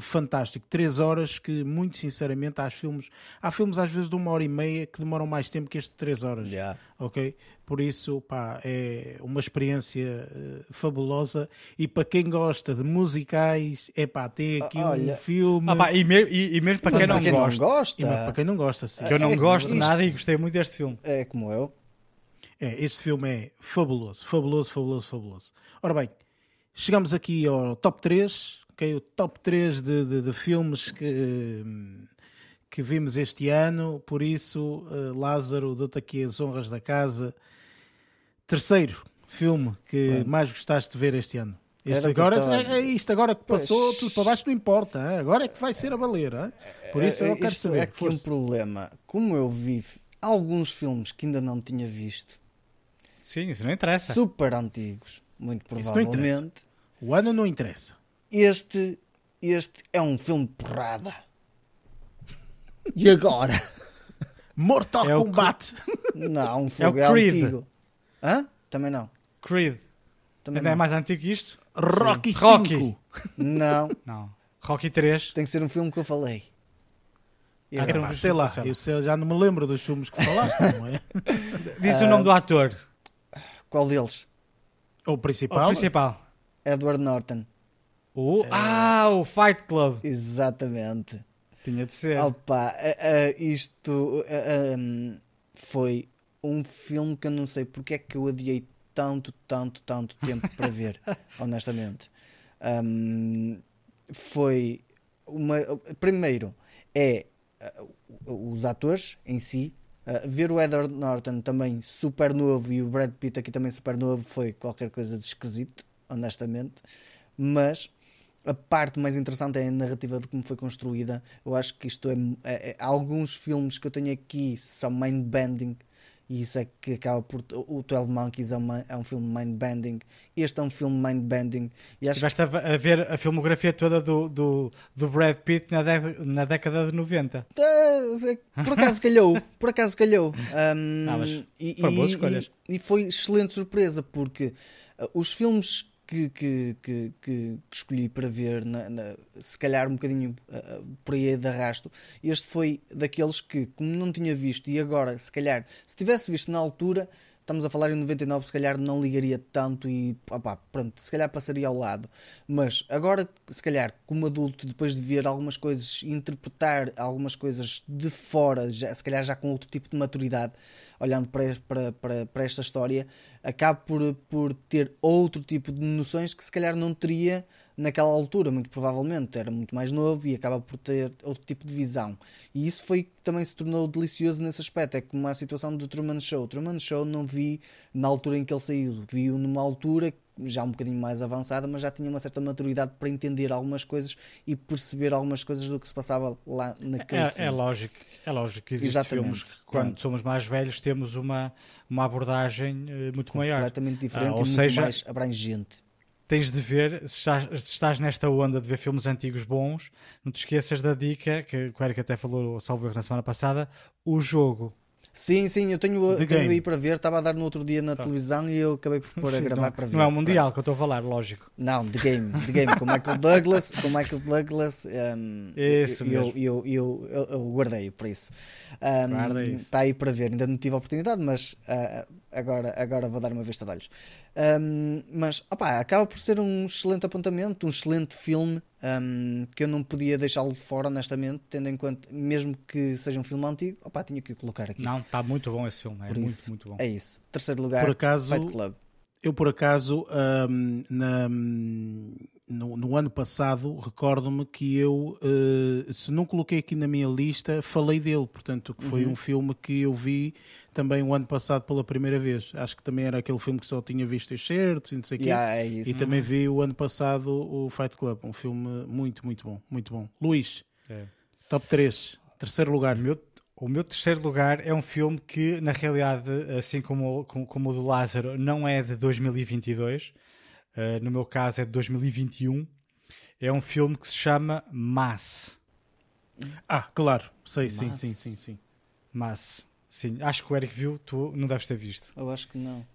fantástico. Três horas que, muito sinceramente, há filmes, há filmes às vezes de uma hora e meia que demoram mais tempo que este de três horas. Já. Ok? Por isso, pá, é uma experiência eh, fabulosa. E para quem gosta de musicais, é pá, tem aqui Olha. um filme. Ah, pá, e, me- e- e mesmo para quem, Para não, quem gosta, não gosta, E, mas para quem não gosta, sim. que eu não É, gosto isto- nada e gostei muito deste filme. é como eu. É, este filme é fabuloso, fabuloso, fabuloso, fabuloso. Ora bem, chegamos aqui ao top 3, ok? O top 3 de, de- de filmes que, hum, que vimos este ano. Por isso, eh, Lázaro, dou-te aqui as honras da casa. Terceiro filme que Pronto. mais gostaste de ver este ano. Este Era o que agora, é, é isto agora que passou, Pois. tudo para baixo não importa. hein? Agora é que vai ser a valer. hein? Por isso eu É, quero isto saber. É aqui um força. problema. Como eu vi alguns filmes que ainda não tinha visto, Sim, isso não interessa. super antigos, muito provavelmente, O ano não interessa. Este, este é um filme de porrada. E agora? Mortal É o Kombat. *laughs* Não, um fogo é, Creed. antigo. Hã? Também não. Creed. Também Ainda é não. mais antigo que isto? Rocky Sim. Rocky. 5. Não, *laughs* Não. Rocky 3. tem que ser um filme que eu falei. E Ah, então- Pá, sei lá, Sei lá. eu sei- já não me lembro dos filmes que falaste, não é? *laughs* Diz Ah, o nome do ator. Qual deles? O O principal. principal. Edward Norton. O... Ah, o Fight Club. Exatamente. Tinha de ser. Opa, eh, eh, isto ehm, foi um filme que eu não sei porque é que eu adiei tanto, tanto, tanto tempo para ver, *laughs* honestamente. Ahm, foi uma. Primeiro é eh, os atores em si. eh, ver o Edward Norton também super novo e o Brad Pitt aqui também super novo foi qualquer coisa de esquisito, honestamente. Mas a parte mais interessante é a narrativa de como foi construída. Eu acho que isto é, é- é- alguns filmes que eu tenho aqui são mind-bending e isso é que acaba por o 12 Monkeys é, uma- é um filme mind-bending este é um filme mind-bending e acho Estiveste a ver a filmografia toda do, do, do Brad Pitt na, dé- na década de 90. que ah, por acaso calhou por acaso calhou *laughs* Ahm, Ah, mas e, e- escolhas. e- e foi excelente surpresa porque ah, os filmes que, que, que, que- escolhi para ver, na- na- se calhar um bocadinho ah, por aí de arrasto, este foi daqueles que, como não tinha visto, e agora, se calhar, se tivesse visto na altura, estamos a falar em 99, se calhar não ligaria tanto e opá, pronto, se calhar passaria ao lado. Mas agora, se calhar, como adulto, depois de ver algumas coisas, interpretar algumas coisas de fora, já, se calhar já com outro tipo de maturidade, olhando para, para, para, para esta história, acabo por, por ter outro tipo de noções que se calhar não teria naquela altura, muito provavelmente, era muito mais novo e acaba por ter outro tipo de visão. E isso foi que também se tornou delicioso nesse aspecto. É como a situação do Truman Show. O Truman Show não vi na altura em que ele saiu, vi-o numa altura já um bocadinho mais avançada, mas já tinha uma certa maturidade para entender algumas coisas e perceber algumas coisas do que se passava lá naquele É, é filme. lógico, é lógico que existem filmes que quando Pronto. somos mais velhos temos uma, uma abordagem eh, muito maior. completamente diferente Ah, e ou muito seja, mais abrangente. tens de ver, se estás, se estás nesta onda de ver filmes antigos bons, não te esqueças da dica que, o Eric até falou, salvo na semana passada, o jogo. Sim, sim, eu tenho, tenho aí para ver, estava a dar no outro dia na televisão e eu acabei por pôr a gravar não, para ver. não é o Mundial que eu estou a falar, lógico. Não, The Game, The Game, com Michael *laughs* Douglas, com Michael Douglas, um, Isso eu, mesmo. eu, eu, eu, eu guardei por isso. Um, Guarda isso. Está aí para ver, ainda não tive a oportunidade, mas ah, agora, agora vou dar uma vista de olhos. Um, mas opá, acaba por ser um excelente apontamento, um excelente filme um, que eu não podia deixá-lo de fora, honestamente, tendo em conta, mesmo que seja um filme antigo, opá, tinha que o colocar aqui. Não, está muito bom esse filme, é por muito, isso, muito bom. é isso. Terceiro lugar, Por acaso- Fight Club. Eu, por acaso, ahm, na- no, no ano passado, recordo-me que eu, eh, se não coloquei aqui na minha lista, falei dele. Portanto, que foi um filme que eu vi também o ano passado pela primeira vez. Acho que também era aquele filme que só tinha visto excertos e não sei o quê. Yeah, é isso. E também vi o ano passado o Fight Club. Um filme muito, muito bom. Muito bom. Luís, É. top 3, terceiro lugar. O meu, o meu terceiro lugar é um filme que, na realidade, assim como, o- como, como o do Lázaro, não é de 2022. Uh, no meu caso é de 2021. É um filme que se chama Mass. Ah, claro. Sei, sim, Mas- sim, sim, sim. Mass. Sim, acho que o Eric viu, tu não deves ter visto. Eu acho que não.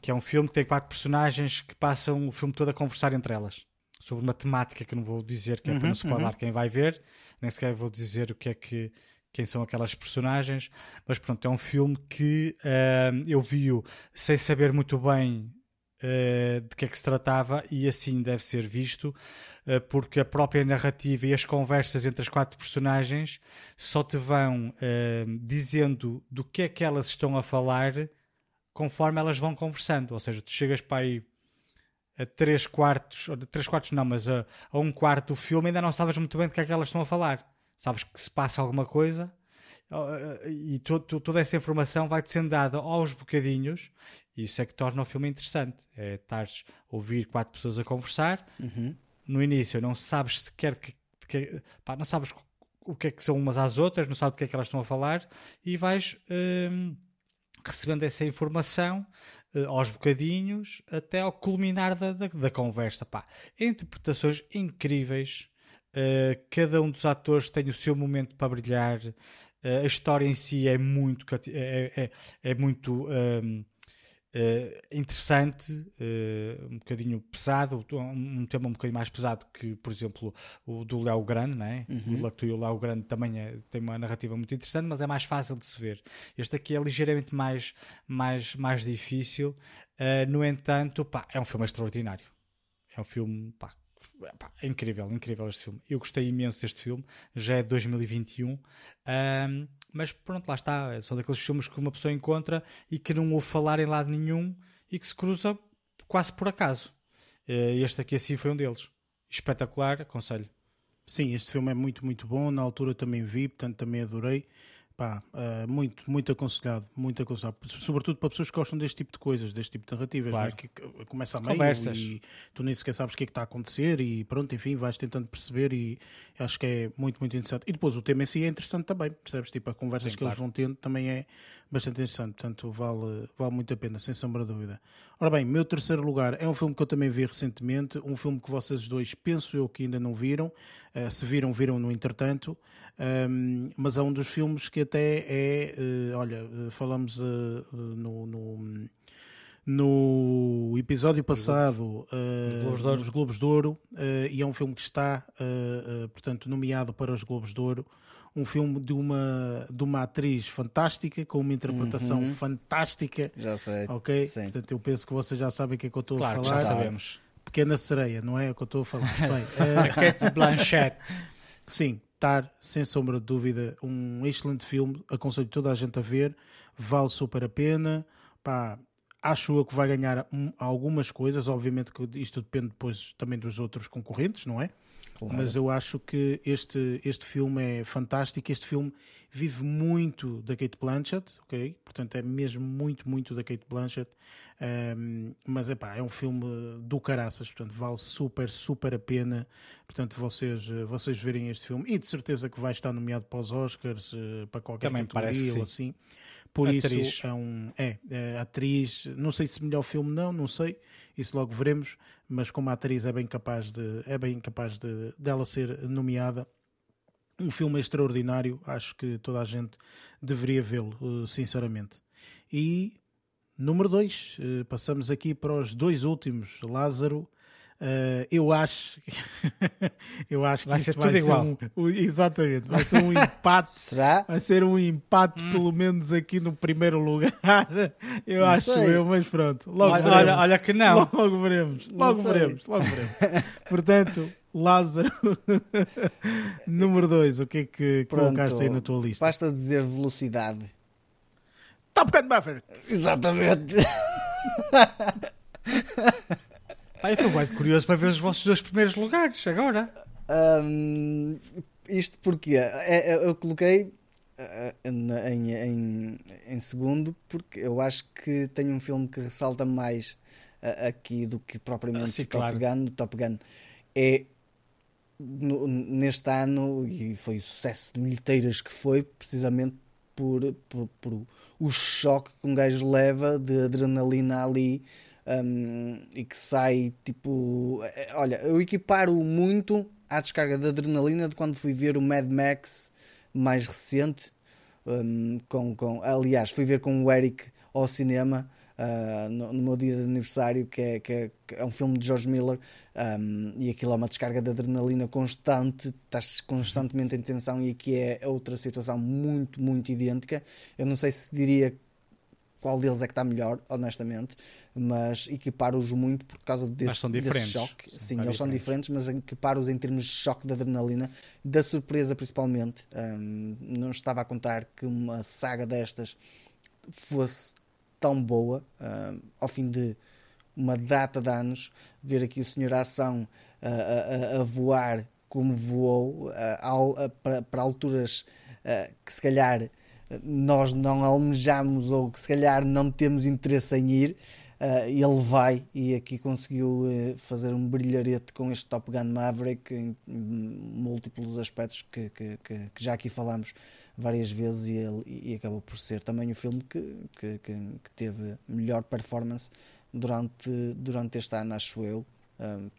Que é um filme que tem quatro personagens que passam o filme todo a conversar entre elas. Sobre uma temática que não vou dizer, que é para Uhum, não spoiler quem vai ver. Nem sequer vou dizer o que é que quem são aquelas personagens, mas pronto, é um filme que ah, eu vi-o sem saber muito bem ah, de que é que se tratava e assim deve ser visto, ah, porque a própria narrativa e as conversas entre as quatro personagens só te vão ah, dizendo do que é que elas estão a falar conforme elas vão conversando. Ou seja, tu chegas para aí a 3 quartos, ou 3 quartos não, mas a, a um quarto do filme ainda não sabes muito bem do que é que elas estão a falar. Sabes que se passa alguma coisa e to- to- toda essa informação vai-te sendo dada aos bocadinhos e isso é que torna o filme interessante. É estares a ouvir quatro pessoas a conversar. No início não sabes sequer que, que- pá, não sabes o que é que são umas às outras, não sabes do que é que elas estão a falar e vais hum, recebendo essa informação eh, aos bocadinhos até ao culminar da, da, da conversa. Pá. Interpretações incríveis. eh, cada um dos atores tem o seu momento para brilhar. Eh, a história em si é muito, cati- é, é, é muito hum, eh, interessante, eh, um bocadinho pesado, um, um tema um bocadinho mais pesado que, por exemplo, o do Léo Grande, né? o Lacto e o Léo Grande também é- tem uma narrativa muito interessante, mas é mais fácil de se ver. Este aqui é ligeiramente mais, mais, mais difícil, no entanto, pá, é um filme extraordinário. É um filme, pá, pá, é incrível, incrível este filme. Eu gostei imenso deste filme, já é de 2021, ahm, mas pronto, lá está. Só daqueles filmes que uma pessoa encontra e que não ouve falar em lado nenhum e que se cruza quase por acaso. Eh, Este aqui assim foi um deles. Espetacular, aconselho. Sim, este filme é muito, muito bom. Na altura também vi, portanto também adorei. Pá, ah, muito, muito aconselhado, muito aconselhado. Sobretudo para pessoas que gostam deste tipo de coisas, deste tipo de narrativas, Claro. não é? que que começa a meio Conversas. e tu nem sequer sabes o que é que está a acontecer e pronto, enfim, vais tentando perceber e acho que é muito, muito interessante. E depois o tema em si é interessante também, percebes? Tipo, as conversas Sim, que eles claro. vão tendo também é bastante interessante, portanto vale, vale muito a pena, sem sombra de dúvida. Ora bem, meu terceiro lugar é um filme que eu também vi recentemente, um filme que vocês dois penso eu que ainda não viram, eh, se viram, viram no entretanto, Ahm, mas é um dos filmes que até é, eh, olha, eh, falamos no, no, no episódio passado Globos de Ouro. nos Globos de Ouro eh, e é um filme que está, eh, portanto, nomeado para os Globos de Ouro. Um filme de uma, de uma atriz fantástica, com uma interpretação Uhum. fantástica. Já sei. Ok? Sim. Portanto, eu penso que vocês já sabem o que é que eu estou Claro a falar. já sabemos. Pequena sereia, não é o que eu estou a falar. *laughs* Bem, eh, A Kate Blanchett. Sim, Tar, sem sombra de dúvida, um excelente filme. Aconselho toda a gente a ver. Vale super a pena. Pá, acho eu que vai ganhar um- algumas coisas. Obviamente que isto depende depois também dos outros concorrentes, não é? Claro. Mas eu acho que este, este filme é fantástico. Este filme vive muito da Kate Blanchett, ok? Portanto, é mesmo muito, muito da Kate Blanchett. Um, mas epá, é um filme do caraças, portanto, vale super, super a pena. Portanto, vocês, vocês verem este filme e de certeza que vai estar nomeado para os Oscars, eh, para qualquer Também parece categoria ou sim. assim. Por Atriz. isso é um é, é atriz, não sei se melhor filme não, não sei, isso logo veremos, mas como atriz é bem capaz de é bem capaz de dela ser nomeada. Um filme extraordinário, acho que toda a gente deveria vê-lo, eh, sinceramente. E número 2, passamos aqui para os dois últimos, Lázaro. Eh, eu acho *laughs* eu acho que Vai isto ser vai tudo ser igual. um, um- exatamente, vai ser um *laughs* empate Será? Vai ser um empate, Hum. pelo menos aqui no primeiro lugar. *laughs* Eu Não acho sei. eu, mas pronto. Logo Olha, veremos. olha, olha que não. Logo veremos. Não Logo sei. veremos. Logo veremos. Portanto, Lázaro, número 2, o que é que Pronto. colocaste aí na tua lista? Basta dizer velocidade. Top Gun Maverick! Exatamente. Eu estou bem curioso para ver os vossos dois primeiros lugares agora. Hum, isto porque é, é, eu coloquei na- em, em, em segundo porque eu acho que tem um filme que ressalta mais uh, aqui do que propriamente Ah, sim, o Top claro. Gun. Top Gun é no- neste ano e foi o sucesso de bilheteiras que foi precisamente por, por, por o choque que um gajo leva de adrenalina ali um, e que sai tipo. eh, Olha, eu equiparo muito à descarga de adrenalina de quando fui ver o Mad Max mais recente. um, com, com, aliás, fui ver com o Eric ao cinema ah, no, no meu dia de aniversário, que é, que é, que é um filme de George Miller. um, e aquilo é uma descarga de adrenalina constante, estás constantemente em tensão. E aqui é outra situação muito, muito idêntica. Eu não sei se diria qual deles é que está melhor, honestamente, mas equiparo-os muito por causa desse, são desse diferentes. choque. São Sim, bem eles são diferentes. mas equiparo-os em termos de choque de adrenalina, da surpresa principalmente. Hum, não estava a contar que uma saga destas fosse tão boa, hum, ao fim de uma data de anos, ver aqui o Senhor Ação a, a- a- voar como voou, a- para, para alturas que se calhar nós não almejamos ou que se calhar não temos interesse em ir. Ah, ele vai e aqui conseguiu eh, fazer um brilharete com este Top Gun Maverick em múltiplos aspectos que, que- que- que já aqui falamos várias vezes e, ele, e acabou por ser também o filme que, que, que- que teve melhor performance durante, durante este ano, acho eu.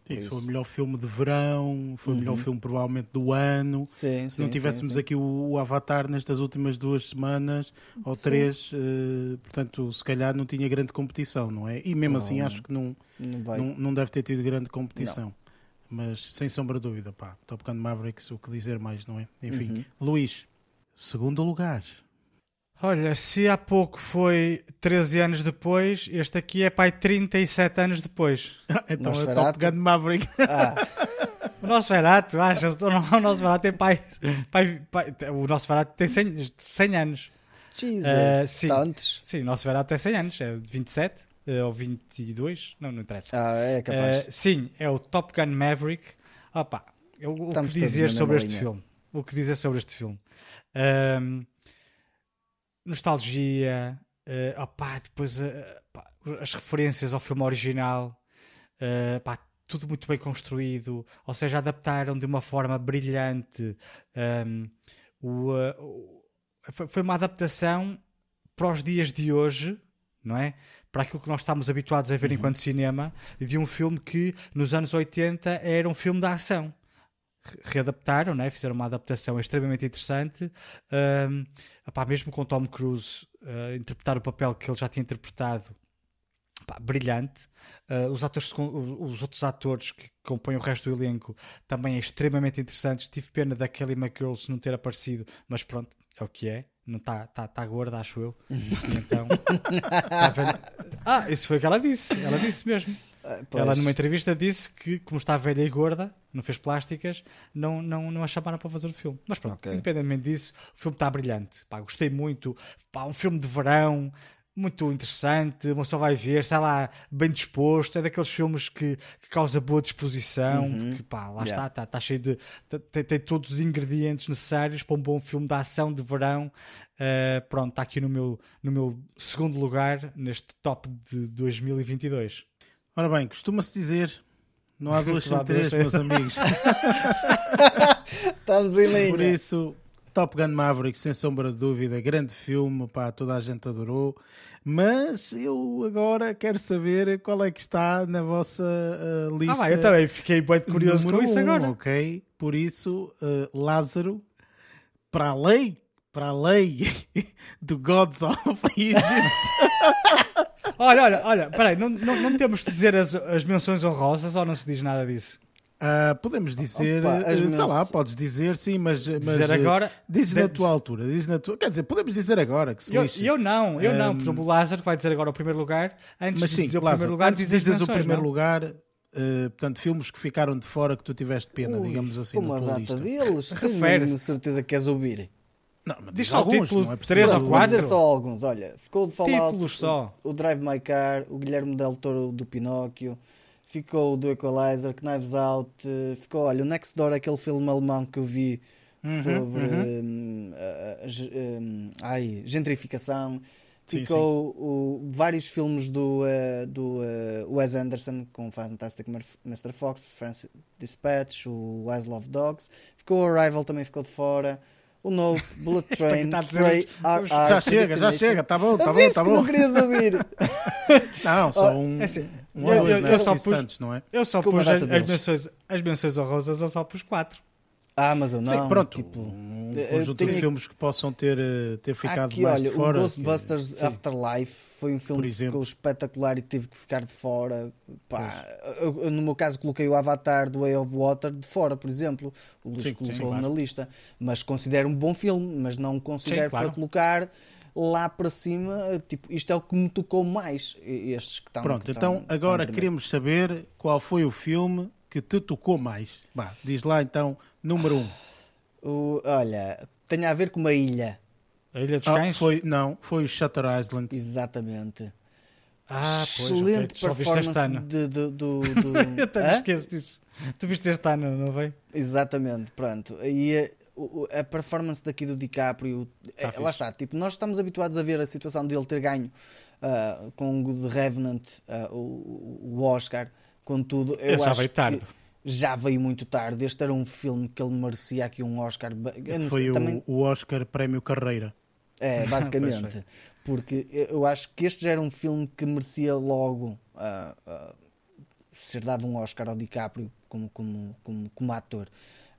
Por Sim, foi o melhor filme de verão, foi o melhor Uhum. filme provavelmente do ano. Sim, Se não tivéssemos aqui o, o Avatar nestas últimas duas semanas ou três, eh, portanto, se calhar não tinha grande competição, não é? E mesmo assim Provavelmente. acho que não, Não não, não deve ter tido grande competição. Mas sem sombra de dúvida, pá, Top Gun Mavericks, o que dizer mais, não é? Enfim, Uhum. Luís, segundo lugar. Olha, se há pouco foi 13 anos depois, este aqui é pai 37 anos depois. *laughs* então é Nosferatu. Top Gun Maverick. *laughs* Ah, O nosso barato, achas? O nosso barato tem pai, pai, pai- O nosso barato tem 100, 100 anos. Jesus, Ah, sim. tantos. Sim, o nosso barato tem 100 anos, é de 27 eh, ou 22, não, não interessa. Ah, é capaz. Eh, sim, é o Top Gun Maverick. Opa, eu, o Estamos que dizer sobre este linha. filme? O que dizer sobre este filme? Ahm, nostalgia, opá, depois eh, pá, as referências ao filme original, eh, pá, tudo muito bem construído, ou seja, adaptaram de uma forma brilhante. ahm, o, eh, o- foi- uma adaptação para os dias de hoje, não é? Para aquilo que nós estamos habituados a ver enquanto cinema, de um filme que nos anos 80 era um filme de ação. Re- Readaptaram, né? fizeram uma adaptação extremamente interessante. Ahm, epá, mesmo com Tom Cruise a interpretar o papel que ele já tinha interpretado pá, brilhante. Uh, os, atores, os outros atores que compõem o resto do elenco também é extremamente interessantes. Tive pena da Kelly McGirls não ter aparecido, mas pronto, é o que é. Não está tá, tá gorda, acho eu. E então, *laughs* tá. Ah, isso foi o que ela disse. Ela disse mesmo. Ah, pois. Ela numa entrevista disse que, como está velha e gorda, não fez plásticas, não, não, não a chamaram para fazer o filme. Mas pronto, Ok. independentemente disso, o filme está brilhante. Pá, gostei muito. Pá, um filme de verão, muito interessante. Uma pessoa vai ver, está lá bem disposto. É daqueles filmes que, que causa boa disposição. Que pá, lá Uhum. Yeah. está, está, está cheio de. Tem, tem todos os ingredientes necessários para um bom filme de ação de verão. Uh, pronto, está aqui no meu, no meu segundo lugar neste top de 2022. Ora bem, costuma-se dizer: não há duas *laughs* sem três, meus amigos. *laughs* Estamos em Por linha. isso, Top Gun Maverick, sem sombra de dúvida, grande filme, pá, toda a gente adorou. Mas eu agora quero saber qual é que está na vossa uh, Ah, lista. vai, eu também fiquei bem curioso com isso um, agora. Ok, por isso, uh, Lázaro, para a lei, para a lei *laughs* do Gods of Egypt. Olha, olha, olha, peraí, não, não, não temos de dizer as, as menções honrosas ou não se diz nada disso? Ah, podemos dizer, Opa, as eh, sei menções- lá, podes dizer sim, mas, mas Dizer eh, agora- diz na tua altura, diz na tua, quer dizer, podemos dizer agora que se Eu, lixe. eu não, eu não. Um, Por exemplo, o Lázaro que vai dizer agora o primeiro lugar, antes mas de sim, dizer o Lázaro, primeiro lugar, antes de diz as dizeres o menções, primeiro não? lugar, eh, portanto, filmes que ficaram de fora que tu tiveste pena, Ui, digamos assim, como na a tua data lista. deles, *laughs* tenho certeza que queres ouvir. Não, mas Diz diz só o alguns, título, não é preciso. ou quatro. Vou dizer só alguns. Olha, ficou de falar Títulos só. o Drive My Car, o Guilherme Del Toro do Pinóquio, ficou o do Equalizer, Knives Out, eh, ficou, olha, o Next Door, aquele filme alemão que eu vi Uhum, sobre hum, a- a- ge- hum, ai, gentrificação. Sim, Ficou o- vários filmes do, eh, do eh, Wes Anderson com o Fantastic Mr. Fox, Francis Dispatch, o Wise Love Dogs. Ficou o Arrival, também ficou de fora. O Bullet Isto aqui Train, R- os- R, Já chega, já chega, tá bom, tá Eu bom, disse tá que bom. não querias ouvir. *laughs* Não, só um, É assim, um eu- eu- não eu é só pus- tantos, não é? Eu só pus as, as deles. menções, as menções honrosas, eu só pus quatro. Mas eu não. Sim, pronto, Tipo, um conjunto tenho- de filmes que possam ter, eh, ter ficado aqui, mais olha, de fora. o Ghostbusters que- sim. Afterlife foi um filme que ficou espetacular e teve que ficar de fora. Pá, eu- no meu caso, coloquei o Avatar do Way of Water de fora, por exemplo. O Luís colocou claro. na lista. Mas considero um bom filme, mas não considero Sim, claro. para colocar lá para cima. Tipo, isto é o que me tocou mais. Estes que estão. Pronto, que então estão- estão agora queremos saber qual foi o filme que te tocou mais. Vá, diz lá então, número um. O- olha, tem a ver com uma ilha. A Ilha dos Ah, Cães? foi, não, foi o Shutter Island. Exatamente. Ah, pois, Excelente ok. Só viste este performance ano. de, de- do. *laughs* do... Eu também esqueço disso. Tu viste este ano, não foi? Exatamente, pronto. E eh, o- o- a performance daqui do DiCaprio, eh, Tá fixe. lá está. Tipo, nós estamos habituados a ver a situação dele ter ganho ah, com o The Revenant, ah, o, o Oscar, contudo, eu já acho veio tarde. Já veio muito tarde. Este era um filme que ele merecia aqui um Oscar. Esse foi também- o Oscar Prémio Carreira. é, *laughs* basicamente. Porque eu acho que este já era um filme que merecia logo ah, ah, ser dado um Oscar ao DiCaprio como, como, como, como ator.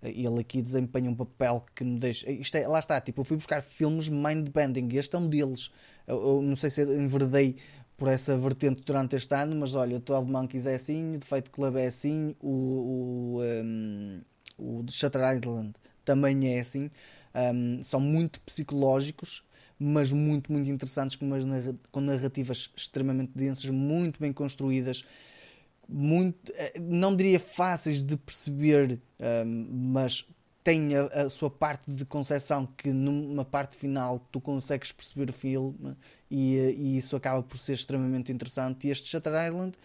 Ele aqui desempenha um papel que me deixa. Isto é, lá está, tipo, eu fui buscar filmes mind-bending. Este é um deles. Eu, eu não sei se enverdei por essa vertente durante este ano, mas olha, o 12 Monkeys é assim, o Fight Club é assim, o, o, um, o Shutter Island também é assim. Um, são muito psicológicos, mas muito, muito interessantes, com, umas com narrativas extremamente densas, muito bem construídas, muito, eh, não diria fáceis de perceber, um, mas tem a, a sua parte de concepção que numa parte final tu consegues perceber o filme e, eh, e isso acaba por ser extremamente interessante. E este Shutter Island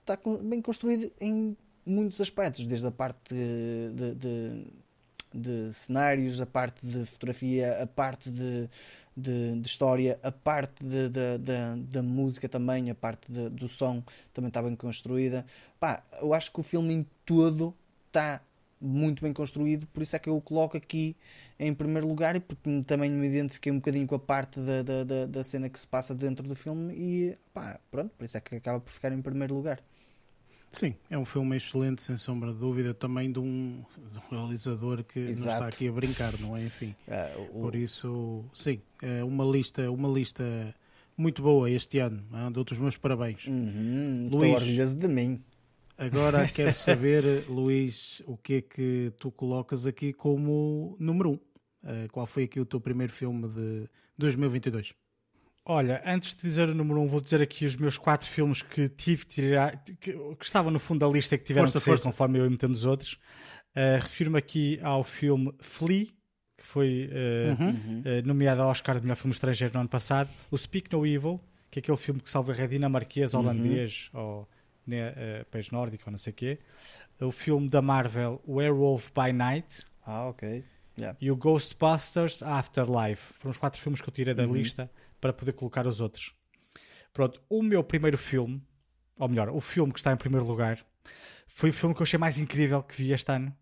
está bem construído em muitos aspectos, desde a parte de, de- de cenários, a parte de fotografia, a parte de, de, de história, a parte da- música também, a parte do som também está bem construída. Pá, eu acho que o filme em todo está muito bem construído, por isso é que eu o coloco aqui em primeiro lugar e porque também me identifiquei um bocadinho com a parte da, da, da, cena que se passa dentro do filme e pá, pronto, por isso é que acaba por ficar em primeiro lugar. Sim, é um filme excelente, sem sombra de dúvida, também de um, de um realizador que não Exato. está aqui a brincar, não é? Enfim, Ah, o- por isso, sim, é uma lista, uma lista muito boa este ano. ah, Dou-te os meus parabéns. Uhum, Luís. orgulhoso de mim. Agora quero saber, Luís, o que é que tu colocas aqui como número 1? Um? Ah, qual foi aqui o teu primeiro filme de 2022? Olha, antes de dizer o número 1, um, vou dizer aqui os meus quatro filmes que tive de tirar, que, que estavam no fundo da lista e que tiveram Força, que sair força. conforme eu ia metendo os outros. Uh, Refiro-me aqui ao filme Flea, que foi uh, Uhum. uh, nomeado ao Oscar de melhor filme estrangeiro no ano passado. O Speak No Evil, que é aquele filme que salva é dinamarquês, holandês, ou né, uh, país nórdico, ou não sei o quê. O filme da Marvel, Werewolf by Night. Ah, ok. Yeah. E o Ghostbusters Afterlife. Foram os quatro filmes que eu tirei da lista para poder colocar os outros. Pronto, o meu primeiro filme, ou melhor, o filme que está em primeiro lugar, foi o filme que eu achei mais incrível que vi este ano,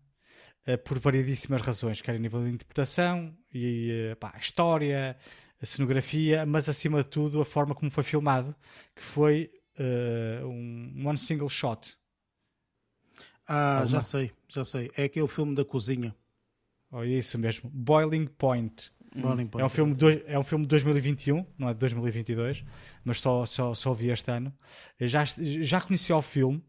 eh, por variedíssimas razões, quer a nível de interpretação e eh, pá, a história, a cenografia, mas acima de tudo a forma como foi filmado, que foi eh, um one single shot. Ah, Alguma? já sei, já sei. É aquele filme da cozinha. Oh, isso mesmo, Boiling Point. Boiling É um, Point. filme de, é um filme de 2021, não é de 2022, mas só, só, só vi este ano. Já, já conheci o filme,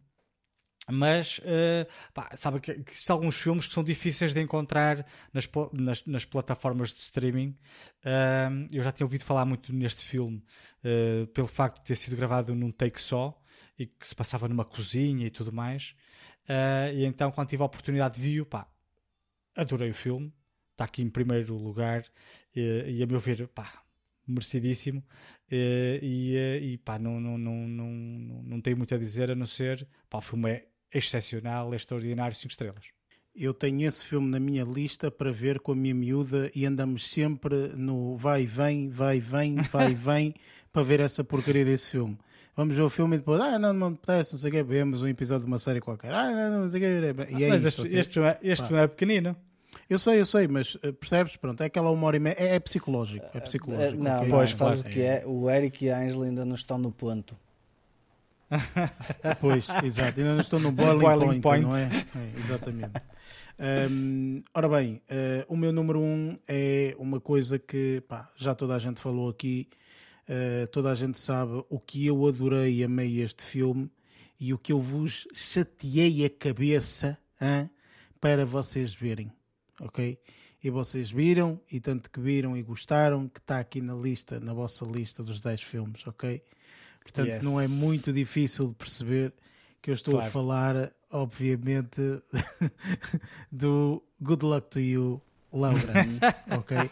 mas eh, pá, sabe que, que existem alguns filmes que são difíceis de encontrar nas, nas, nas plataformas de streaming. Ahm, eu já tinha ouvido falar muito neste filme eh, pelo facto de ter sido gravado num take só e que se passava numa cozinha e tudo mais. E então, quando tive a oportunidade de vi-o, pá, adorei o filme. Está aqui em primeiro lugar e, a meu ver, pá, merecidíssimo. E, eh, e pá, não, não, não, não, não tenho muito a dizer a não ser, pá, o filme é excepcional, é extraordinário, 5 estrelas. Eu tenho esse filme na minha lista para ver com a minha miúda e andamos sempre no vai e vem, vai e vem, vai e *laughs* vem para ver essa porcaria desse filme. Vamos ver o filme e depois, ah, não, não me apetece, não sei o quê, vemos um episódio de uma série qualquer. Ah, não, não, não sei o quê. E é mas isso, este, este, filme é- este Pá. filme é pequenino. Eu sei, eu sei, mas eh, percebes? Pronto, é aquela uma hora e meia. É, é psicológico. É Eh, psicológico. não, ok? não, Pois, sabes claro. o que é? O Eric e a Angela ainda não estão no ponto. *laughs* Pois, exato. Ainda não estou no boiling, Boiling point, point. não é? É, exatamente. Hum, ora bem, eh, o meu número um é uma coisa que pá, já toda a gente falou aqui, eh, toda a gente sabe o que eu adorei e amei este filme e o que eu vos chateei a cabeça hã, para vocês verem, ok? E vocês viram, e tanto que viram e gostaram, que está aqui na lista, na vossa lista dos 10 filmes, ok? Portanto, Yes. não é muito difícil de perceber que eu estou a Claro. falar, obviamente, *laughs* do Good Luck to You, Laura. *laughs* ok?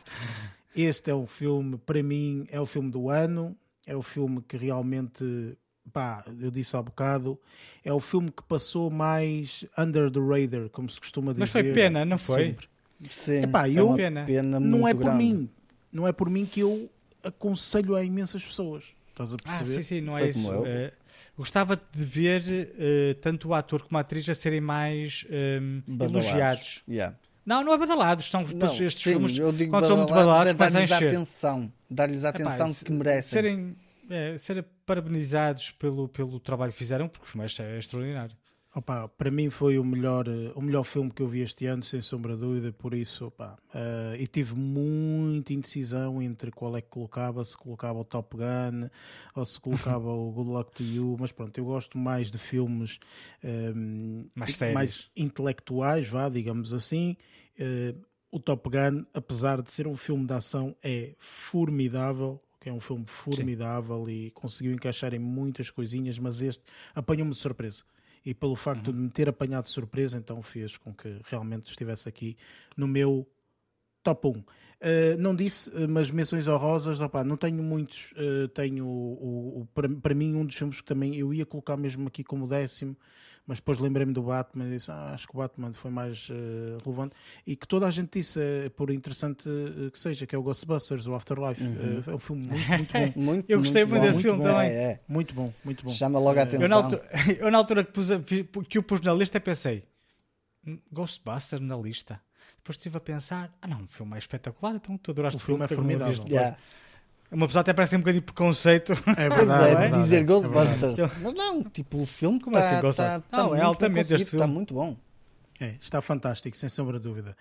Este é um filme, para mim, é o filme do ano. É o filme que realmente, pá, eu disse há bocado, é o filme que passou mais under the radar, como se costuma dizer. Mas foi pena, não foi? sempre. Sim, Epá, é eu- uma Pena. pena, Não é por grande. mim. Não é por mim que eu aconselho a imensas pessoas. Estás a Ah, perceber? sim, sim, não Foi é isso. Eh, gostava de ver eh, tanto o ator como a atriz a serem mais ehm, Badalados. elogiados. Yeah. Não, não é badalados. São Não, estes sim, filmes, eu digo quando são muito badalados, é dar-lhes atenção. Dar-lhes a Epá, atenção se- que merecem. Serem, é, serem parabenizados pelo, pelo trabalho que fizeram, porque o filme é extraordinário. Opa, para mim foi o melhor, eh, o melhor filme que eu vi este ano, sem sombra de dúvida, por isso, opa, eh, e tive muita indecisão entre qual é que colocava, se colocava o Top Gun ou se colocava o Good Luck to You, mas pronto, eu gosto mais de filmes ehm, Mais sérios. mais intelectuais, vá, digamos assim. Eh, o Top Gun, apesar de ser um filme de ação, é formidável, que é um filme formidável e conseguiu encaixar em muitas coisinhas, mas este apanhou-me de surpresa. E pelo facto Uhum. de me ter apanhado de surpresa, então fez com que realmente estivesse aqui no meu top 1. Uh, não disse, uh, mas menções honrosas, opá, não tenho muitos. uh, tenho o- o- para, para mim, um dos filmes que também eu ia colocar mesmo aqui como décimo, mas depois lembrei-me do Batman e disse: ah, acho que o Batman foi mais uh, relevante. E que toda a gente disse, uh, por interessante uh, que seja, que é o Ghostbusters, o Afterlife. Uh, é um filme muito, muito bom. *laughs* Muito, Eu gostei muito bom. desse filme também. É, é. Muito bom, muito bom. Chama logo a Eh, atenção. Eu na, altura, *laughs* eu, na altura que, pus que o pus na lista, pensei: "Hum, Ghostbusters na lista. Depois estive a pensar: ah, não, o filme é espetacular, então tu adoraste O filme é não o formidável. viste?" Yeah. Uma pessoa até parece um bocadinho de preconceito. É verdade, é, é verdade, dizer é Ghostbusters. verdade. Mas não, tipo, o filme Como está assim, tá, Ghostbusters? tá Não, é altamente este Está filme. muito bom. É, está fantástico, sem sombra de dúvida.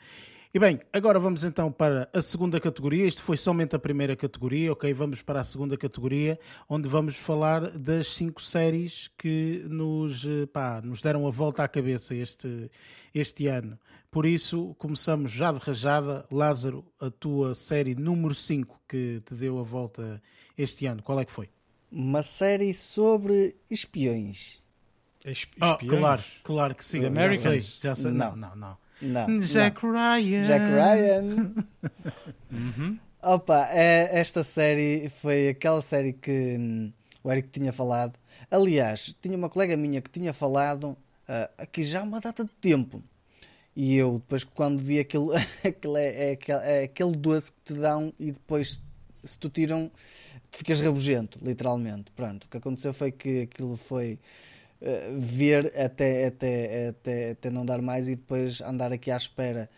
E bem, agora vamos então para a segunda categoria. Isto foi somente a primeira categoria, ok? Vamos para a segunda categoria, onde vamos falar das cinco séries que nos, eh, pá, nos deram a volta à cabeça este, este ano. Por isso, começamos já de rajada. Lázaro, a tua série número 5 que te deu a volta este ano, qual é que foi? Uma série sobre espiões. Esp- Ah, espiões? claro, claro que sim. The Já sei, Americans? já sei. Não. Não, não, não. Não. Jack Ryan. não. Jack Ryan. *laughs* Opa, é- esta série foi aquela série que hum, o Eric tinha falado. Aliás, tinha uma colega minha que tinha falado ah, aqui já há uma data de tempo. E eu, depois, quando vi aquilo, *laughs* aquilo é, é aquele, é aquele doce que te dão e depois, se tu tiram, tu ficas rabugento, literalmente. Pronto, o que aconteceu foi que aquilo foi eh, ver até, até, até, até não dar mais e depois andar aqui à espera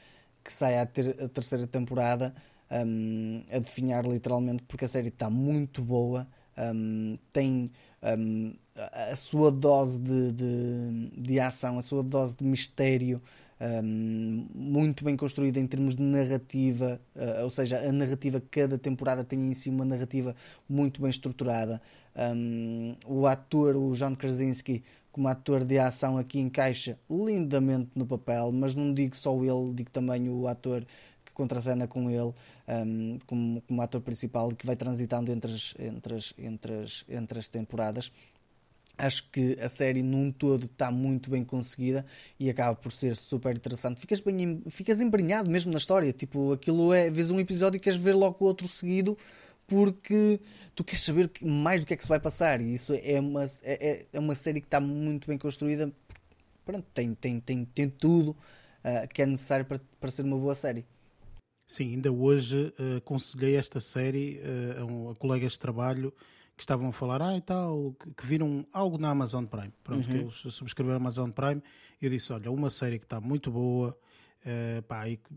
que saia a, ter- a terceira temporada hum, a definhar literalmente porque a série está muito boa hum, tem a, a sua dose de, de, de ação, a sua dose de mistério hum, muito bem construída em termos de narrativa, eh, ou seja, a narrativa, cada temporada tem em si uma narrativa muito bem estruturada. Um, o ator, o John Krasinski, como ator de ação aqui encaixa lindamente no papel, mas não digo só ele, digo também o ator que contracena com ele um, como, como ator principal e que vai transitando entre as, entre as, entre as, entre as temporadas. Acho que a série num todo está muito bem conseguida e acaba por ser super interessante. Ficas, bem, em- ficas embrenhado mesmo na história. Tipo, aquilo é, vês um episódio e queres ver logo o outro seguido porque tu queres saber mais do que é que se vai passar. E isso é uma, é, é- é uma série que está muito bem construída. Pronto, tem, tem, tem, tem tudo ah, que é necessário para, para ser uma boa série. Sim, ainda hoje eh, aconselhei esta série eh, a, um- a colegas de trabalho que estavam a falar, ah e tal, que, viram algo na Amazon Prime. Pronto, que eles subscreveram a Amazon Prime e eu disse, olha, uma série que está muito boa, eh, pá, e que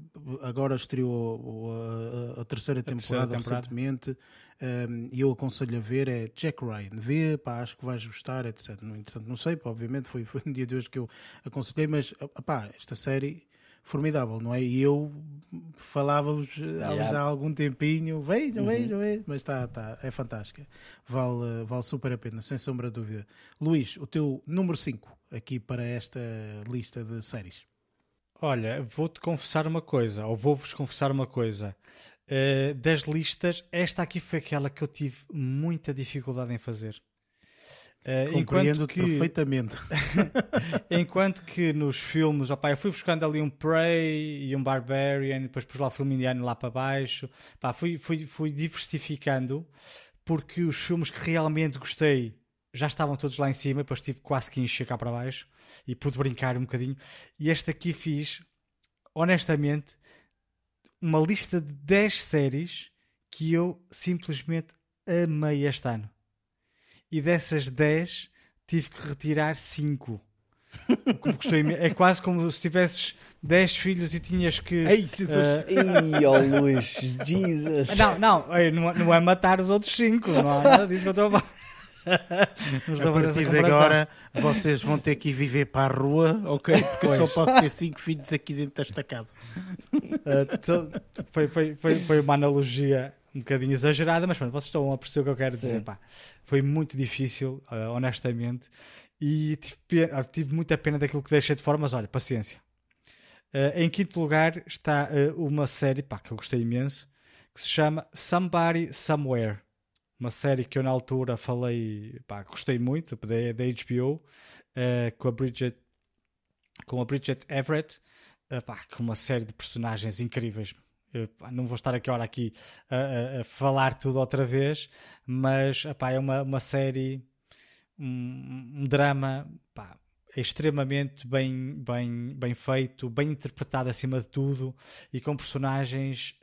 agora estreou a, a- a terceira terceira temporada, temporada. recentemente eh, e eu aconselho a ver é Jack Ryan, vê, pá, acho que vais gostar, etc. No entanto, não sei, pá, obviamente foi, *laughs* foi no dia de hoje que eu aconselhei, mas ah, pá, esta série formidável, não é? E eu falava-vos há Yeah. já há algum tempinho, vejam, vejam, vejam, mas está, tá, é fantástica. Vale, eh, vale super a pena, sem sombra de dúvida. Luís, o teu número 5 aqui para esta lista de séries. Olha, vou-te confessar uma coisa, ou vou-vos confessar uma coisa. Eh, das listas, esta aqui foi aquela que eu tive muita dificuldade em fazer. Enquanto Compreendo que, perfeitamente. *laughs* *laughs* enquanto que nos filmes, opá, eu fui buscando ali um Prey e um Barbarian, depois pus lá o filme indiano lá para baixo, fui, fui, fui diversificando, porque os filmes que realmente gostei já estavam todos lá em cima, depois tive quase que encher cá para baixo e pude brincar um bocadinho. E este aqui fiz, honestamente, uma lista de 10 séries que eu simplesmente amei este ano. E dessas 10 tive que retirar 5. Como gostei imen- É quase como se tivesses 10 filhos e tinhas que. Ei, Jesus. eh, Ih, oh Luís, Jesus! não, não, ei, não, é- é matar os outros 5, não é nada disso que eu estou a falar. Estou A partir de agora, vocês vão ter que ir viver para a rua, ok? Porque eu só Pois. posso ter cinco filhos aqui dentro desta casa. Uh, to- to- foi, foi, foi, foi uma analogia um bocadinho exagerada, mas pronto, vocês estão a perceber o que eu quero Sim. dizer. pá. Foi muito difícil, uh, honestamente, e tive, pe- ah, tive muita pena daquilo que deixei de fora, mas olha, paciência. Uh, em quinto lugar está uh, uma série pá, que eu gostei imenso, que se chama Somebody Somewhere. Uma série que eu na altura falei, pá, gostei muito, da, da HBO, com a Bridget com a Bridget Everett, uh, pá, com uma série de personagens incríveis. Eu, não vou estar aqui, hora aqui a, a- a falar tudo outra vez, mas epá, é uma, uma série, um, um drama pá, extremamente bem, bem, bem feito, bem interpretado acima de tudo e com personagens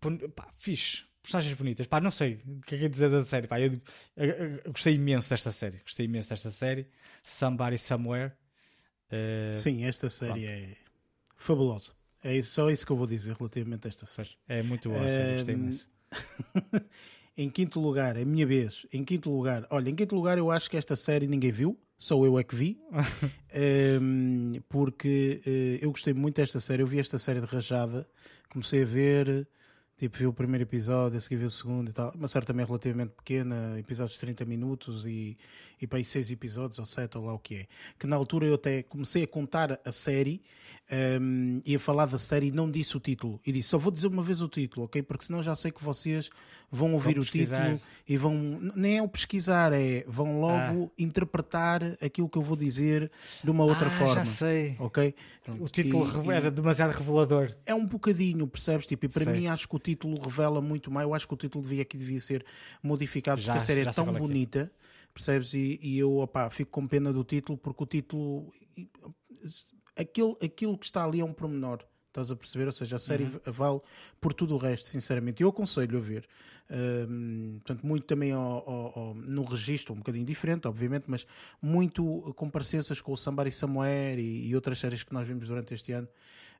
pon- pá, fixe. Personagens bonitas, pá, não sei o que é que é dizer da série. Pá, eu, eu- eu gostei imenso desta série. Gostei imenso desta série. Somebody Somewhere. Uh, Sim, esta série é fabulosa. É isso- só isso que eu vou dizer relativamente a esta série. É muito boa a série, gostei imenso. *laughs* em quinto lugar, é a minha vez. Em quinto lugar, olha, em quinto lugar eu acho que esta série ninguém viu, só eu é que vi, *laughs* Ehm, porque eh, eu gostei muito desta série. Eu vi esta série de rajada, comecei a ver, tipo, vi o primeiro episódio, a seguir vi o segundo e tal. Uma série também relativamente pequena, episódios de 30 minutos e, e para aí 6 episódios ou 7 ou lá o que é. Que na altura eu até comecei a contar a série ehm, e a falar da série e não disse o título. E disse, só vou dizer uma vez o título, ok? Porque senão já sei que vocês vão ouvir o pesquisar. título e vão. Nem é o pesquisar, é vão logo interpretar aquilo que eu vou dizer de uma outra Ah, forma. já sei. Ok? O título E- e- era demasiado revelador. é um bocadinho, percebes? Tipo, e para Sei. mim acho que o título revela muito mais. Eu acho que o título devia, aqui devia ser modificado Já- porque a série é tão é é. bonita, percebes? E, e eu opá, fico com pena do título porque o título. Aquilo, aquilo que está ali é um pormenor. Estás a perceber? Ou seja, a série Uhum. vale por tudo o resto, sinceramente. Eu aconselho a ver. Hum, portanto, muito também ao, ao- ao- no registro, um bocadinho diferente, obviamente, mas muito com parecenças com o Somewhere e, e outras séries que nós vimos durante este ano.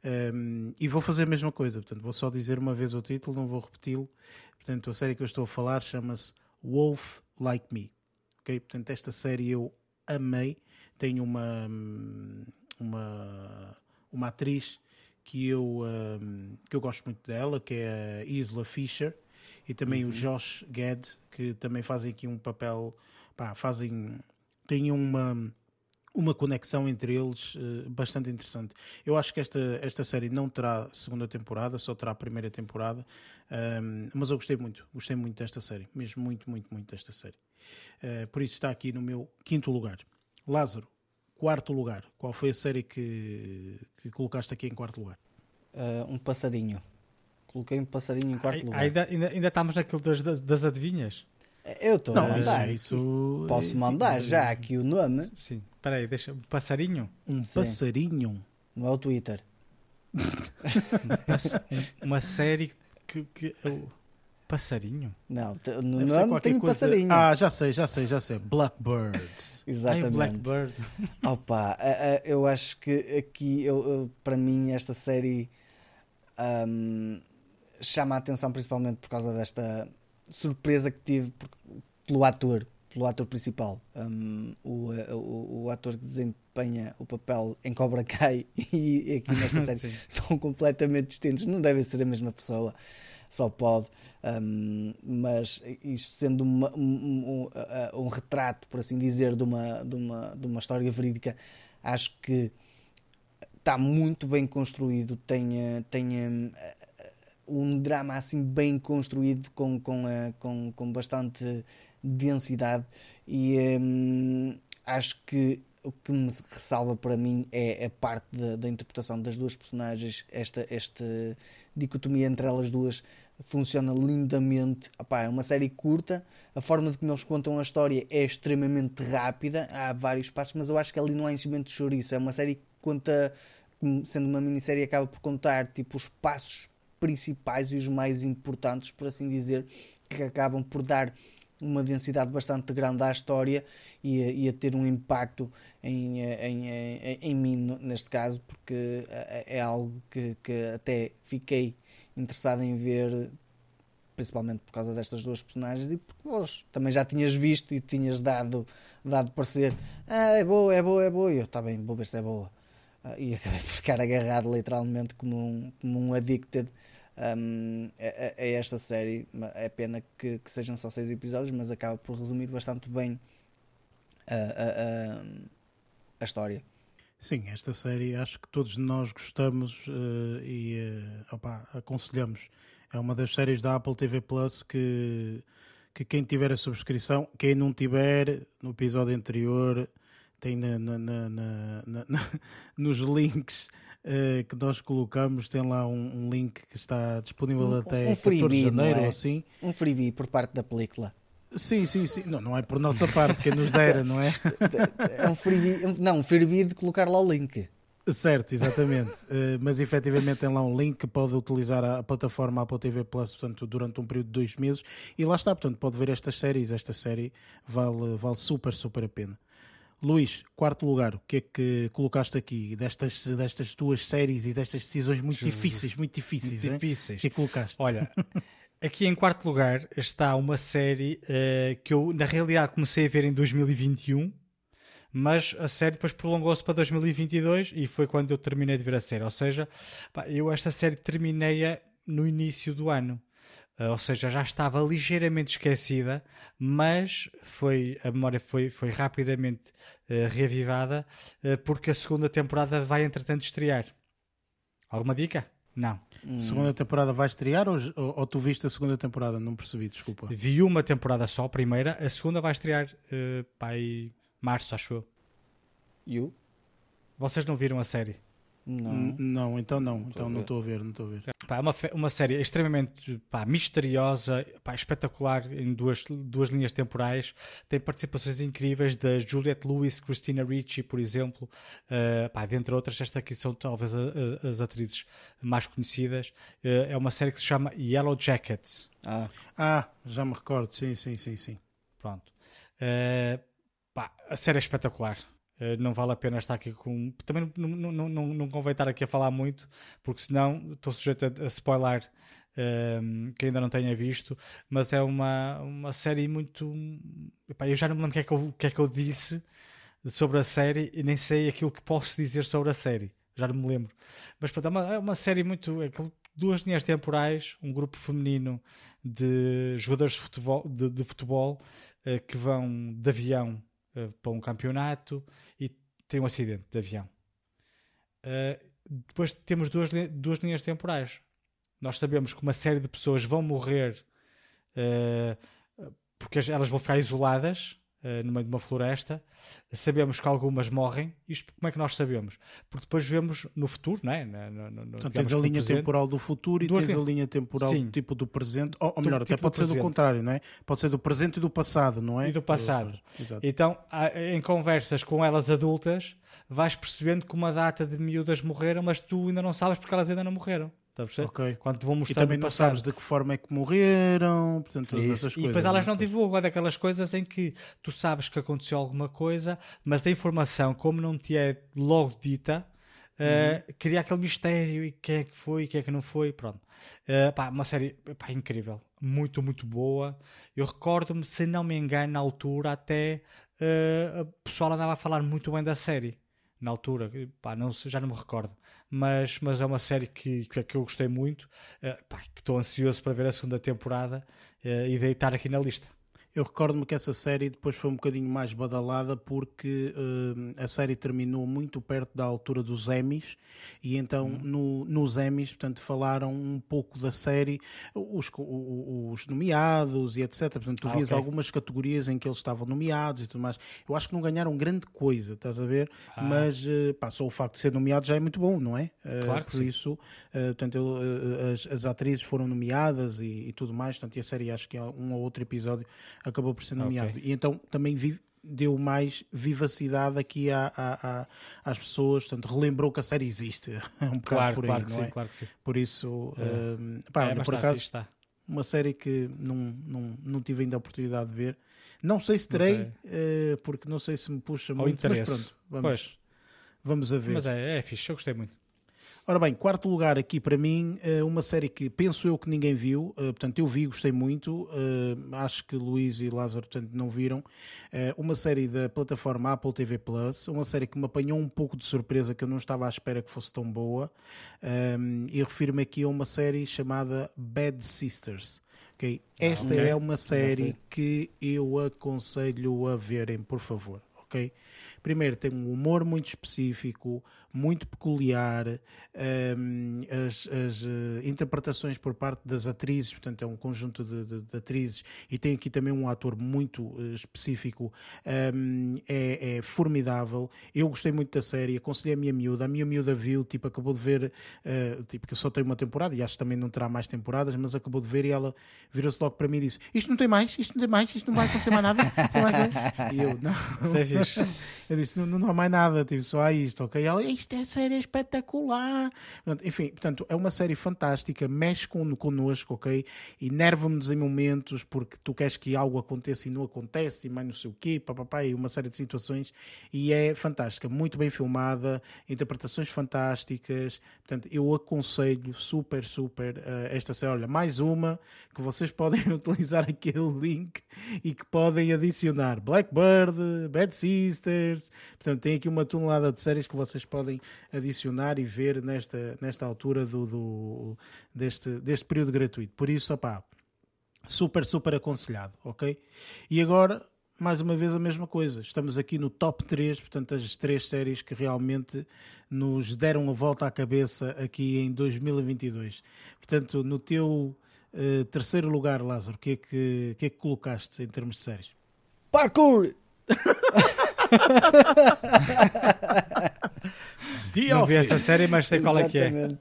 Um, e vou fazer a mesma coisa, portanto, vou só dizer uma vez o título, não vou repeti-lo. Portanto, a série que eu estou a falar chama-se Wolf Like Me. Ok? Portanto, esta série eu amei. Tem uma, uma, uma atriz que eu, um, que eu gosto muito dela, que é a Isla Fisher, e também o Josh Gad, que também fazem aqui um papel, pá, fazem, têm uma uma conexão entre eles eh, bastante interessante. Eu acho que esta, esta série não terá segunda temporada, só terá a primeira temporada, ahm, mas eu gostei muito, gostei muito desta série, mesmo muito, muito, muito desta série. Eh, por isso está aqui no meu quinto lugar. Lázaro, quarto lugar. Qual foi a série que, que colocaste aqui em quarto lugar? Ah, um passarinho. Coloquei um passarinho em quarto Ai- lugar. Ainda, ainda, ainda estamos naquilo das, das, adivinhas? Eu estou a mandar. isso, isso Posso eh, mandar já aqui o nome. Sim. Espera aí, deixa. Um passarinho? Um Sim. passarinho. Não é o Twitter. Um- uma série que. que o passarinho? Não, nome qualquer tem um coisa- passarinho. Ah, já sei, já sei, já sei. Blackbird. *laughs* Ai, Exatamente. Blackbird. *laughs* Opa, a- a- eu acho que aqui, eu, eu- para mim, esta série ahm, chama a atenção principalmente por causa desta surpresa que tive por- pelo ator, pelo ator principal. Ahm, o, eh, o, o ator que desempenha o papel em Cobra Kai *laughs* e aqui nesta *laughs* série são completamente distintos, não devem ser a mesma pessoa, só pode. Um, mas isto sendo uma- um, um- um- um retrato, por assim dizer, de uma, de, uma, de uma história verídica, acho que está muito bem construído, tem, eh, tem eh, um drama assim bem construído, com, com, com, com bastante densidade e hum, acho que o que me ressalva para mim é a parte da, da interpretação das duas personagens, esta, esta dicotomia entre elas duas funciona lindamente. Opá, é uma série curta, a forma de como eles contam a história é extremamente rápida, há vários passos, mas eu acho que ali não há enchimento de chouriço. É uma série que conta, sendo uma minissérie, acaba por contar tipo, os passos principais e os mais importantes, por assim dizer, que acabam por dar uma densidade bastante grande à história e a, e a ter um impacto em, eh, em, em, em mim, neste caso, porque eh, é algo que, que até fiquei interessado em ver, principalmente por causa destas duas personagens e porque vos também já tinhas visto e tinhas dado, dado parecer ah, é boa, é boa, é boa, e eu, está bem, vou ver se é boa. Ah, e *laughs* acabei por ficar agarrado literalmente como um, como um addicted um, a, a- esta série. É pena que, que sejam só seis episódios, mas acaba por resumir bastante bem a, a- a- história. Sim, esta série acho que todos nós gostamos eh, e eh, opá, aconselhamos. É uma das séries da Apple TV Plus que, que quem tiver a subscrição, quem não tiver, no episódio anterior, tem na- na- na- *laughs* nos links eh, que nós colocamos, tem lá um, um link que está disponível Um- até um 14 de janeiro é? ou assim. Um freebie por parte da película. Sim, sim, sim. Não, não é por nossa parte, quem nos dera, não é? É um freebie, não, um freebie de colocar lá o link. Certo, exatamente. *laughs* Eh, mas efetivamente tem lá um link que pode utilizar a plataforma Apple TV Plus portanto, durante um período de dois meses e lá está, portanto, pode ver estas séries. Esta série vale, vale super, super a pena. Luís, quarto lugar, o que é que colocaste aqui destas, destas tuas séries e destas decisões muito Jesus. difíceis, muito difíceis, Muito difíceis. O que é que colocaste? Olha, *laughs* aqui em quarto lugar está uma série eh, que eu, na realidade, comecei a ver em 2021, Mas a série depois prolongou-se para 2022 e foi quando eu terminei de ver a série. Ou seja, pá, eu esta série terminei-a no início do ano. Uh, ou seja, já estava ligeiramente esquecida, mas foi, a memória foi, foi rapidamente uh, reavivada uh, porque a segunda temporada vai entretanto estrear. Alguma dica? Não. Segunda temporada vai estrear ou, ou, ou tu viste a segunda temporada? Não percebi, desculpa. Vi uma temporada só, a primeira, a segunda vai estrear uh, aí março, acho eu. You? Vocês não viram a série? Não. N- Não, então não. Então a não estou a ver, não estou a ver. Pá, é uma, uma série extremamente pá, misteriosa, pá, espetacular em duas, duas linhas temporais. Tem participações incríveis da Juliette Lewis, Christina Ricci, por exemplo. Uh, pá, dentre outras, esta aqui são talvez a- a- as atrizes mais conhecidas. Uh, é uma série que se chama Yellow Jackets. Ah, Ah, já me recordo, sim, sim, sim, sim. Pronto. Uh, pá, a série é espetacular. Uh, não vale a pena estar aqui com. Também não, não, não, não, convém estar aqui a falar muito, porque senão estou sujeito a, a spoiler um, que ainda não tenha visto. Mas é uma, uma série muito. Epá, eu já não me lembro o que, é que eu, que é que eu disse sobre a série e nem sei aquilo que posso dizer sobre a série. Já não me lembro. Mas pronto, é uma, é uma série muito. é duas linhas temporais, um grupo feminino de jogadores de futebol, de, de futebol eh, que vão de avião eh, para um campeonato e tem um acidente de avião. Eh, depois temos duas, duas linhas temporais. Nós sabemos que uma série de pessoas vão morrer eh, porque as- elas vão ficar isoladas eh, no meio de uma floresta. Sabemos que algumas morrem. Isto como é que nós sabemos? Porque depois vemos no futuro, não é? No, no, no, Então tens a linha presente. temporal do futuro e Duas tens a linha temporal Sim. tipo do presente, ou, ou Do- melhor, tipo até pode do ser do presente. contrário, não é? Pode ser do presente e do passado, não é? E do passado. Exato. Então, em conversas com elas adultas, vais percebendo que uma data de miúdas morreram, mas tu ainda não sabes porque elas ainda não morreram. Estás a perceber? Ok. Quando te vão E mostrando também não sabes de que forma é que morreram, portanto, todas Isso. essas E coisas. depois elas não é? divulgam, é daquelas coisas em que tu sabes que aconteceu alguma coisa, mas a informação, como não te é logo dita, eh, Uhum. cria aquele mistério e quem é que foi, quem é que não foi, pronto. Eh, pá, uma série pá, incrível, muito, muito boa. Eu recordo-me, se não me engano, na altura até eh, o pessoal andava a falar muito bem da série. Na altura, pá, não, já não me recordo, mas, mas é uma série que, que, eu gostei muito, eh, pá, que estou ansioso para ver a segunda temporada eh, e deitar aqui na lista. Eu recordo-me que essa série depois foi um bocadinho mais badalada porque hum, a série terminou muito perto da altura dos Emmys e então Uhum. no, nos Emmys, portanto, falaram um pouco da série, os, os nomeados e etc. Portanto, tu Ah, vias ok. algumas categorias em que eles estavam nomeados e tudo mais. Eu acho que não ganharam grande coisa, estás a ver? Mas eh, pá, só o facto de ser nomeado já é muito bom, não é? Ah. Claro que por sim. isso, portanto, eh, as, as atrizes foram nomeadas e, e tudo mais, portanto, e a série acho que há um ou outro episódio acabou por ser nomeado. Ok. E então também vi- deu mais vivacidade aqui à- à- à- às pessoas, portanto, relembrou que a série existe. É *laughs* um Claro, por aí, claro que sim, é? claro que sim. Por isso, eh, pá, É, por acaso, está. uma série que não, não, não tive ainda a oportunidade de ver. Não sei se terei, sei. eh, porque não sei se me puxa muito, interesse. mas pronto, vamos, Pois, vamos a ver. mas é, é fixe, eu gostei muito. Ora bem, quarto lugar aqui para mim, eh, uma série que penso eu que ninguém viu, eh, portanto eu vi, gostei muito, eh, acho que Luís e Lázaro portanto, não viram, uma série da plataforma Apple TV Plus, uma série que me apanhou um pouco de surpresa, que eu não estava à espera que fosse tão boa, Um, e refiro-me aqui a uma série chamada Bad Sisters. ok? Esta ok. é uma série que eu aconselho a verem, por favor. ok? Primeiro, tem um humor muito específico, muito peculiar, um, as, as, eh, interpretações por parte das atrizes, portanto, é um conjunto de, de- de atrizes, e tem aqui também um ator muito eh, específico, um, é, é formidável. Eu gostei muito da série, aconselhei a minha miúda, a minha miúda viu, tipo, acabou de ver, eh, tipo, que só tem uma temporada, e acho que também não terá mais temporadas, mas acabou de ver e ela virou-se logo para mim e disse: Isto não tem mais, isto não tem mais, isto não vai acontecer mais nada. Isto não vai acontecer." e eu, não. É. Eu disse, não, não há mais nada, tipo, só há isto, ok? E ela, isto é série espetacular. Enfim, portanto, é uma série fantástica, mexe con, connosco, ok? Enerva-nos em momentos porque tu queres que algo aconteça e não acontece, e mais não sei o quê, papapá, e uma série de situações. E é fantástica, muito bem filmada, interpretações fantásticas. Portanto, eu aconselho super, super eh, esta série. Olha, mais uma que vocês *laughs* podem utilizar aquele link e que podem adicionar Blackbird, Bad Sisters. Portanto, tem aqui uma tonelada de séries que vocês podem adicionar e ver nesta, nesta altura do, do- deste, deste período gratuito. Por isso, opá, super, super aconselhado, ok? E agora, mais uma vez a mesma coisa. Estamos aqui no top 3, portanto, as três séries que realmente nos deram a volta à cabeça aqui em 2022. Portanto, no teu eh, terceiro lugar, Lázaro, o que, é que, o que é que colocaste em termos de séries? Parkour! *laughs* The Não vi Office. essa série, mas sei qual é que é. Exatamente.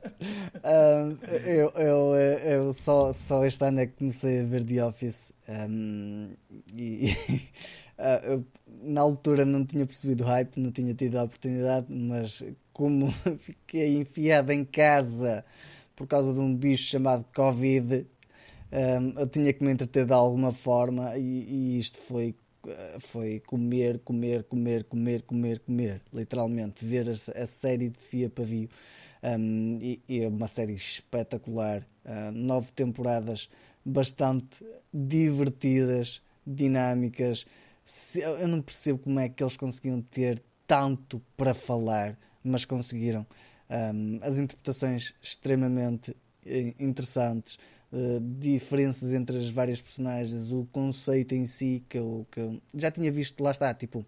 Ah, eu, eu, eu só, só este ano é que comecei a ver The Office um, e *laughs* ah, eu, na altura não tinha percebido o hype, não tinha tido a oportunidade, mas como *laughs* fiquei enfiado em casa por causa de um bicho chamado Covid, um, eu tinha que me entreter de alguma forma e, e isto foi foi comer, comer, comer, comer, comer, comer, literalmente, ver a, a série de Fia Pavio. Um, e, e é uma série espetacular. Uh, nove temporadas bastante divertidas, dinâmicas. Se- eu não percebo como é que eles conseguiam ter tanto para falar, mas conseguiram. Um, as interpretações extremamente eh, interessantes, eh, diferenças entre as várias personagens, o conceito em si que eu, que eu já tinha visto, lá está, tipo,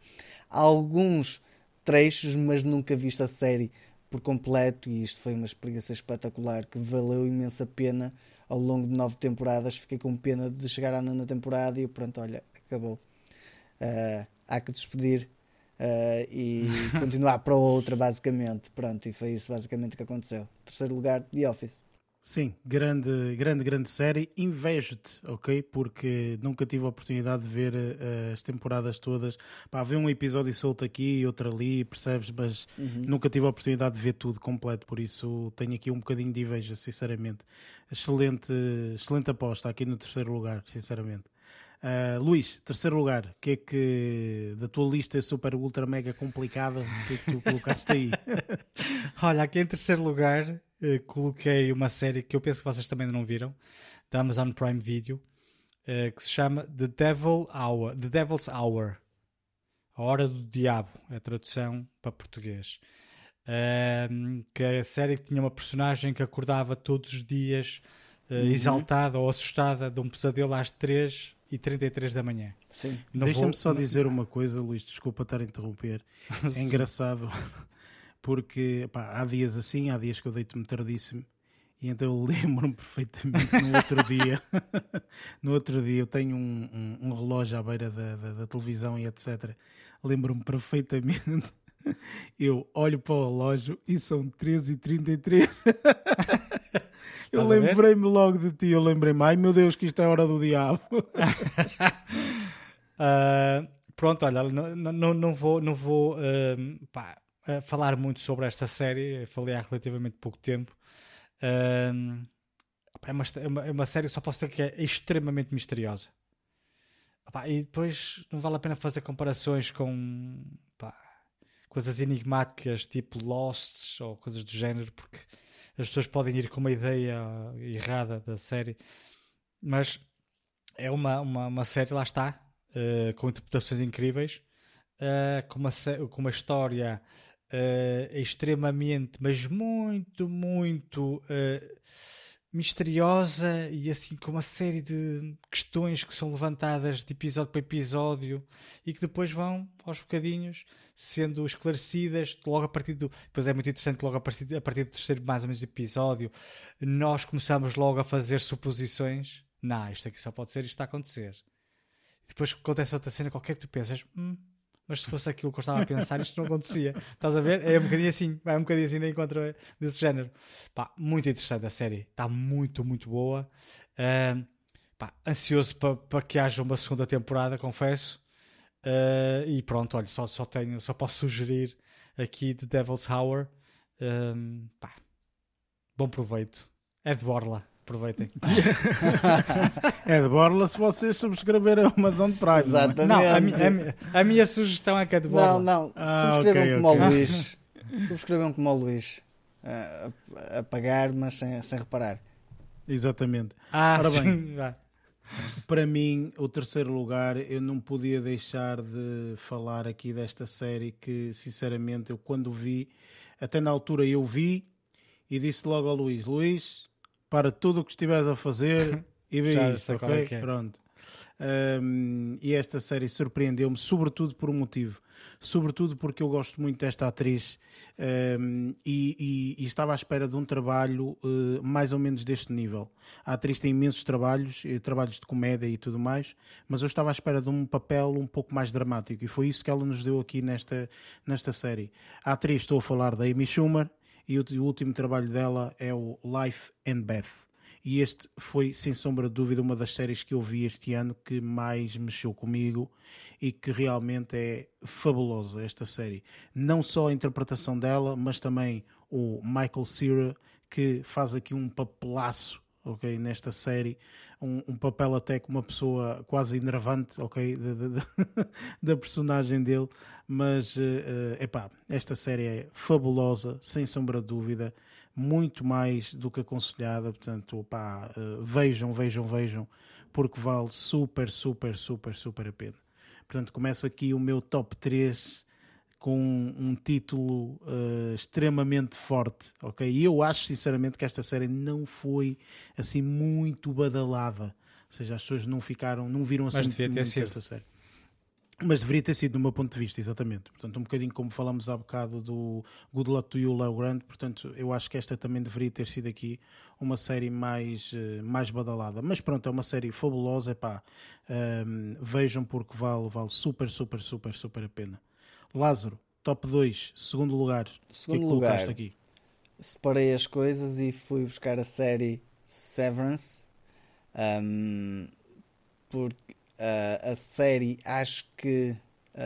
alguns trechos, mas nunca visto a série por completo e isto foi uma experiência espetacular que valeu imensa pena ao longo de nove temporadas. Fiquei com pena de chegar à nona temporada e pronto, olha, acabou. Ah, há que despedir ah, e *laughs* continuar para outra, basicamente. Pronto, e foi isso basicamente que aconteceu. Terceiro lugar, The Office. Sim, grande, grande, grande série. Invejo-te, ok? Porque nunca tive a oportunidade de ver eh, as temporadas todas. Pá, ver um episódio solto aqui e outro ali, percebes? Mas nunca tive a oportunidade de ver tudo completo, por isso tenho aqui um bocadinho de inveja, sinceramente. Excelente, excelente aposta aqui no terceiro lugar, sinceramente. Ah, Luís, terceiro lugar, o que é que da tua lista super ultra mega complicada, o que é que tu colocaste aí? *laughs* Olha, aqui em terceiro lugar eh, coloquei uma série que eu penso que vocês também não viram, da Amazon Prime Video, eh, que se chama The Devil Hour, The Devil's Hour, a hora do diabo, é a tradução para português. Ahm, que é a série que tinha uma personagem que acordava todos os dias eh, exaltada ou assustada de um pesadelo às 3 e 33 da manhã. Sim. Deixa-me vou- só dizer uma coisa, Luís, desculpa estar a interromper. *laughs* É engraçado porque pá, há dias assim, há dias que eu deito-me tardíssimo e então eu *laughs* lembro-me perfeitamente no outro dia. *laughs* no outro dia eu tenho um, um- um relógio à beira da, da- da televisão e etc. Lembro-me perfeitamente. *laughs* Eu olho para o relógio e são 13h33. Eu lembrei-me logo de ti, eu lembrei-me, ai meu Deus, que isto é a hora do diabo. Ah, pronto, olha, não, não, não vou, não vou ahm, pá, ah, falar muito sobre esta série, falei há relativamente pouco tempo. Pá, é, uma, é, uma, é uma série que só posso dizer que é extremamente misteriosa. E depois não vale a pena fazer comparações com coisas enigmáticas tipo Lost ou coisas do género, porque as pessoas podem ir com uma ideia errada da série, mas é uma, uma, uma série, lá está, eh, com interpretações incríveis, eh, com, uma, com uma história eh, extremamente, mas muito, muito eh, misteriosa e assim com uma série de questões que são levantadas de episódio para episódio e que depois vão aos bocadinhos sendo esclarecidas logo a partir do. Depois é muito interessante, logo a partir, a partir do terceiro mais ou menos episódio, nós começamos logo a fazer suposições. Não, isto aqui só pode ser isto está a acontecer. Depois acontece outra cena qualquer que tu pensas, "Hum, mas se fosse aquilo que eu estava a pensar, isto não acontecia. Estás a ver? É um bocadinho assim, vai um bocadinho assim de encontro desse género. Pá, muito interessante a série, está muito, muito boa. Ahm, pá, ansioso para para que haja uma segunda temporada, confesso. Ah, e pronto, olha, só, só tenho, só posso sugerir aqui The Devil's Hour. Pá, bom proveito. É de Borla, aproveitem. É de borla se vocês subscreverem a Amazon Prime. é? Exatamente. Não, a, a a minha sugestão é que é de Borla. Não, não. Ah, Subscrevam ok, como ok. o Luís. Subscrevam como o Luís. A, a pagar, mas sem, sem reparar. Exatamente. Ah, Ora bem. sim, vá. Para mim, o terceiro lugar, eu não podia deixar de falar aqui desta série que, sinceramente, eu quando vi, até na altura eu vi e disse logo ao Luís: Luís, para tudo o que estiveres a fazer e vê Já isto, é ok? que é. Pronto. Um, e esta série surpreendeu-me, sobretudo por um motivo, sobretudo porque eu gosto muito desta atriz um, e, e- e estava à espera de um trabalho uh, mais ou menos deste nível. A atriz tem imensos trabalhos, eh, trabalhos de comédia e tudo mais, mas eu estava à espera de um papel um pouco mais dramático e foi isso que ela nos deu aqui nesta, nesta série. A atriz, estou a falar da Amy Schumer e o, o último trabalho dela é o Life and Beth. E este foi, sem sombra de dúvida, uma das séries que eu vi este ano que mais mexeu comigo e que realmente é fabulosa esta série. Não só a interpretação dela, mas também o Michael Cera, que faz aqui um papelaço ok, nesta série, um, um papel até com uma pessoa quase enervante, ok, da, da- da- da personagem dele, mas eh, epá, esta série é fabulosa, sem sombra de dúvida, muito mais do que aconselhada, portanto, pá, eh, vejam, vejam, vejam, porque vale super, super, super, super a pena. Portanto, começa aqui o meu top 3 com um título eh, extremamente forte, ok? E eu acho sinceramente que esta série não foi assim muito badalada, ou seja, as pessoas não ficaram, não viram assim Mas devia ter muito sido. esta série. Mas deveria ter sido, do meu ponto de vista, exatamente. Portanto, um bocadinho como falamos há bocado do Good Luck to You, Leo Grande. Portanto, eu acho que esta também deveria ter sido aqui uma série mais, eh, mais badalada. Mas pronto, é uma série fabulosa. Epá, Ahm, vejam porque vale, vale super, super, super, super a pena. Lázaro, top 2, segundo lugar. Segundo o que é lugar. aqui? separei as coisas e fui buscar a série Severance. Um, porque uh, a série acho que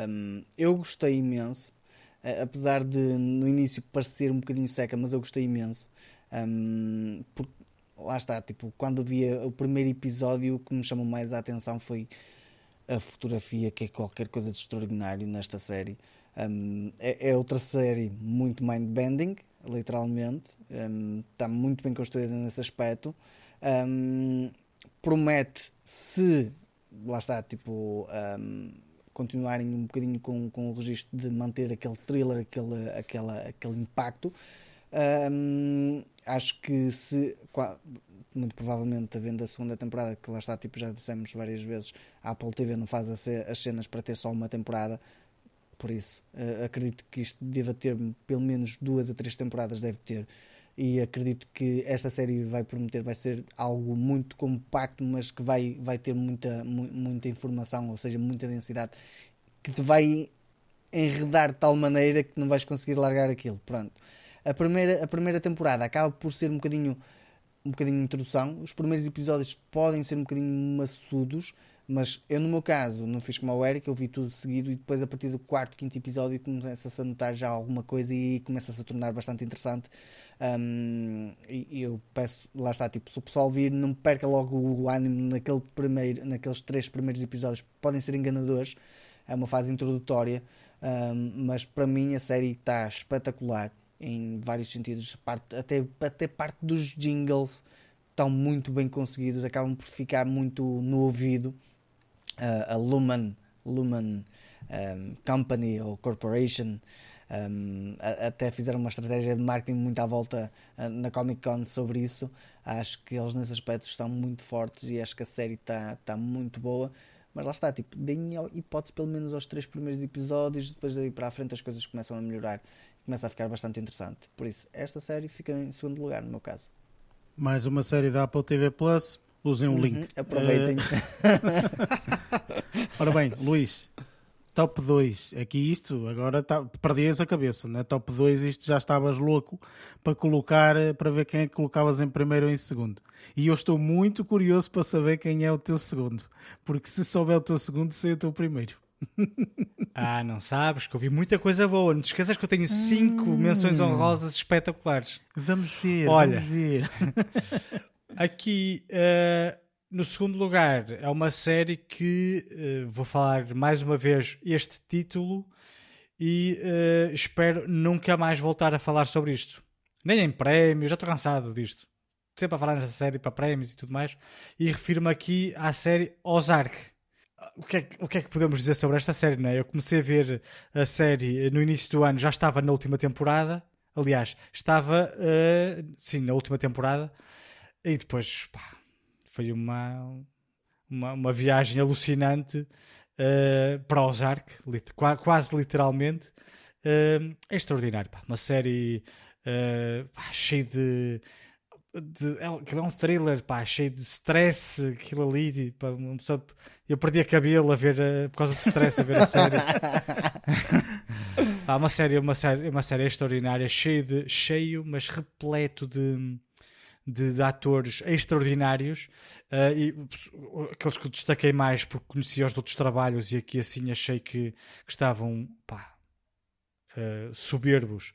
um, eu gostei imenso. Uh, apesar de no início parecer um bocadinho seca, mas eu gostei imenso. Um, porque, lá está, tipo, quando via o primeiro episódio, o que me chamou mais a atenção foi a fotografia, que é qualquer coisa de extraordinário nesta série. Um, é, é outra série muito mind-bending, literalmente. Um, está muito bem construída nesse aspecto. Um, promete, se lá está, tipo, continuarem um bocadinho com, com o registro de manter aquele thriller, aquele, aquela, aquele impacto. Acho que se muito provavelmente havendo a segunda temporada, que lá está, tipo, já dissemos várias vezes, a Apple TV não faz as cenas para ter só uma temporada, por isso eh, acredito que isto deva ter pelo menos duas a três temporadas, deve ter. E acredito que esta série vai prometer, vai ser algo muito compacto, mas que vai, vai ter muita, mu- muita informação, ou seja, muita densidade, que te vai enredar de tal maneira que não vais conseguir largar aquilo. Pronto. A primeira, a primeira temporada acaba por ser um bocadinho um bocadinho de introdução. Os primeiros episódios podem ser um bocadinho maçudos, mas eu no meu caso não fiz como o Eric, eu vi tudo seguido e depois a partir do quarto, quinto episódio começa-se a notar já alguma coisa e começa-se a tornar bastante interessante. Um, e, eu peço, lá está, tipo, se o pessoal vir, não perca logo o ânimo naquele primeiro, naqueles três primeiros episódios, podem ser enganadores, é uma fase introdutória, um, mas para mim a série está espetacular em vários sentidos, parte, até, até parte dos jingles estão muito bem conseguidos, acabam por ficar muito no ouvido. Uh, a Lumen, Lumen um, Company ou Corporation um, a- até fizeram uma estratégia de marketing muito à volta uh, na Comic Con sobre isso. Acho que eles nesse aspecto estão muito fortes e acho que a série está tá muito boa. Mas lá está, tipo, deem hipótese pelo menos aos três primeiros episódios, depois daí para a frente as coisas começam a melhorar, começa a ficar bastante interessante. Por isso, esta série fica em segundo lugar no meu caso. Mais uma série da Apple TV Plus. Usem o Uhum, link. aproveitem. Eh, *laughs* ora bem, Luís, top 2. Aqui isto, agora tá, perdias a cabeça, né? Top 2, isto já estavas louco para colocar, eh, para ver quem é que colocavas em primeiro ou em segundo. E eu estou muito curioso para saber quem é o teu segundo. Porque se souber o teu segundo, sei o teu primeiro. *laughs* Ah, não sabes que eu vi muita coisa boa. Não te esqueças que eu tenho cinco menções honrosas espetaculares. Vamos ver, Olha. vamos ver. *laughs* Aqui, eh, no segundo lugar, é uma série que eh, vou falar mais uma vez este título e eh, espero nunca mais voltar a falar sobre isto. Nem em prémio, já estou cansado disto. sempre a falar nessa série para prémios e tudo mais, e refiro-me aqui à série Ozark. O que, é, que- o que é que podemos dizer sobre esta série? Não é? Eu comecei a ver a série no início do ano, já estava na última temporada. Aliás, estava eh, sim na última temporada, e depois pá, foi uma, uma, uma viagem alucinante eh, para Ozark, lit- qua- quase literalmente. Eh, é extraordinário, pá. uma série pá, cheia de, de- é, um- é um thriller pá, cheio de stress, aquilo ali, pá, uma pessoa- eu perdi a cabelo a ver por causa do stress a ver a série. *laughs* Pá, uma série, uma série, uma série extraordinária, cheio de cheio, mas repleto de, de, de atores extraordinários eh, e uh, aqueles que destaquei mais porque conhecia os de outros trabalhos e aqui assim achei que, que estavam pá, eh, soberbos.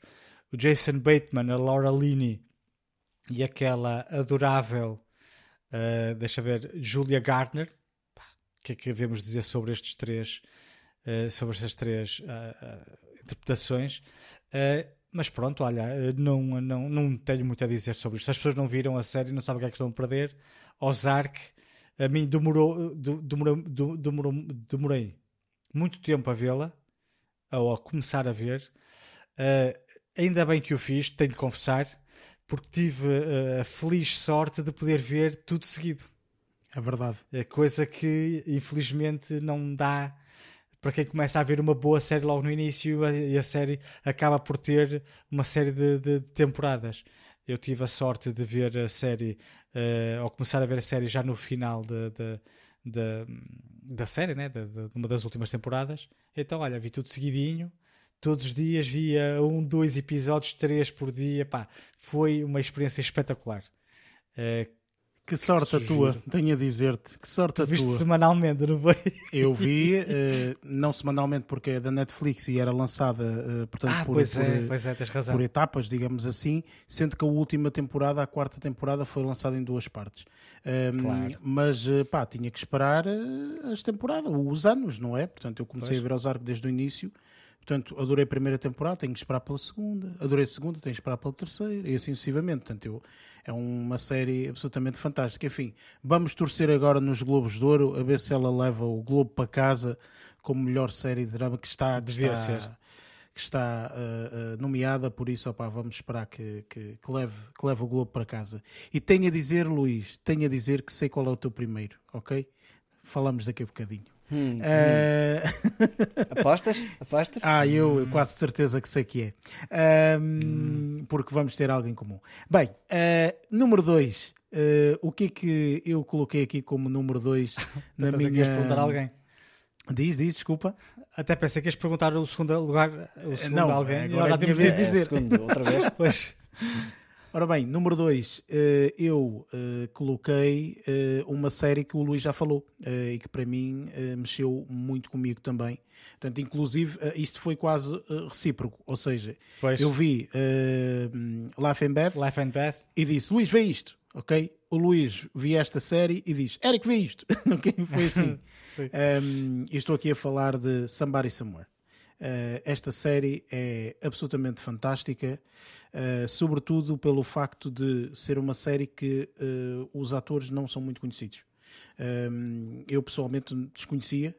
O Jason Bateman, a Laura Linney e aquela adorável, eh, deixa ver, Julia Gardner. O que é que devemos dizer sobre estes três, sobre estas três interpretações? Mas pronto, olha, eh, não, não, não tenho muito a dizer sobre isto. As pessoas não viram a série, não sabem o que é que estão a perder. Ozark, a mim demorou, de- demorou, de- demorou, demorei muito tempo a vê-la, ou a começar a ver. Eh, ainda bem que o fiz, tenho de confessar, porque tive eh, a feliz sorte de poder ver tudo seguido. É verdade. É coisa que infelizmente não dá para quem começa a ver uma boa série logo no início e a série acaba por ter uma série de, de temporadas. Eu tive a sorte de ver a série, eh, ou começar a ver a série já no final de, de- de- da série, né? de, uma das últimas temporadas. Então, olha, vi tudo seguidinho. Todos os dias via um, dois episódios, três por dia. Pá, foi uma experiência espetacular. Eh, Que sorte a Sugiro. tua, tenho a dizer-te. Que sorte a viste tua. semanalmente, não foi? Eu vi, *laughs* eh, não semanalmente porque é da Netflix e era lançada, eh, portanto, Ah, por, pois por, é, eh, pois é, tens razão. por etapas, digamos assim, sendo que a última temporada, a quarta temporada, foi lançada em duas partes. Ahm, Claro. Mas, pá, tinha que esperar as temporadas, os anos, não é? Portanto, eu comecei Pois. a ver os arcos desde o início. Portanto, adorei a primeira temporada, tenho que esperar pela segunda. Adorei a segunda, tenho que esperar pela terceira. E assim sucessivamente. Portanto, eu, é uma série absolutamente fantástica. Enfim, vamos torcer agora nos Globos de Ouro, a ver se ela leva o Globo para casa como melhor série de drama que está, Devia está, ser. que está uh, uh, nomeada, por isso opá, vamos esperar que, que, que leve, que leve o Globo para casa. E tenho a dizer, Luís, tenho a dizer que sei qual é o teu primeiro, ok? Falamos daqui a bocadinho. Hum, Eh, Apostas? Apostas? ah, eu quase certeza que sei que é. Ahm, Porque vamos ter algo em comum. Bem, eh, número 2. o que é que eu coloquei aqui como número 2 *laughs* na Pensei que minha. ias perguntar a alguém. Diz, diz, desculpa. Até pensei que ias perguntar o segundo lugar, o segundo não, a alguém. agora agora temos minha de vez de dizer. dizer. É, segundo, outra vez. *laughs* Pois. Ora bem, número 2, eu eh, coloquei eh, uma série que o Luís já falou eh, e que para mim eh, mexeu muito comigo também. Portanto, inclusive, eh, isto foi quase eh, recíproco. Ou seja, Pois. eu vi eh, Life and Beth Life and Beth. e disse: Luís, vê isto, ok? O Luís vi esta série e diz: Eric, vê isto, *laughs* ok? Foi assim. *laughs* Sim. Um, e estou aqui a falar de Somebody Somewhere. Uh, esta série é absolutamente fantástica, uh, sobretudo pelo facto de ser uma série que uh, os atores não são muito conhecidos. Eu pessoalmente desconhecia.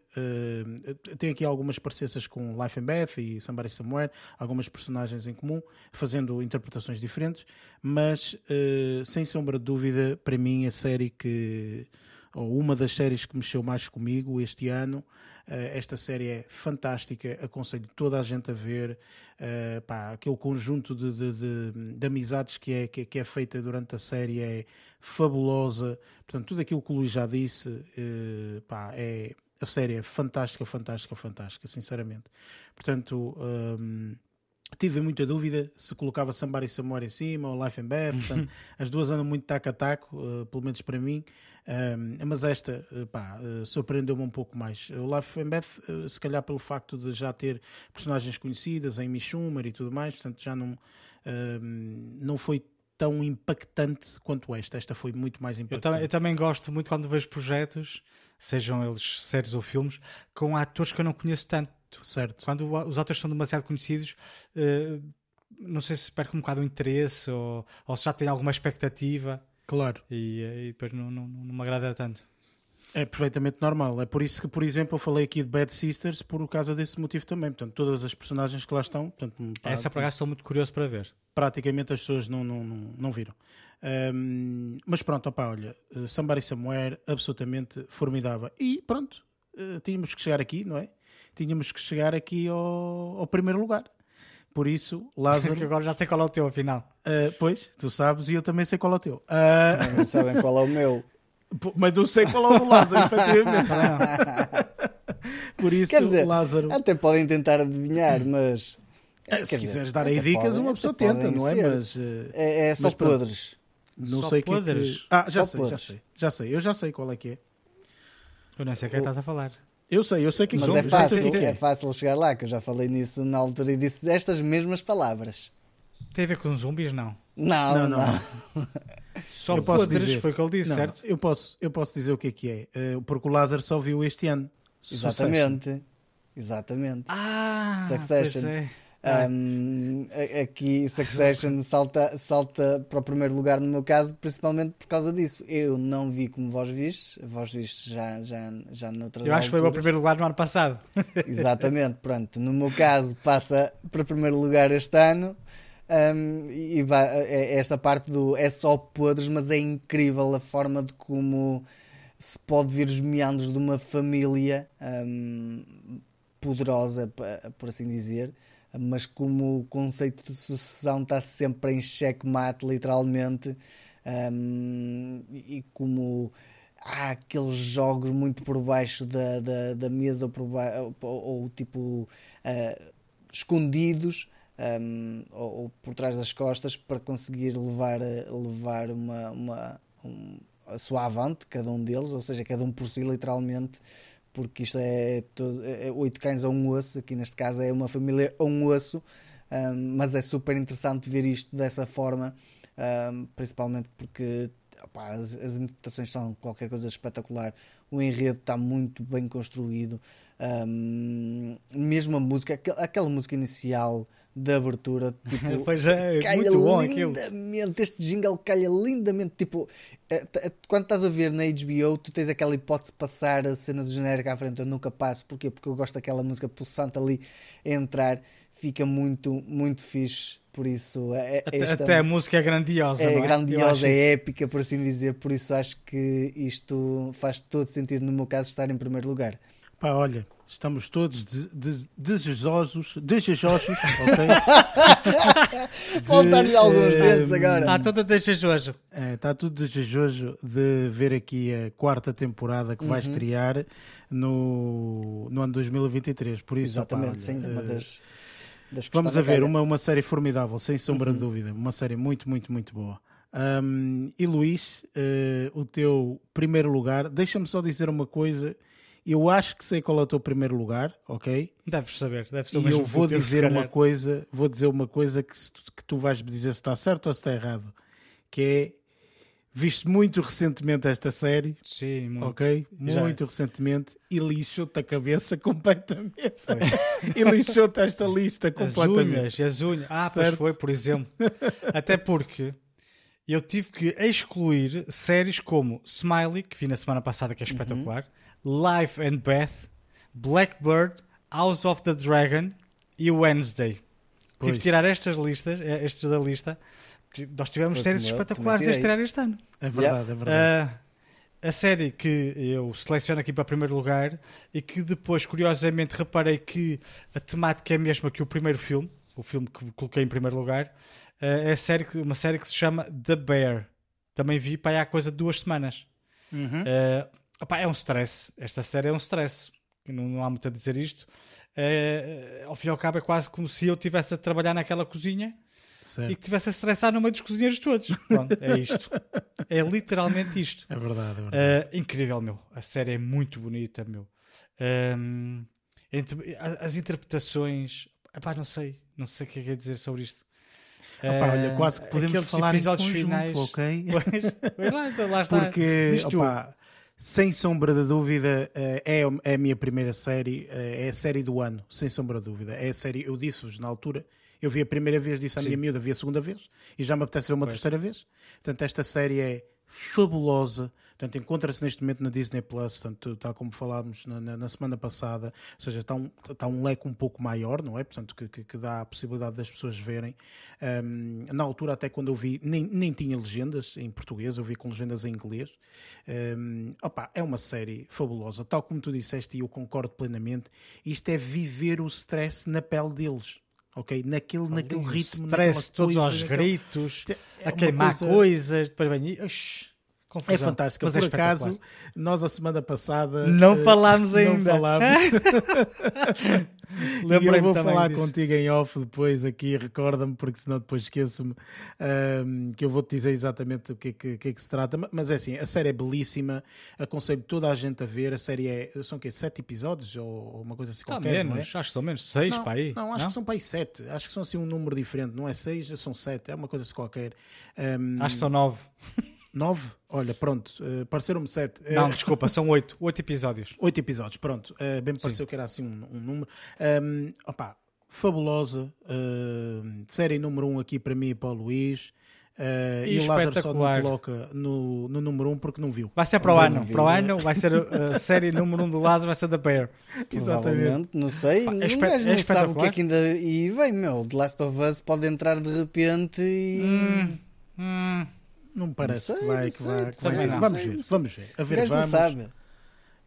Tenho aqui algumas parecenças com Life and Beth e Somebody Somewhere, algumas personagens em comum, fazendo interpretações diferentes, mas sem sombra de dúvida, para mim, a série que ou uma das séries que mexeu mais comigo este ano. Uh, esta série é fantástica, aconselho toda a gente a ver. Uh, pá, aquele conjunto de, de, de, de amizades que é, que, que, é feita durante a série é fabulosa. Portanto, tudo aquilo que o Luís já disse, uh, pá, é, a série é fantástica, fantástica, fantástica, sinceramente. Portanto. Um, tive muita dúvida se colocava Somebody Somewhere em cima ou Life and Beth. Portanto, as duas andam muito taco a taco, uh, pelo menos para mim. Um, mas esta uh, pá, uh, surpreendeu-me um pouco mais. O Life and Beth, se calhar pelo facto de já ter personagens conhecidas, Amy Schumer e tudo mais, portanto já não, não foi tão impactante quanto esta. Esta foi muito mais Eu impactante. também, eu também gosto muito quando vejo projetos, sejam eles séries ou filmes, com atores que eu não conheço tanto. Certo. Quando os atores são demasiado conhecidos, uh, não sei se perco um bocado o interesse ou, ou se já tem alguma expectativa. Claro. E, eh, e depois não, não, não me agrada tanto. É perfeitamente normal. É por isso que, por exemplo, eu falei aqui de Bad Sisters por causa desse motivo também. Portanto, todas as personagens que lá estão, portanto, pá, Essa por acaso estou muito curioso para ver. praticamente as pessoas não, não, não, não viram. Ahm, mas pronto, opá, olha, eh, Somebody Somewhere, absolutamente formidável. E pronto, eh, tínhamos que chegar aqui, não é? Tínhamos que chegar aqui ao, ao primeiro lugar. Por isso, Lázaro, *laughs* Que agora já sei qual é o teu, afinal. eh, pois, tu sabes e eu também sei qual é o teu. Ah, Não sabem qual é o meu. *laughs* Mas não sei qual é o do Lázaro, efetivamente. *laughs* Por isso, Quer dizer, Lázaro, Até podem tentar adivinhar, mas. quer se dizer, quiseres dar aí dicas, podem- uma pessoa tenta, não é? ser. Mas eh, É, é só Mas podres. não Só sei o que é que... podres? Ah, já Só sei, já podres. sei, já sei. Eu já sei qual é que é. Eu não sei o que é que estás a falar. Eu sei, eu sei que Mas é já sei fácil, o que é. é fácil chegar lá, que eu já falei nisso na altura e disse estas mesmas palavras. Tem a ver com zumbis? Não. Não, Não, não. não. *laughs* Só Eu posso podres, dizer. foi o que ele disse, Não, certo? eu posso, eu posso dizer o que é que é. Eh, porque o Lázaro só viu este ano. Succession. Exatamente. Exatamente. Ah, Succession. é. Um, aqui Succession *laughs* salta, salta para o primeiro lugar no meu caso, principalmente por causa disso. Eu não vi como vós vistes, vós vistes já, já, já noutras Eu acho que foi o meu alturas. primeiro lugar no ano passado. Exatamente, pronto. No meu caso, passa para primeiro lugar este ano. Um, e é- é esta parte do é só podres, mas é incrível a forma de como se pode ver os meandros de uma família um, poderosa, por assim dizer, mas como o conceito de sucessão está sempre em xeque-mate, literalmente, um, e como há aqueles jogos muito por baixo da, da, da mesa por ba- ou, ou, tipo ah, escondidos um, ou, ou por trás das costas para conseguir levar, levar uma, uma, um- a sua avante, cada um deles, ou seja, cada um por si, literalmente, porque isto é, todo, é oito cães a um osso, aqui neste caso é uma família a um osso, um, mas é super interessante ver isto dessa forma, principalmente porque opá, as, as interpretações são qualquer coisa espetacular, o enredo está muito bem construído, um, mesmo a música, aquel- aquela música inicial da abertura, tipo, *laughs* Pois é, calha muito bom aquilo. lindamente, este jingle calha lindamente, tipo, eh, eh, quando estás a ver na HBO, tu tens aquela hipótese de passar a cena do genérico à frente, eu nunca passo, porquê? Porque eu gosto daquela música pulsante ali a entrar, fica muito, muito fixe, por isso, é, é- Até, esta- até a música é grandiosa, é é? Grandiosa, é épica, por assim dizer, por isso acho que isto faz todo sentido no meu caso estar em primeiro lugar. Pá, olha, estamos todos de- de- desejosos, desejosos, *laughs* ok? Faltar-lhe alguns eh, dedos agora. Está toda desejoso. É, está tudo desejoso de ver aqui a quarta temporada que vai Uhum. estrear no, no ano 2023. Por isso, Exatamente, olha, sim, uma das, Vamos a ver, uma, uma série formidável, sem sombra Uhum. de dúvida. Uma série muito, muito, muito boa. Ahm, e Luís, eh, o teu primeiro lugar, deixa-me só dizer uma coisa. Eu acho que sei qual é o teu primeiro lugar, ok? Deves saber, deve ser o E mesmo eu vou dizer uma coisa, vou dizer uma coisa que, tu, que tu vais me dizer se está certo ou se está errado, que é viste muito recentemente esta série, Sim, muito. ok? Já. Muito recentemente e lixou-te a cabeça *laughs* completamente. *laughs* e lixou-te esta lista As completamente. unhas, as unhas. Ah, Certo. pois foi, por exemplo. *laughs* Até porque eu tive que excluir séries como Smiley, que vi na semana passada, que é espetacular, Life and Beth, Blackbird, House of the Dragon e Wednesday. Tive Pois. que tirar estas listas, eh, estes da lista. Nós tivemos Foi séries espetaculares a também tirei. estrear este ano. É verdade, é verdade. Ah, a série que eu seleciono aqui para primeiro lugar e que depois, curiosamente, reparei que a temática é a mesma que o primeiro filme, o filme que coloquei em primeiro lugar, ah, é a série, que- uma série que se chama The Bear. Também vi para aí há coisa de duas semanas. Uhum. Ah, opá, é um stress. Esta série é um stress. Não, não há muito a dizer isto. Ah, ao fim e ao cabo, é quase como se eu estivesse a trabalhar naquela cozinha e Certo. que estivesse a estressar no meio dos cozinheiros todos. Pronto, é isto. É literalmente isto. É verdade, é verdade. Uh, incrível, meu. A série é muito bonita, meu. Um, entre- a- as interpretações. Epá, não sei. Não sei o que é que é dizer sobre isto. Opá, olha, quase que podemos aqueles falar em episódios conjunto, finais. ok? *laughs* Pois, pois lá, então, lá está. Porque, opá, sem sombra de dúvida, eh, é, é a minha primeira série, eh, é a série do ano, sem sombra de dúvida. É a série, eu disse-vos na altura, eu vi a primeira vez, disse à Sim. minha miúda, vi a segunda vez, e já me apetece ver uma Pois. terceira vez. Portanto, esta série é fabulosa. Portanto, encontra-se neste momento na Disney Plus, tanto, tal como falámos na, na- na semana passada, ou seja, está um, está um leque um pouco maior, não é? Portanto, que, que- que dá a possibilidade das pessoas verem. Um, na altura, até quando eu vi, nem, nem tinha legendas em português, eu vi com legendas em inglês. Um, opa, é uma série fabulosa, tal como tu disseste, e eu concordo plenamente. Isto é viver o stress na pele deles. Ok? Naquele, naquele ritmo, stress, todos coisa, aos gritos, É a queimar coisa- coisas, depois vem. Ux, É confusão. fantástica. Mas Por é acaso, nós a semana passada Não eh, falámos não ainda. falámos. *laughs* e eu vou falar disso. contigo em off depois aqui, recorda-me, porque senão depois esqueço-me ahm, que eu vou-te dizer exatamente o que é que, que é que se trata. Ma- Mas é assim, a série é belíssima, aconselho toda a gente a ver. A série é, são o quê? Sete episódios ou ou uma coisa assim Está qualquer, não é? menos, acho que são menos. Seis Não, para aí. não, acho que são para aí sete. Acho que são assim um número diferente. Não é seis, são sete. É uma coisa assim qualquer. Ahm, Acho que são nove. Nove? Olha, pronto. eh, Pareceram-me sete. Eh, Não, *laughs* desculpa, são oito. Oito episódios. Oito episódios, pronto. Uh, bem me pareceu que era assim um, um número. Um, opá, fabulosa. uh, série número um aqui para mim e para o Luís. Uh, E e o Lázaro só espetacular. não coloca no, no número um porque não viu. Vai ser para o ano. não Para o né? ano vai ser a série número um do Lázaro, vai ser da Bear. Provavelmente, não sei. Pá, é gajo é não sabe o que espetacular. é que ainda. E vem, meu, The Last of Us pode entrar de repente e. Hum, hum. Não me parece Não sei, que vai. Que vai, que vai. Vamos ver, vamos ver. A ver, vamos. sabe.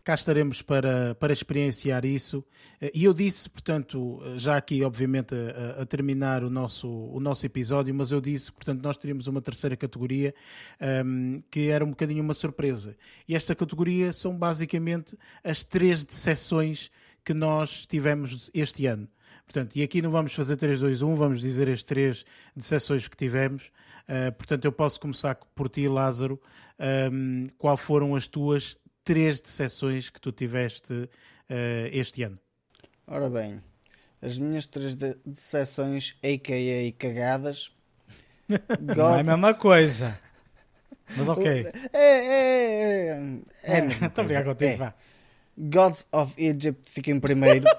cá estaremos para, para experienciar isso. Eh, E eu disse, portanto, eh, já aqui, obviamente, a, a- terminar o nosso, o nosso episódio, mas eu disse, portanto, nós teríamos uma terceira categoria ehm, que era um bocadinho uma surpresa. E esta categoria são basicamente as três decepções que nós tivemos este ano. Portanto, e aqui não vamos fazer 3, 2, 1, vamos dizer as três decepções que tivemos. Uh, portanto, eu posso começar por ti, Lázaro. Um, qual foram as tuas três decepções que tu tiveste uh, este ano? Ora bem, as minhas três de- decepções, a.k.a. cagadas. *laughs* Não é God- a mesma coisa. Mas ok. É, é, é. É, a mesma Estou a coisa, brigar contigo, é. vá. Gods of Egypt fica em primeiro. *laughs*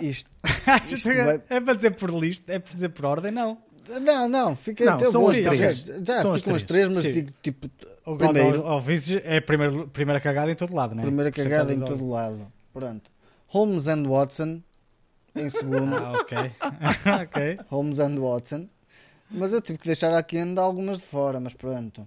Isto, *laughs* isto vai- É para dizer por lista, é para dizer por ordem, não. Não, não, fica Não, até são as três. Já São ficam as três. mas Sim. digo tipo. O Primeiro, Visage é a primeira, primeira cagada em todo lado, não é? primeira é cagada em todo lado. Pronto. Holmes and Watson em segundo. Ah, ok. *laughs* ok. Holmes and Watson. Mas eu tive que deixar aqui ainda algumas de fora, mas pronto.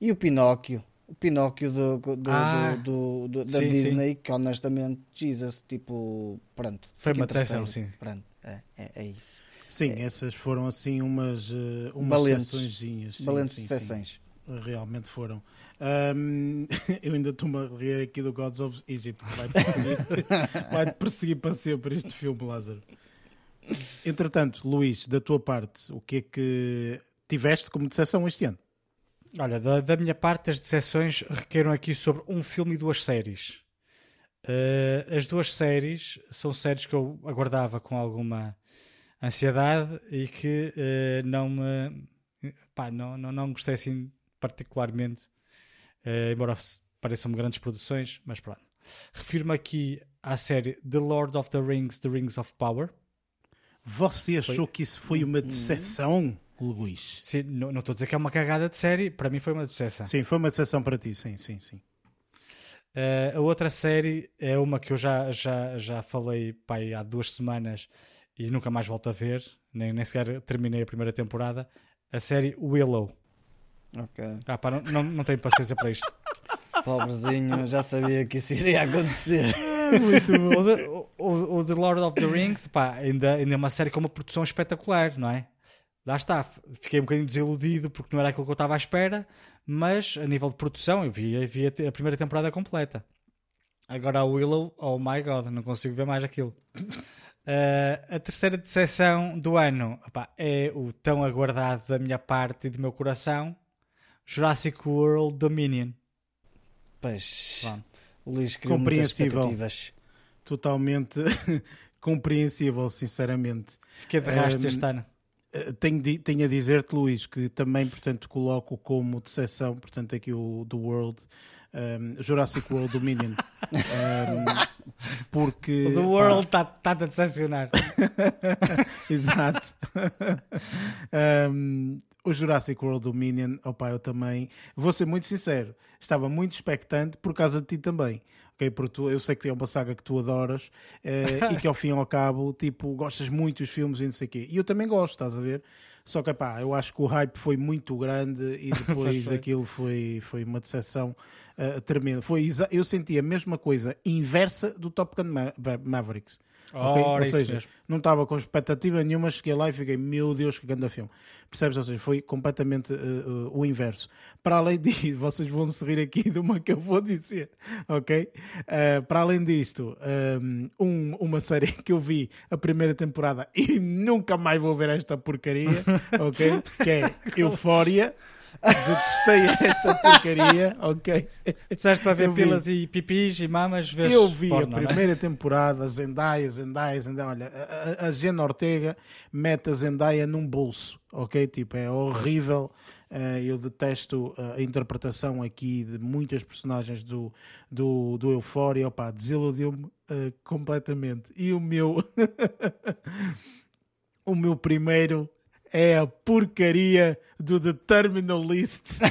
E o Pinóquio. O Pinóquio do, do- Ah, do- do- da sim, Disney, que honestamente, Jesus, tipo, pronto. Foi uma decepção, terceiro. sim. Pronto, é, é, é isso. Sim, essas foram assim umas, uh, umas Valentes. sessõezinhas. Sim, Valentes sim, sim. sessões. Realmente foram. Um, *laughs* eu ainda estou-me a rir aqui do Gods of Egypt. que Vai perseguir, *laughs* vai perseguir para sempre este filme, Lázaro. Entretanto, Luís, da tua parte, o que é que tiveste como decepção este ano? Olha, da, da minha parte, as decepções requeram aqui sobre um filme e duas séries. Eh, as duas séries são séries que eu aguardava com alguma ansiedade e que eh, não me. Pá, não, não, não gostei assim particularmente, eh, embora pareçam grandes produções, mas pronto. Refiro-me aqui à série The Lord of the Rings, The Rings of Power. Você achou que isso foi uma decepção, Luís? Sim, não estou a dizer que é uma cagada de série, para mim foi uma decepção. Sim, foi uma decepção para ti, sim, sim, sim. Uh, a outra série é uma que eu já, já, já falei pai, há duas semanas e nunca mais volto a ver, nem, nem sequer terminei a primeira temporada. A série Willow. Ok. Ah, pá, não, não, não tenho paciência para isto. *laughs* Pobrezinho, já sabia que isso iria acontecer. *laughs* o, The, o- o The Lord of the Rings pá, ainda, ainda é uma série com uma produção espetacular, não é? Lá está, fiquei um bocadinho desiludido porque não era aquilo que eu estava à espera, mas a nível de produção eu vi, vi a, a primeira temporada completa. Agora a Willow, oh my god, não consigo ver mais aquilo. Uh, a terceira decepção do ano opá, é o tão aguardado da minha parte e do meu coração Jurassic World Dominion. Pois, Luís Compreensível. Totalmente *laughs* compreensível, sinceramente. Fiquei de rastro Um, este ano. Uh, Tenho, tenho a dizer-te, Luís, que também, portanto, coloco como decepção, portanto, aqui o do World, um, Jurassic World Dominion. Um, *laughs* porque. O The World está-te a decepcionar. *laughs* Exato. Um, o Jurassic World Dominion, opa, eu também vou ser muito sincero, estava muito expectante por causa de ti também. Ok, porque tu- eu sei que é uma saga que tu adoras eh, e que ao *laughs* fim e ao cabo, tipo, gostas muito dos filmes e não sei o quê. E eu também gosto, estás a ver? Só que, pá, eu acho que o hype foi muito grande e depois foi. aquilo foi, foi uma decepção eh, tremenda. Foi eu senti a mesma coisa inversa do Top Gun Ma- Mavericks. Ora, Ou seja, mesmo. não estava com expectativa nenhuma, cheguei lá e fiquei, meu Deus, que grande filme. Percebes? Ou seja, foi completamente uh, uh, o inverso. Para além *laughs* disso, vocês vão se rir aqui de uma que eu vou dizer, ok? Uh, para além disto, um, uma série *laughs* que eu vi a primeira temporada e nunca mais vou ver esta porcaria, *laughs* ok? Que é Eufória. Detestei esta porcaria, *laughs* ok? Disseste para ver Eu vi. pilas e pipis e mamas, vês Eu vi porno, a é? primeira temporada, Zendaya, Zendaya, Zendaya. Olha, a, a, a Jenna Ortega mete a Zendaya num bolso, ok? Tipo, é horrível. Eh, eu detesto a interpretação aqui de muitas personagens do, do, do Euphoria. Opa, desiludiu-me eh, completamente. E o meu... *laughs* o meu primeiro é a porcaria do The Terminal List. *laughs*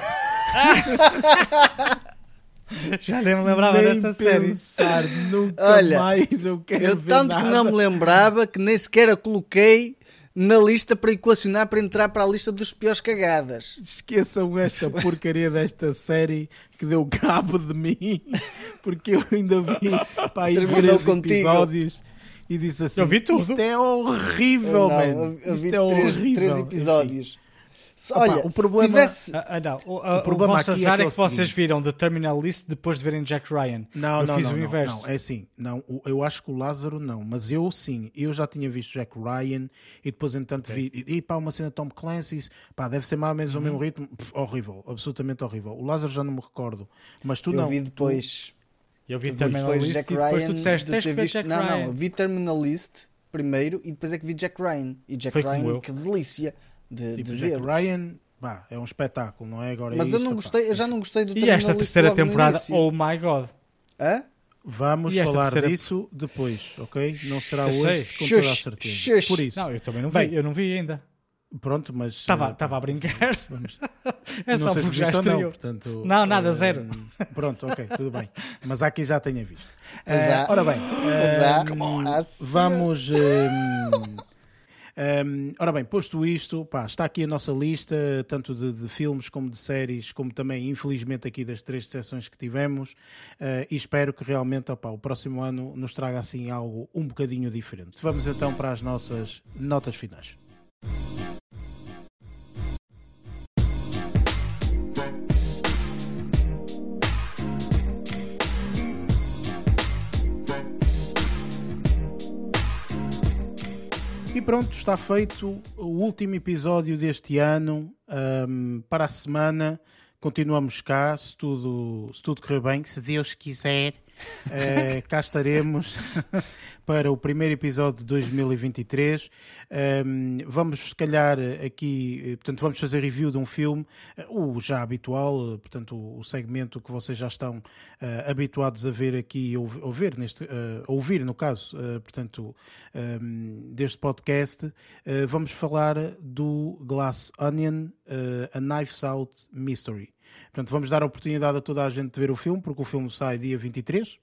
Já nem me lembrava Nem dessa série. pensar, nunca Olha, mais eu quero Eu ver tanto nada. que não me lembrava que nem sequer a coloquei na lista para equacionar para entrar para a lista dos piores cagadas. Esqueçam esta porcaria desta série que deu cabo de mim, *laughs* porque eu ainda vi pá, aí Terminou três contigo. episódios e disse assim: Eu vi tudo. Isto é horrível, Não, man. eu, eu Isto vi é três, horrível. três Enfim. episódios. Opa, Olha, o se problema- tivesse... Ah, ah, não. O, a- o problema vosso aqui é azar que é é que, o vocês seguinte. viram The Terminal List depois de verem Jack Ryan. Não, eu não, fiz não, o não, inverso. não, é assim, não, o- eu acho que o Lázaro não, mas eu sim, eu já tinha visto Jack Ryan e depois entanto vi, e, e pá, uma cena de Tom Clancy, pá, deve ser mais ou menos o Uhum. mesmo ritmo, Pff, horrível, absolutamente horrível. O Lázaro já não me recordo, mas tu Eu não. vi depois... Eu vi depois Terminal List Jack e depois Ryan tu disseste, de tens que ver visto- Jack Não, Ryan. não, eu vi Terminalist primeiro e depois é que vi Jack Ryan. E Jack Foi Ryan, eu. que delícia de, Tipo, de Jack ver. Ryan, pá, é um espetáculo, não é? Agora é Mas eu isto, não pá. gostei, eu já não gostei do E esta Terminalist terceira temporada, oh my god. Hã? Vamos falar terceira- disso depois, ok? Não será Eu hoje, sei. com toda a certeza. Por isso, Não, eu também não vi, Bem, eu não vi ainda. Pronto, mas Estava eh, estava a brincar. *laughs* É não só sei se porque já viste ou não, estreou. portanto, Não, nada, eh, zero. Pronto, ok, tudo bem. Mas há quem já tenha visto. Há. ora bem, sim. vamos. Um, *laughs* ora bem, posto isto, pá, está aqui a nossa lista, tanto de, de filmes como de séries, como também, infelizmente, aqui das três sessões que tivemos, uh, e espero que realmente opá, o próximo ano nos traga assim algo um bocadinho diferente. Vamos então para as nossas notas finais. E pronto, está feito o último episódio deste ano. Ahm, para a semana continuamos cá, se tudo, se tudo correr bem, se Deus quiser. Eh, cá estaremos *laughs* para o primeiro episódio de 2023. Ahm, vamos, se calhar, aqui, eh, portanto, vamos fazer review de um filme, eh, o já habitual, portanto, o, segmento que vocês já estão eh, habituados a ver aqui, ou ou ver neste, a ouvir, no caso, portanto, ahm, deste podcast. Vamos falar do Glass Onion, A Knives Out Mystery. Portanto, vamos dar a oportunidade a toda a gente de ver o filme, porque o filme sai dia 23.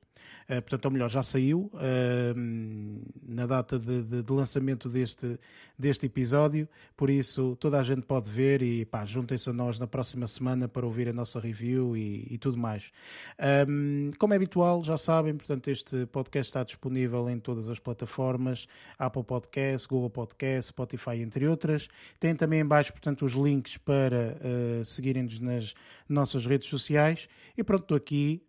Uh, portanto, ou melhor, já saiu uh, na data de, de- de lançamento deste, deste episódio, por isso toda a gente pode ver e pá, juntem-se a nós na próxima semana para ouvir a nossa review e, e tudo mais. Um, como é habitual, já sabem, portanto, este podcast está disponível em todas as plataformas, Apple Podcast, Google Podcast, Spotify, entre outras. Tem também em baixo, portanto, os links para uh, seguirem-nos nas nossas redes sociais. E pronto, estou aqui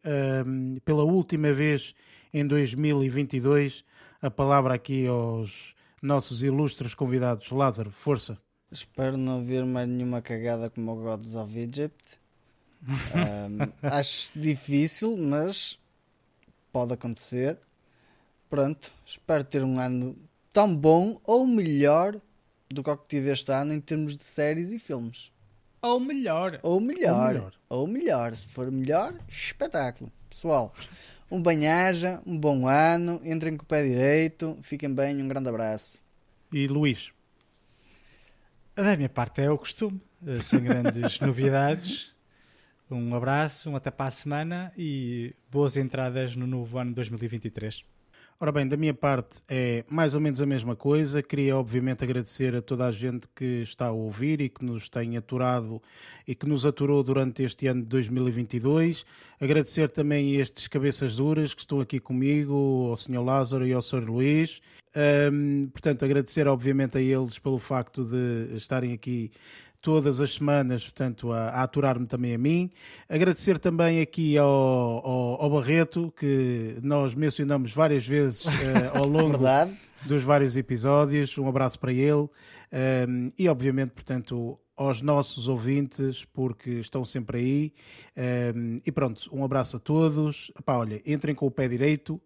um, pela última vez em 2022. A palavra aqui aos nossos ilustres convidados. Lázaro, força. Espero não ver mais nenhuma cagada como o Gods of Egypt. Ahm, *laughs* acho difícil, mas pode acontecer. Pronto, espero ter um ano tão bom ou melhor do que o que tive este ano em termos de séries e filmes. Ou melhor. Ou melhor. melhor. Ou melhor. Se for melhor, espetáculo. Pessoal, Um bem-aja, um bom ano, entrem com o pé direito, fiquem bem, um grande abraço. E Luís, Da minha parte é o costume, eh, sem grandes *laughs* novidades. Um abraço, um até para a semana e boas entradas no novo ano 2023. Ora bem, da minha parte é mais ou menos a mesma coisa. Queria, obviamente, agradecer a toda a gente que está a ouvir e que nos tem aturado e que nos aturou durante este ano de 2022. Agradecer também estes cabeças duras que estão aqui comigo, ao Sr. Lázaro e ao Sr. Luís. Ahm, portanto, agradecer, obviamente, a eles pelo facto de estarem aqui todas as semanas, portanto, a, a aturar-me também a mim. Agradecer também aqui ao, ao, ao Barreto, que nós mencionamos várias vezes eh, *laughs* ao longo Verdade? dos vários episódios. Um abraço para ele. Um, e, obviamente, portanto, aos nossos ouvintes, porque estão sempre aí. Um, e pronto, um abraço a todos. Epá, olha, entrem com o pé direito.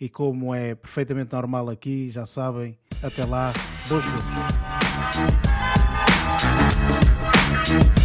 E como é perfeitamente normal aqui, já sabem, até lá, boas Thank you